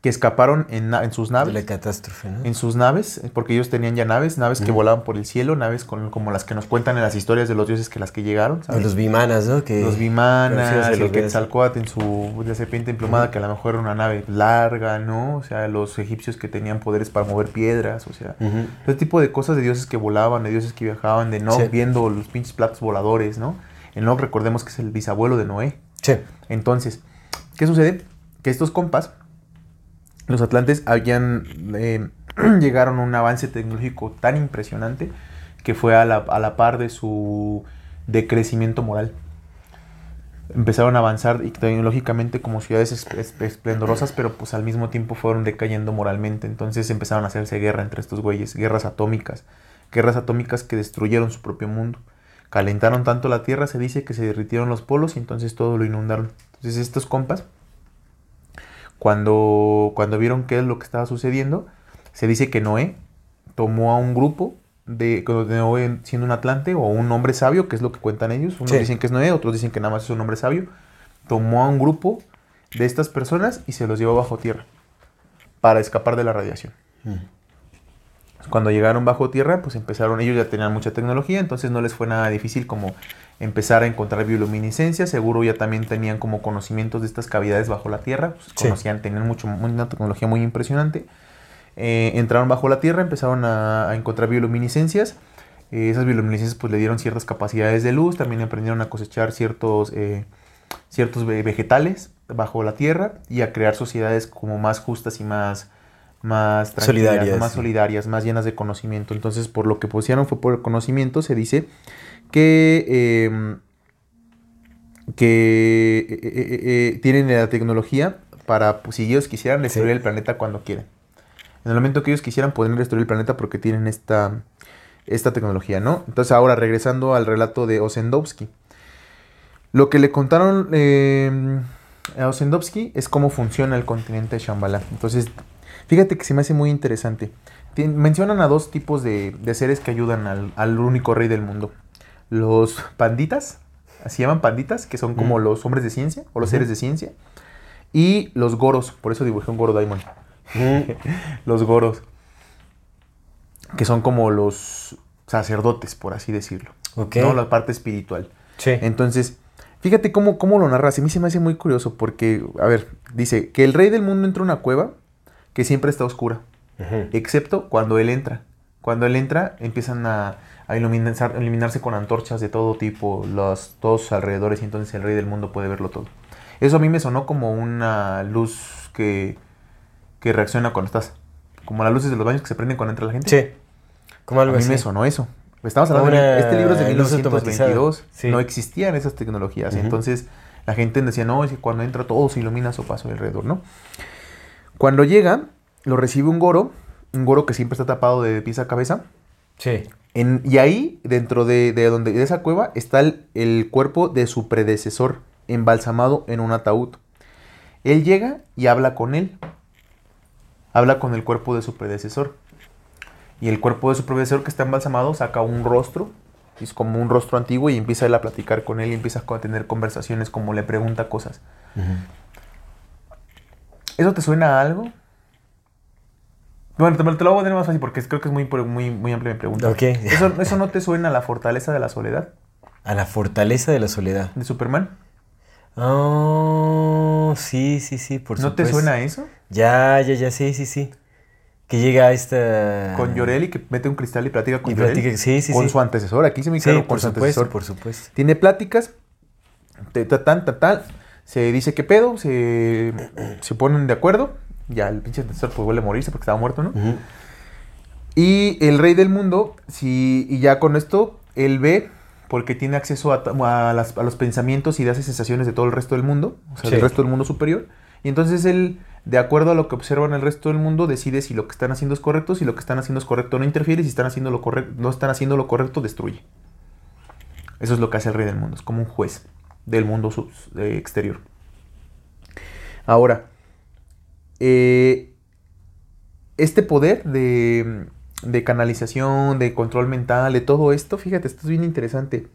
que escaparon en, en sus De la naves. catástrofe, ¿no? En sus naves, porque ellos tenían ya naves, naves que volaban por el cielo, naves con- como las que nos cuentan en las historias de los dioses que las que llegaron, los bimanas, ¿no? Que Los Vimanas, el los. Quetzalcóatl en su la serpiente emplumada, que a lo mejor era una nave larga, ¿no? O sea, los egipcios que tenían poderes para mover piedras, o sea, Ujú. ese tipo de cosas de dioses que volaban, de dioses que viajaban, de Sí. viendo los pinches platos voladores, ¿no? Enoch recordemos que es el bisabuelo de Noé. Sí. Entonces, ¿qué sucede? Que estos compas, los atlantes, eh, llegaron a un avance tecnológico tan impresionante que fue a la, par de su decrecimiento moral. Empezaron a avanzar tecnológicamente como ciudades es- es- esplendorosas, pero pues al mismo tiempo fueron decayendo moralmente. Entonces empezaron a hacerse guerra entre estos güeyes, guerras atómicas, guerras atómicas que destruyeron su propio mundo. Calentaron tanto la tierra, se dice que se derritieron los polos y entonces todo lo inundaron. Entonces estos compas, cuando, cuando vieron qué es lo que estaba sucediendo, se dice que Noé tomó a un grupo de cuando Noé siendo un atlante o un hombre sabio, que es lo que cuentan ellos. Unos Sí. dicen que es Noé, otros dicen que nada más es un hombre sabio. Tomó a un grupo de estas personas y se los llevó bajo tierra para escapar de la radiación. Cuando llegaron bajo tierra, pues empezaron, ellos ya tenían mucha tecnología, entonces no les fue nada difícil como empezar a encontrar bioluminiscencia, seguro ya también tenían como conocimientos de estas cavidades bajo la tierra, pues, Sí. conocían, tenían mucho, una tecnología muy impresionante. Eh, entraron bajo la tierra, empezaron a, a encontrar bioluminiscencias, Eh, esas bioluminiscencias pues le dieron ciertas capacidades de luz, también aprendieron a cosechar ciertos, eh, ciertos ve- vegetales bajo la tierra y a crear sociedades como más justas y más, más Solidarias, más sí. solidarias, más llenas de conocimiento. Entonces, por lo que pusieron fue por el conocimiento, se dice que, eh, que eh, eh, eh, tienen la tecnología para, pues, si ellos quisieran, destruir Sí. el planeta cuando quieran. En el momento que ellos quisieran, podrían destruir el planeta porque tienen esta, esta tecnología, ¿no? Entonces, ahora regresando al relato de Osendowski. Lo que le contaron eh, a Osendowski es cómo funciona el continente de Shambhala. Entonces, fíjate que se me hace muy interesante. Tien- mencionan a dos tipos de, de seres que ayudan al, al único rey del mundo. Los panditas, así llaman panditas, que son como Mm. los hombres de ciencia o los seres de ciencia. Y los goros, por eso dibujé un goro diamond. Mm. los goros, que son como los sacerdotes, por así decirlo. Ok. ¿no? La parte espiritual. Sí. Entonces, fíjate cómo, cómo lo narras. A mí se me hace muy curioso porque, a ver, dice que el rey del mundo entra a una cueva que siempre está oscura, excepto cuando él entra. Cuando él entra, empiezan a, a iluminar- a iluminarse con antorchas de todo tipo, los, todos sus alrededores, y entonces el rey del mundo puede verlo todo. Eso a mí me sonó como una luz que, que reacciona cuando estás. Como las luces de los baños que se prenden cuando entra la gente. Sí. Como A mí así. me sonó eso. Estamos hablando de este libro es de luz 1922. automatizada. Sí. No existían esas tecnologías. Entonces la gente decía, no, es que cuando entra todo se ilumina a su paso alrededor, ¿no? Cuando llega, lo recibe un goro, un goro que siempre está tapado de pies a cabeza. Sí. En- y ahí, dentro de, de donde, de esa cueva, está el, el cuerpo de su predecesor, embalsamado en un ataúd. Él llega y habla con él. Habla con el cuerpo de su predecesor. Y el cuerpo de su predecesor que está embalsamado saca un rostro. Es como un rostro antiguo y empieza él a platicar con él y empieza a tener conversaciones como le pregunta cosas. ¿Eso te suena a algo? Bueno, te, te lo voy a poner más fácil porque creo que es muy, muy, muy amplia mi pregunta. Ok. ¿Eso, ¿Eso no te suena a la fortaleza de la soledad A la fortaleza de la soledad. de Superman? Oh, sí, sí, sí, por ¿No te supuesto. suena a eso? Ya, ya, ya, sí, sí, sí. Que llega a esta... Con Yorel y que mete un cristal y platica con Y platica- sí, sí, Con sí. su antecesor. Aquí se me claro con por su supuesto, antecesor. por supuesto. Tiene pláticas. te- ta- tan, ta- tal. Se dice qué pedo. Se, se ponen de acuerdo. Ya el pinche antecesor pues vuelve a morirse porque estaba muerto, ¿no? Y el rey del mundo, si, y ya con esto, él ve, porque tiene acceso a, las- a los pensamientos, ideas y sensaciones de todo el resto del mundo, o sea, Sí. del resto del mundo superior. Y entonces él, de acuerdo a lo que observa en el resto del mundo, decide si lo que están haciendo es correcto, si lo que están haciendo es correcto no interfiere, si están haciendo lo correcto, no están haciendo lo correcto, destruye. Eso es lo que hace el rey del mundo, es como un juez del mundo eh, exterior. Ahora, eh, este poder de, de canalización, de control mental, de todo esto, fíjate, esto es bien interesante.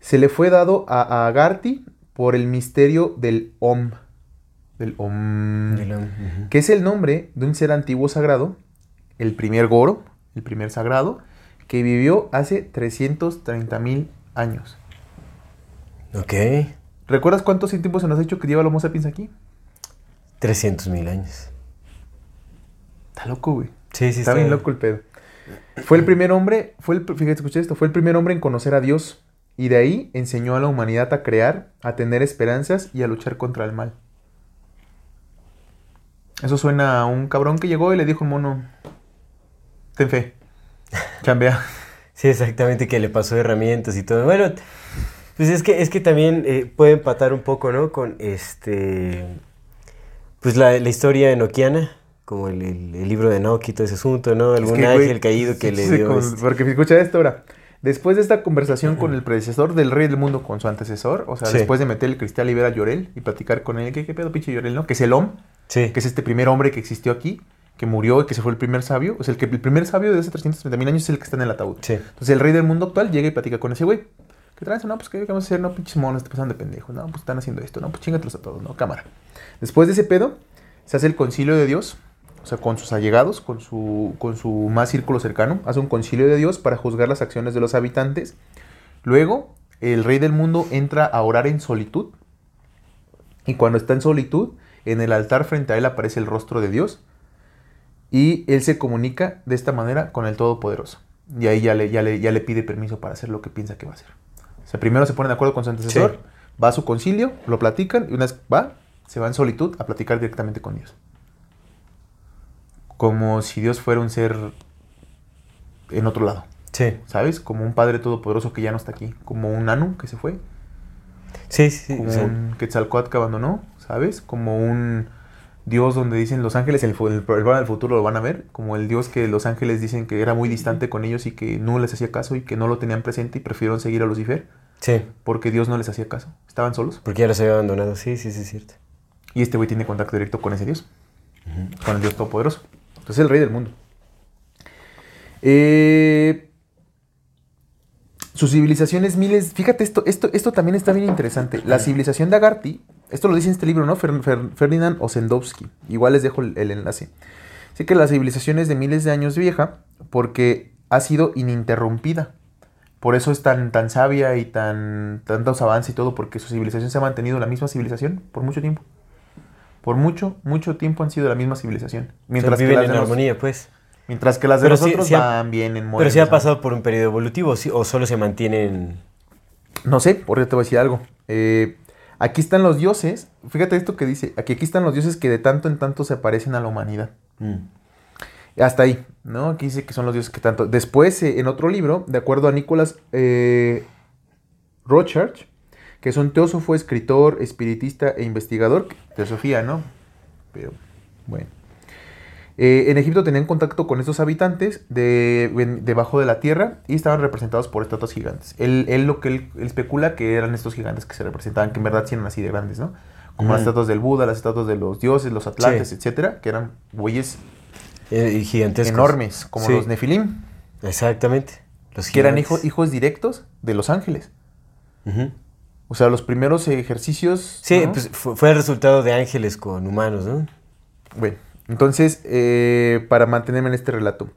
Se le fue dado a, a Agarthy por el misterio del Om. Del Om. Que es el nombre de un ser antiguo sagrado, el primer Goro, el primer sagrado, que vivió hace 330 mil años. Ok. ¿Recuerdas cuánto tiempo se nos ha dicho que lleva el Homo sapiens aquí? 300 mil años. Está loco, güey. Sí, sí, está bien loco el pedo. Fue el primer hombre, fue el, fíjate, escuché esto, fue el primer hombre en conocer a Dios y de ahí enseñó a la humanidad a crear, a tener esperanzas y a luchar contra el mal. Eso suena a un cabrón que llegó y le dijo mono, ten fe, chambea. Sí, exactamente, que le pasó herramientas y todo. Bueno, pues es que, es que también eh, puede empatar un poco, ¿no? Con este. Pues la, la historia enoquiana, como el, el- el libro de Enoch y todo ese asunto, ¿no? Es Algún güey, ángel caído que sí, le sí, dio. con- este- Porque escucha esto ahora. Después de esta conversación con el predecesor del rey del mundo con su antecesor, o sea, Sí. después de meter el cristal y ver a Llorel y platicar con él, ¿qué, qué pedo pinche Llorel, no? Que es el Om, Sí. que es este primer hombre que existió aquí, que murió y que se fue el primer sabio. O sea, el, que, el primer sabio de hace 330 mil años es el que está en el ataúd. Sí. Entonces el rey del mundo actual llega y platica con ese güey. ¿Qué traes? No, pues ¿qué vamos a hacer? No, pinches monos, te pasan de pendejo. No, pues están haciendo esto. No, pues chingatelos a todos. No, cámara. Después de ese pedo, se hace el concilio de Dios. O sea, con sus allegados, con su, con su más círculo cercano. Hace un concilio de Dios para juzgar las acciones de los habitantes. Luego, el rey del mundo entra a orar en solitud. Y cuando está en solitud, en el altar frente a él aparece el rostro de Dios. Y él se comunica de esta manera con el Todopoderoso. Y ahí ya le, ya le, ya le pide permiso para hacer lo que piensa que va a hacer. O sea, primero se pone de acuerdo con su antecesor, Sí. va a su concilio, lo platican, y una vez va, se va en solitud a platicar directamente con Dios. Como si Dios fuera un ser en otro lado, Sí. ¿sabes? Como un Padre Todopoderoso que ya no está aquí, como un Anu que se fue, Sí, sí, sí. como sea, un Quetzalcoatl que abandonó, ¿sabes? Como un Dios donde dicen los ángeles el, el, programa del futuro lo van a ver, como el Dios que los ángeles dicen que era muy distante con ellos y que no les hacía caso y que no lo tenían presente y prefirieron seguir a Lucifer sí, porque Dios no les hacía caso, estaban solos. porque ya los había abandonado. Sí, sí, sí, es cierto. Y este güey tiene contacto directo con ese Dios, con el Dios Todopoderoso. Entonces es el rey del mundo. Eh, su civilización es miles. Fíjate, esto, esto, esto también está bien interesante. La civilización de Agarthy, esto lo dice en este libro, ¿no? Fer- Fer- Ferdinand Osendowski. Igual les dejo el, el enlace. Así que la civilización es de miles de años vieja porque ha sido ininterrumpida. Por eso es tan, tan sabia y tan tantos avances y todo, porque su civilización se ha mantenido la misma civilización por mucho tiempo. Por mucho, mucho tiempo han sido la misma civilización. Mientras, que viven las, en de armonía, pues. mientras que las de Pero nosotros sí ha- van bien en Pero sí ha pasado por un periodo evolutivo, sí, o solo se mantienen. No sé, por eso te voy a decir algo. Eh, aquí están los dioses. Fíjate esto que dice. Aquí, aquí están los dioses que de tanto en tanto se parecen a la humanidad. Mm. Hasta ahí, ¿no? Aquí dice que son los dioses que tanto. Después, eh, en otro libro, de acuerdo a Nicholas eh, Rochard, que es un teósofo, escritor, espiritista e investigador, teosofía, ¿no? Pero, bueno. Eh, en Egipto tenían contacto con estos habitantes de, debajo de la tierra y estaban representados por estatuas gigantes. Él, él lo que él, él especula que eran estos gigantes que se representaban, que en verdad sí eran así de grandes, ¿no? Como las estatuas del Buda, las estatuas de los dioses, los atlantes, Sí. etcétera, que eran güeyes Eh, gigantescos. enormes, como Sí. los Nefilim, Exactamente. Los que eran hijos, directos de los ángeles. O sea, los primeros ejercicios. Sí, ¿no? pues fu- fue el resultado de ángeles con humanos, ¿no? Bueno, entonces, eh, para mantenerme en este relato,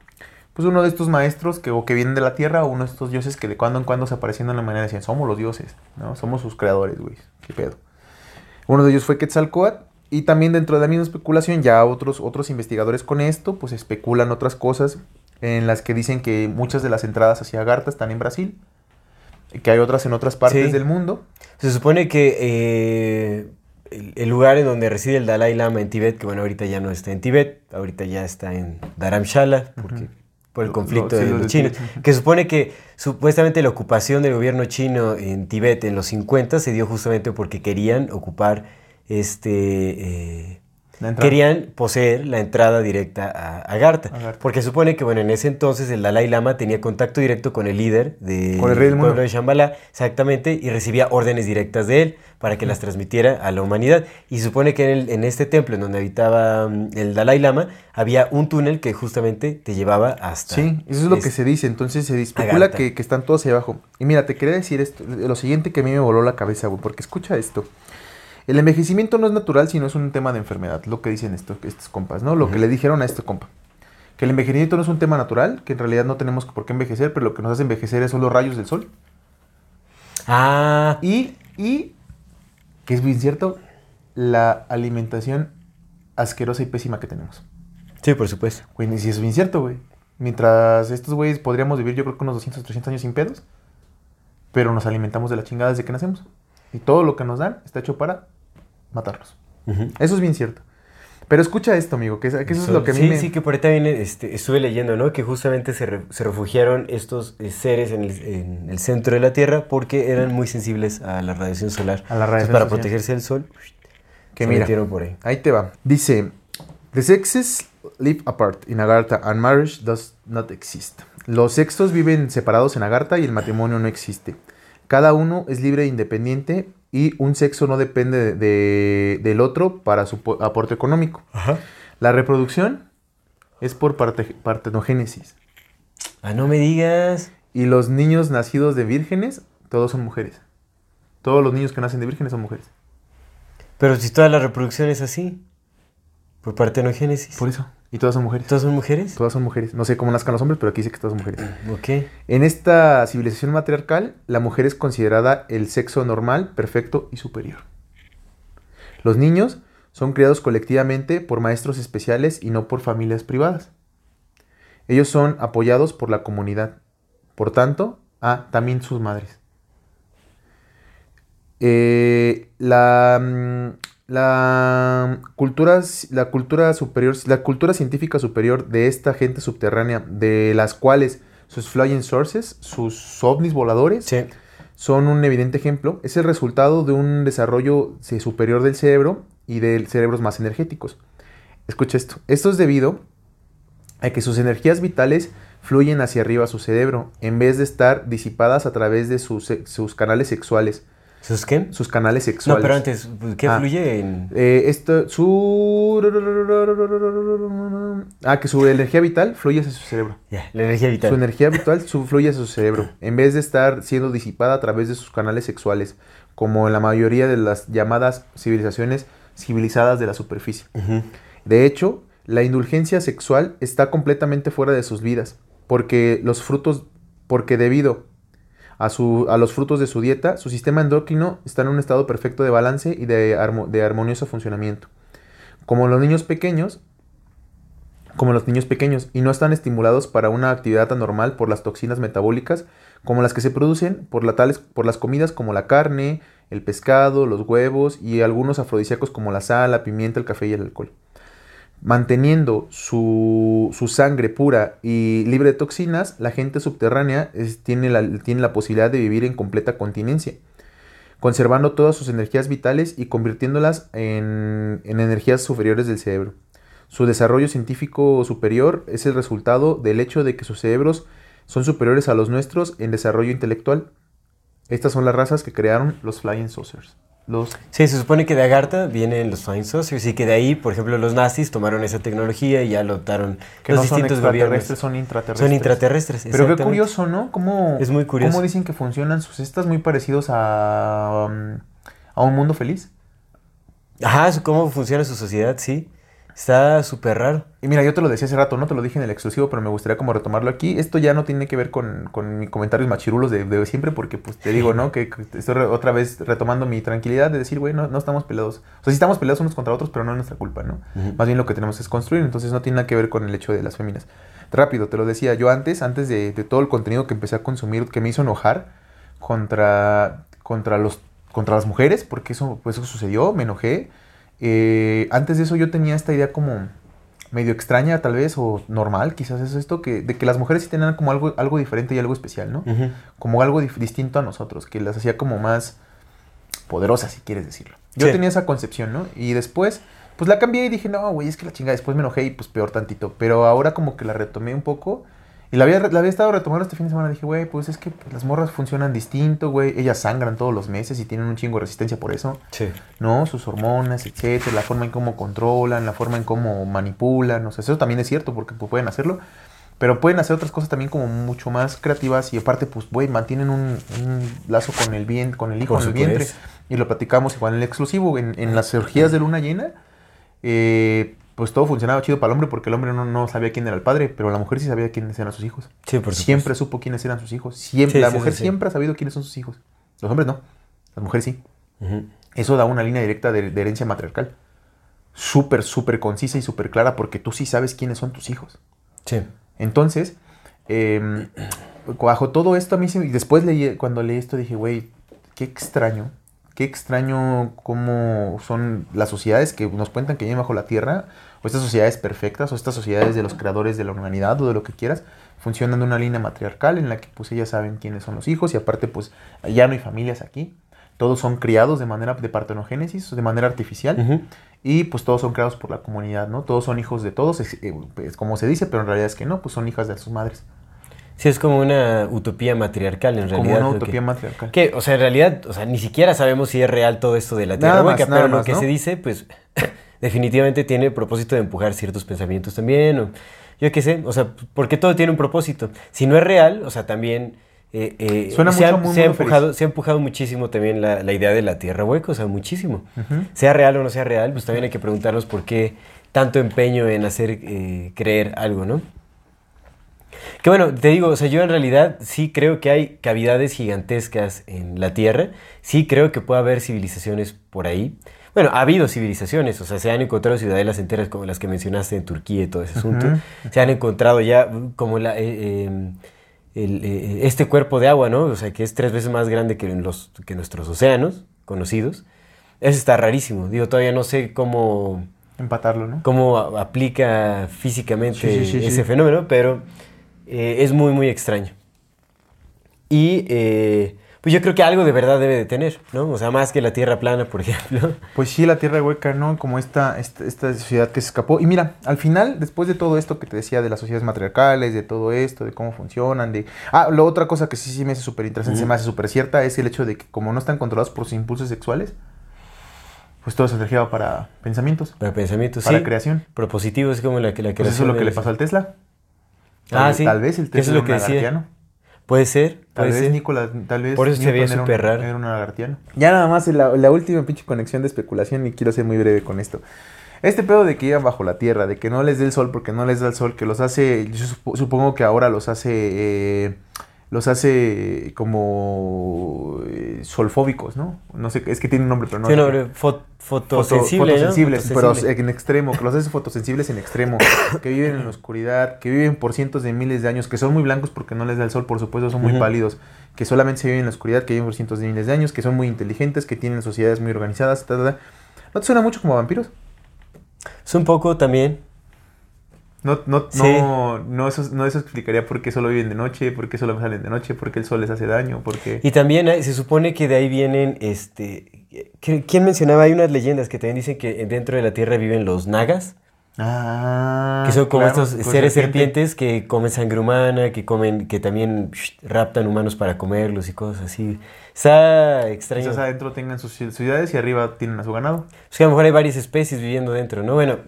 pues uno de estos maestros que, o que vienen de la tierra, o uno de estos dioses que de cuando en cuando se aparecían de la manera decían, somos los dioses, ¿no? Somos sus creadores, güey. ¿Qué pedo? Uno de ellos fue Quetzalcoatl. Y también dentro de la misma especulación, ya otros, otros investigadores con esto, pues especulan otras cosas en las que dicen que muchas de las entradas hacia Agartha están en Brasil, que hay otras en otras partes Sí. del mundo. Se supone que eh, el, el lugar en donde reside el Dalai Lama en Tíbet, que bueno, ahorita ya no está en Tíbet, ahorita ya está en Dharamshala, porque, por el conflicto lo- sí, de lo los chinos, que supone que supuestamente la ocupación del gobierno chino en Tíbet en los 50 se dio justamente porque querían ocupar este... eh. Querían poseer la entrada directa a Agartha, Agartha. porque supone que bueno, en ese entonces el Dalai Lama tenía contacto directo con el líder de- Con el rey del pueblo mundo. de Shambhala, exactamente, y recibía órdenes directas de él para que las transmitiera a la humanidad. Y supone que en, el- en este templo en donde habitaba mm, el Dalai Lama había un túnel que justamente te llevaba hasta... Sí, eso es lo que se dice. Entonces se especula que, que están todos ahí abajo. Y mira, te quería decir esto, lo siguiente que a mí me voló la cabeza, güey, porque escucha esto. El envejecimiento no es natural, sino es un tema de enfermedad, lo que dicen estos, estos compas, ¿no? Lo que le dijeron a este compa. Que el envejecimiento no es un tema natural, que en realidad no tenemos por qué envejecer, pero lo que nos hace envejecer son los rayos del sol. Ah, Y, y, que es bien cierto, la alimentación asquerosa y pésima que tenemos. sí, por supuesto. Güey, ni si es bien cierto, güey. Mientras estos güeyes podríamos vivir, yo creo que unos 200, 300 años sin pedos. Pero nos alimentamos de la chingada desde que nacemos. Y todo lo que nos dan está hecho para matarnos. Ujú. Eso es bien cierto. Pero escucha esto, amigo, que, que eso es lo que a mí sí, me... sí, que por ahí también este, estuve leyendo, ¿no? Que justamente se, re- se refugiaron estos eh, seres en el, en el centro de la Tierra porque eran muy sensibles a la radiación solar. A la Entonces, radiación para solar. protegerse del sol, Que se mira. metieron por ahí. Ahí te va. Dice, The sexes live apart in Agartha and marriage does not exist. Los sexos viven separados en Agartha y el matrimonio no existe. Cada uno es libre e independiente y un sexo no depende de- de- del otro para su po- aporte económico. La reproducción es por parte- partenogénesis. Ah, no me digas. Y los niños nacidos de vírgenes, todos son mujeres. Todos los niños que nacen de vírgenes son mujeres. Pero si toda la reproducción es así, por partenogénesis. Por eso. Y todas son mujeres. ¿Todas son mujeres? Todas son mujeres. No sé cómo nazcan los hombres, pero aquí dice que todas son mujeres. Ok. En esta civilización matriarcal, la mujer es considerada el sexo normal, perfecto y superior. Los niños son criados colectivamente por maestros especiales y no por familias privadas. Ellos son apoyados por la comunidad. Por tanto, ah, también sus madres. Eh, la, mm, la cultura, la cultura superior, la cultura científica superior de esta gente subterránea, de las cuales sus flying sources, sus ovnis voladores, Sí. son un evidente ejemplo, es el resultado de un desarrollo superior del cerebro y de cerebros más energéticos. Escucha esto. Esto es debido a que sus energías vitales fluyen hacia arriba a su cerebro, en vez de estar disipadas a través de sus, sus canales sexuales. ¿Sus qué? Sus canales No, sexuales. pero antes, ¿qué Ah. fluye en...? Eh, esto, su... Ah, que su energía vital fluye hacia su cerebro. Ya, la energía vital. Su energía vital su- fluye hacia su cerebro, en vez de estar siendo disipada a través de sus canales sexuales, como en la mayoría de las llamadas civilizaciones civilizadas de la superficie. De hecho, la indulgencia sexual está completamente fuera de sus vidas, porque los frutos, porque debido a, su, a los frutos de su dieta, su sistema endocrino está en un estado perfecto de balance y de, armo- de armonioso funcionamiento. Como los niños pequeños, como los niños pequeños, y no están estimulados para una actividad anormal por las toxinas metabólicas, como las que se producen por, la tales, por las comidas como la carne, el pescado, los huevos y algunos afrodisíacos como la sal, la pimienta, el café y el alcohol manteniendo su, su sangre pura y libre de toxinas, la gente subterránea tiene, la, tiene la posibilidad de vivir en completa continencia, conservando todas sus energías vitales y convirtiéndolas en, en energías superiores del cerebro. Su desarrollo científico superior es el resultado del hecho de que sus cerebros son superiores a los nuestros en desarrollo intelectual. Estas son las razas que crearon los Flying Saucers. Los Sí, se supone que de Agartha vienen los Flying Saucers y que de ahí, por ejemplo, los nazis tomaron esa tecnología y ya lo adoptaron que los no son distintos gobiernos. son intraterrestres. Son intraterrestres. Pero qué curioso, ¿no? ¿Cómo, Es muy curioso. ¿Cómo dicen que funcionan sus estas muy parecidos a, um, a un mundo feliz? Ajá, cómo funciona su sociedad, sí. Está súper raro. Y mira, yo te lo decía hace rato, no te lo dije en el exclusivo, pero me gustaría como retomarlo aquí. Esto ya no tiene que ver con, con mis comentarios machirulos de, de siempre, porque pues te digo, ¿no? Que que estoy re- otra vez retomando mi tranquilidad de decir, güey, no, no estamos peleados. O sea, sí estamos peleados unos contra otros, pero no es nuestra culpa, ¿no? Más bien lo que tenemos es construir, entonces no tiene nada que ver con el hecho de las féminas. Rápido, te lo decía, yo antes, antes de, de todo el contenido que empecé a consumir, que me hizo enojar contra, contra, los, contra las mujeres, porque eso, pues eso sucedió, me enojé. Eh, antes de eso yo tenía esta idea como medio extraña tal vez, o normal, quizás es esto, que, de que las mujeres sí tenían como algo, algo diferente y algo especial, ¿no? Como algo distinto a nosotros, que las hacía como más poderosas, si quieres decirlo. Yo Sí. tenía esa concepción, ¿no? Y después, pues la cambié y dije, no, güey, es que la chingada, después me enojé y pues peor tantito. Pero ahora como que la retomé un poco. Y la había, la había estado retomando este fin de semana. Dije, güey, pues es que pues, las morras funcionan distinto, güey. Ellas sangran todos los meses y tienen un chingo de resistencia por eso. Sí. ¿no? Sus hormonas, etcétera, la forma en cómo controlan, la forma en cómo manipulan, o sea, eso también es cierto porque pues, pueden hacerlo, pero pueden hacer otras cosas también como mucho más creativas y aparte, pues, güey, mantienen un, un lazo con el bien, con el hijo en el vientre. Y lo platicamos igual en el exclusivo, en, en las orgías de luna llena, eh, pues todo funcionaba chido para el hombre porque el hombre no, no sabía quién era el padre, pero la mujer sí sabía quiénes eran sus hijos. Sí, por. Siempre supo quiénes eran sus hijos. Siempre, Sí, la sí, mujer siempre ha sabido quiénes son sus hijos. Los hombres no. Las mujeres sí. Eso da una línea directa de, de herencia matriarcal. Súper, súper concisa y súper clara porque tú sí sabes quiénes son tus hijos. Sí. Entonces, eh, bajo todo esto a mí se- y después leí, cuando leí esto dije, güey, qué extraño. Qué extraño cómo son las sociedades que nos cuentan que viven bajo la tierra, o estas sociedades perfectas, o estas sociedades de los creadores de la humanidad, o de lo que quieras, funcionan de una línea matriarcal en la que pues ellas saben quiénes son los hijos, y aparte pues ya no hay familias aquí, todos son criados de manera de partenogénesis, de manera artificial, y pues todos son creados por la comunidad, ¿no? Todos son hijos de todos, es, eh, es como se dice, pero en realidad es que no, pues son hijas de sus madres. Sí, es como una utopía matriarcal en realidad. como una utopía que, matriarcal. que, o sea, en realidad, o sea, ni siquiera sabemos si es real todo esto de la Tierra hueca, pero lo más, que ¿no? se dice, pues, definitivamente tiene el propósito de empujar ciertos pensamientos también, o yo qué sé, o sea, porque todo tiene un propósito. Si no es real, o sea, también... eh, eh, Suena se, mucho ha, se, ha empujado, se ha empujado muchísimo también la, la idea de la Tierra hueca, o sea, muchísimo. Sea real o no sea real, pues también hay que preguntarnos por qué tanto empeño en hacer eh, creer algo, ¿no? Que bueno, te digo, o sea, yo en realidad sí creo que hay cavidades gigantescas en la Tierra, sí creo que puede haber civilizaciones por ahí. Bueno, ha habido civilizaciones, o sea, se han encontrado ciudadelas enteras como las que mencionaste en Turquía y todo ese asunto. Se han encontrado ya mm, como la, eh, eh, el, eh, este cuerpo de agua, ¿no? O sea, que es tres veces más grande que, los, que nuestros océanos conocidos. Eso está rarísimo. Digo, todavía no sé cómo Empatarlo, ¿no? cómo aplica físicamente Sí, sí, sí, ese fenómeno, pero eh, es muy, muy extraño. Y eh, pues yo creo que algo de verdad debe de tener, ¿no? O sea, más que la Tierra plana, por ejemplo. Pues sí, la tierra hueca, ¿no? Como esta, esta, esta sociedad que se escapó. Y mira, al final, después de todo esto que te decía de las sociedades matriarcales, de todo esto, de cómo funcionan, de... Ah, la otra cosa que sí, sí me hace súper interesante, se me hace súper cierta, es el hecho de que como no están controlados por sus impulsos sexuales, pues todo es energía para pensamientos, Para pensamientos, para sí. creación. Propositivo es como la, que la Pues eso es lo que le pasó al Tesla. Tal, Ah, vez- sí. Tal vez el Tesla es lo que decía. lagartiano. Puede ser, Tal puede vez ser. Nicolás, tal vez. Por eso se veía súper raro. Era un lagartiano. Ya nada más la, la última pinche conexión de especulación y quiero ser muy breve con esto. Este pedo de que iban bajo la tierra, de que no les dé el sol porque no les da el sol, que los hace, yo supo- supongo que ahora los hace, eh, los hace como eh, solfóbicos, ¿no? No sé, es que tiene un nombre, pero no. Sí, sé Foto- fotosensible, ¿no? fotosensibles, pero en extremo, que los hace fotosensibles en extremo, que viven en la oscuridad, que viven por cientos de miles de años, que son muy blancos porque no les da el sol, por supuesto, son muy Ujú. pálidos, que solamente se viven en la oscuridad, que viven por cientos de miles de años, que son muy inteligentes, que tienen sociedades muy organizadas, ta, ta, ta. ¿No te suena mucho como vampiros? Es un poco también. No, no, Sí. no, no, eso, no eso explicaría por qué solo viven de noche, por qué solo salen de noche, por qué el sol les hace daño, por qué... Y también hay- se supone que de ahí vienen, este... ¿qui- ¿Quién mencionaba? Hay unas leyendas que también dicen que dentro de la Tierra viven los nagas. Ah, Que son como claro, estos seres serpiente. serpientes que comen sangre humana, que comen, que también psh, raptan humanos para comerlos y cosas así. Está extraño. Quizás adentro tengan sus ciudades y arriba tienen a su ganado. Es que a lo mejor hay varias especies viviendo dentro, ¿no? Bueno,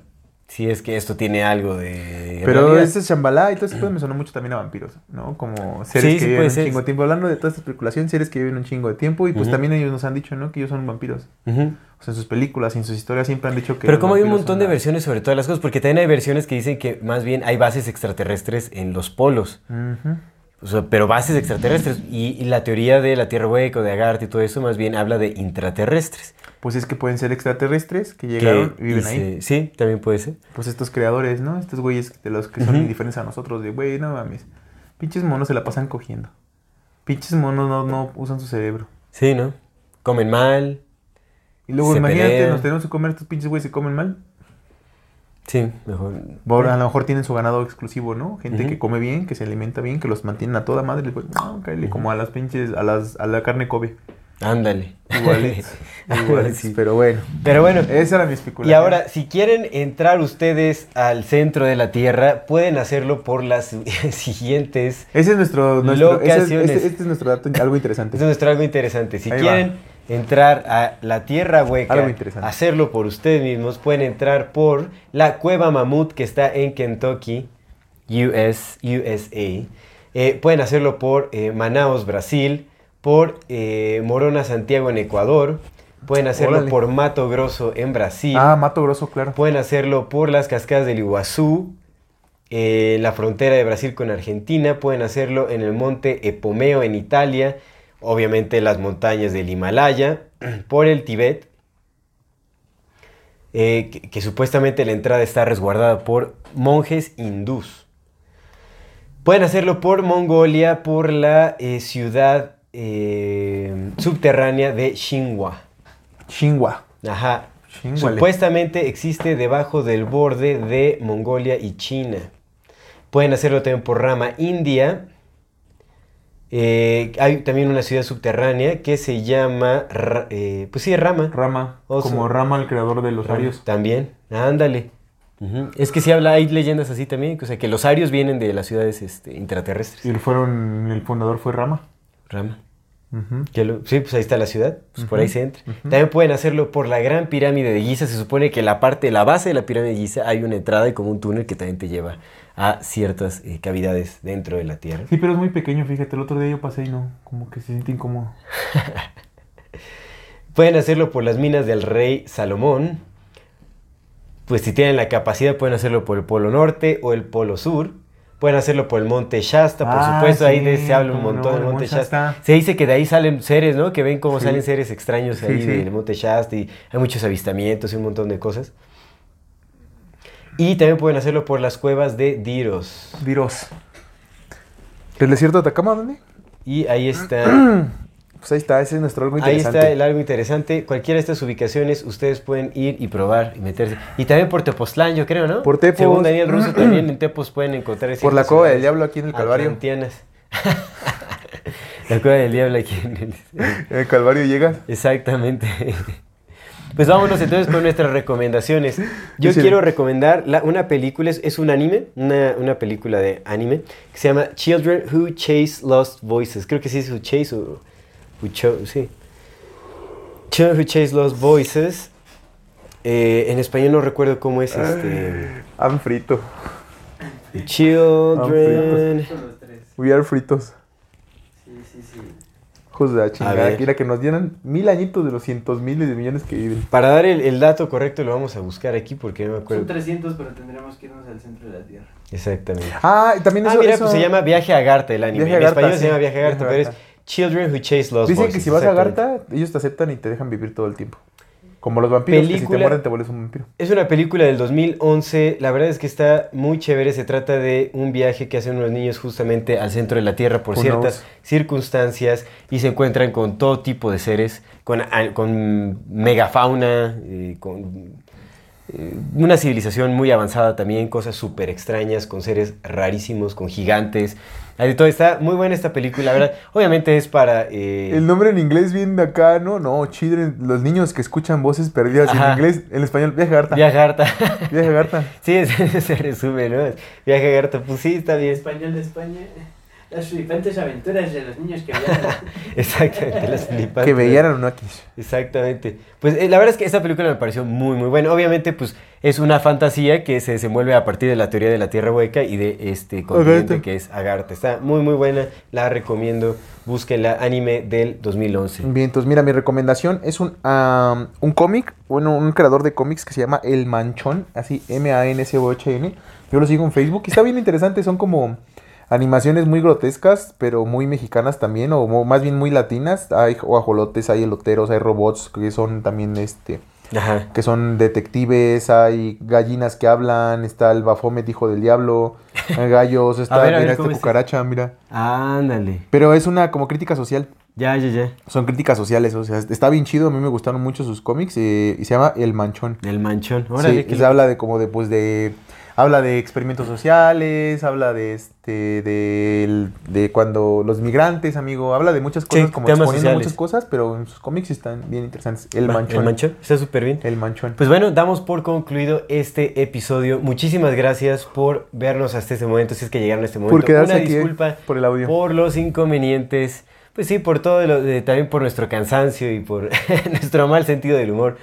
si es que esto tiene algo de. Pero ese Shambhala y todo eso me sonó mucho también a vampiros, ¿no? Como seres Sí, que sí viven un ser. chingo de tiempo. Hablando de toda esta especulación, seres que viven un chingo de tiempo y pues también ellos nos han dicho, ¿no? Que ellos son vampiros. O sea, en sus películas y en sus historias siempre han dicho que... Pero como hay un montón de la- versiones sobre todas las cosas, porque también hay versiones que dicen que más bien hay bases extraterrestres en los polos. Ujú. O sea, pero bases extraterrestres. Y, y la teoría de la Tierra hueca de Agartha y todo eso más bien habla de intraterrestres. Pues es que pueden ser extraterrestres que llegaron que y viven y ahí. se- Sí, también puede ser. Pues estos creadores, ¿no? Estos güeyes de los que son indiferentes a nosotros. De, güey, no mames. Pinches monos se la pasan cogiendo. Pinches monos no, no usan su cerebro. Sí, ¿no? Comen mal. Y luego Se imagínate, pelean. nos tenemos que comer estos pinches güeyes que comen mal. Sí, mejor. Ahora, a lo mejor tienen su ganado exclusivo, ¿no? Gente que come bien, que se alimenta bien, que los mantienen a toda madre. Voy, no, cáele, como a las pinches, a, las, a la carne Kobe. Ándale. Igualitos. igualitos, Sí. Pero bueno, Pero bueno, esa era mi especulación. Y ahora, si quieren entrar ustedes al centro de la Tierra, pueden hacerlo por las siguientes. Ese es nuestro, nuestro ese es- Locaciones. este, este es nuestro dato, algo interesante. Es nuestro algo interesante. Si Ahí quieren entrar a la Tierra hueca, Algo interesante. hacerlo por ustedes mismos, pueden entrar por la Cueva Mamut que está en Kentucky, US, USA. Eh, pueden hacerlo por eh, Manaus, Brasil, por eh, Morona, Santiago en Ecuador. Pueden hacerlo Órale. por Mato Grosso en Brasil. Ah, Mato Grosso, claro. Pueden hacerlo por las cascadas del Iguazú, eh, en la frontera de Brasil con Argentina. Pueden hacerlo en el monte Epomeo en Italia. Obviamente las montañas del Himalaya. Por el Tíbet. eh, que, que supuestamente la entrada está resguardada por monjes hindús. Pueden hacerlo por Mongolia, por la eh, ciudad eh, subterránea de Xinhua. Xinhua. Ajá. Supuestamente existe debajo del borde de Mongolia y China. Pueden hacerlo también por rama India. Eh, hay también una ciudad subterránea que se llama, eh, pues sí, Rama. Rama. Oso. Como Rama, el creador de los Rama. arios. También, ándale. Es que sí habla, hay leyendas así también, o sea, que los arios vienen de las ciudades este, intraterrestres. Y el, fueron, el fundador fue Rama. Rama. Ujú. Que lo- sí, pues ahí está la ciudad, pues por ahí se entra. También pueden hacerlo por la gran pirámide de Giza. Se supone que la parte, la base de la pirámide de Giza hay una entrada y como un túnel que también te lleva a ciertas eh, cavidades dentro de la Tierra. Sí, pero es muy pequeño, fíjate. El otro día yo pasé y no, como que se siente incómodo. Pueden hacerlo por las minas del rey Salomón. Pues si tienen la capacidad pueden hacerlo por el Polo Norte o el Polo Sur. Pueden hacerlo por el Monte Shasta, por Ah, supuesto, ahí de- se habla un montón no, del el Monte Shasta. Shasta. Se dice que de ahí salen seres, ¿no? Que ven cómo Sí. salen seres extraños ahí sí. del Monte Shasta y hay muchos avistamientos y un montón de cosas. Y también pueden hacerlo por las cuevas de Diros. Diros. ¿El desierto de Atacama dónde? Y ahí está, Pues ahí está, ese es nuestro algo ahí interesante. está el algo interesante. Cualquiera de estas ubicaciones ustedes pueden ir y probar y meterse. Y también por Tepoztlán, yo creo, ¿no? Por Tepos. Según Daniel Russo, también en Tepos pueden encontrar Por la Cueva del Diablo aquí en el Calvario. atlantianas. la Cueva del Diablo aquí en el... En el Calvario llegas. Exactamente. Pues vámonos entonces con nuestras recomendaciones. Yo Sí. quiero recomendar la- una película, es, es un anime, una, una película de anime, que se llama Children Who Chase Lost Voices. Creo que sí es Who Chase o Who Cho- sí. Children Who Chase Lost Voices. Eh, en español no recuerdo cómo es este. Han frito. Children. Los tres. We are fritos. Sí, sí, sí. Hijos de la chingada. Quiera que nos dieran mil añitos de los cientos miles de millones que viven. Para dar el, el dato correcto lo vamos a buscar aquí porque no me acuerdo. Son 300, pero tendremos que irnos al centro de la Tierra. Exactamente. Ah, y también Ah, eso. mira, eso- pues se llama Viaje a Garta el anime. Viaje en español sí. se llama Viaje a Garta, pero es. Children Who Chase Lost Dicen que si vas a. Garta, ellos te aceptan y te dejan vivir todo el tiempo. Como los vampiros, que si te mueren te vuelves un vampiro. Es una película del 2011. La verdad es que está muy chévere. Se trata de un viaje que hacen unos niños justamente al centro de la Tierra por Who ciertas knows? circunstancias y se encuentran con todo tipo de seres, con megafauna, eh, con eh, una civilización muy avanzada también, cosas súper extrañas, con seres rarísimos, con gigantes. Todo. Está muy buena esta película, la verdad. Obviamente es para... eh, El nombre en inglés bien de acá, ¿no? No, children, los niños que escuchan voces perdidas Ajá. en inglés, en español, viaje a Garta. Viaje a Garta. Viaje a Garta. sí, ese se resume, ¿no? Viaje a Garta, pues sí, está En bien. español de España. Las flipantes aventuras de los niños que viajan. Exactamente, las flipantes. Que veían Anunnakis. Exactamente. Pues eh, la verdad es que esta película me pareció muy, muy buena. Obviamente, pues es una fantasía que se desenvuelve a partir de la teoría de la Tierra hueca y de este continente que es Agartha. Está muy, muy buena. La recomiendo. Búsquenla. Anime del 2011. Bien, entonces mira, mi recomendación es un, un cómic, bueno, un creador de cómics que se llama El Manchón, así M-A-N-C-O-H-N. Yo lo sigo en Facebook y está bien interesante, son como animaciones muy grotescas, pero muy mexicanas también, o más bien muy latinas. Hay guajolotes, hay eloteros, hay robots que son también este Ajá. que son detectives, hay gallinas que hablan, está el Baphomet, hijo del diablo, hay gallos, está ver, mira, ¿cómo esta es? cucaracha, mira. Ándale. Pero es una como crítica social. Ya, ya, ya. Son críticas sociales, o sea, está bien chido, a mí me gustaron mucho sus cómics eh, y se llama El Manchón. El manchón. Órale. Sí, qué se habla de como de pues de habla de experimentos sociales, habla de este de, de cuando los migrantes, amigo, habla de muchas cosas Sí, como exponiendo sociales. muchas cosas, pero en sus cómics están bien interesantes. El Manchón. El manchón. Está súper bien. El Manchón. Pues bueno, damos por concluido este episodio. Muchísimas gracias por vernos hasta este momento, si es que llegaron a este momento. Por quedarse Una aquí, eh, disculpa por el audio. por los inconvenientes. Pues sí, por todo, lo, de- también por nuestro cansancio y por nuestro mal sentido del humor.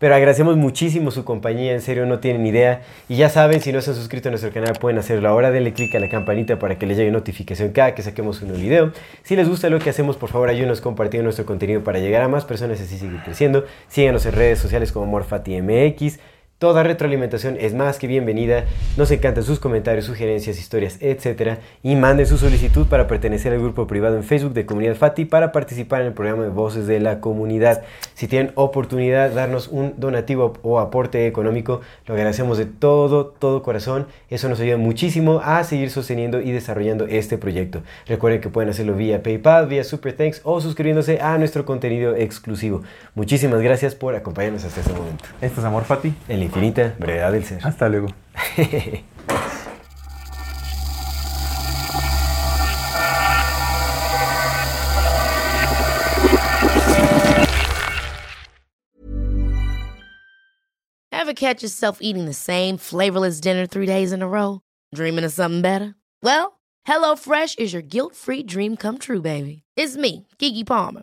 Pero agradecemos muchísimo su compañía, en serio no tienen idea. Y ya saben, si no se han suscrito a nuestro canal, pueden hacerlo ahora. Denle click a la campanita para que les llegue notificación cada que saquemos un nuevo video. Si les gusta lo que hacemos, por favor ayúdenos compartiendo nuestro contenido para llegar a más personas y así seguir creciendo. Síganos en redes sociales como MorfatiMX. Toda retroalimentación es más que bienvenida. Nos encantan sus comentarios, sugerencias, historias, etc. Y manden su solicitud para pertenecer al grupo privado en Facebook de Comunidad Fati para participar en el programa de Voces de la Comunidad. Si tienen oportunidad de darnos un donativo o aporte económico, lo agradecemos de todo, todo corazón. Eso nos ayuda muchísimo a seguir sosteniendo y desarrollando este proyecto. Recuerden que pueden hacerlo vía PayPal, vía Super Thanks o suscribiéndose a nuestro contenido exclusivo. Muchísimas gracias por acompañarnos hasta este momento. Esto es Amor Fati. En la infinita brevedad del ser. Hasta luego. Ever catch yourself eating the same flavorless dinner three days in a row? Dreaming of something better? Well, HelloFresh is your guilt free dream come true, baby. It's me, Kiki Palmer.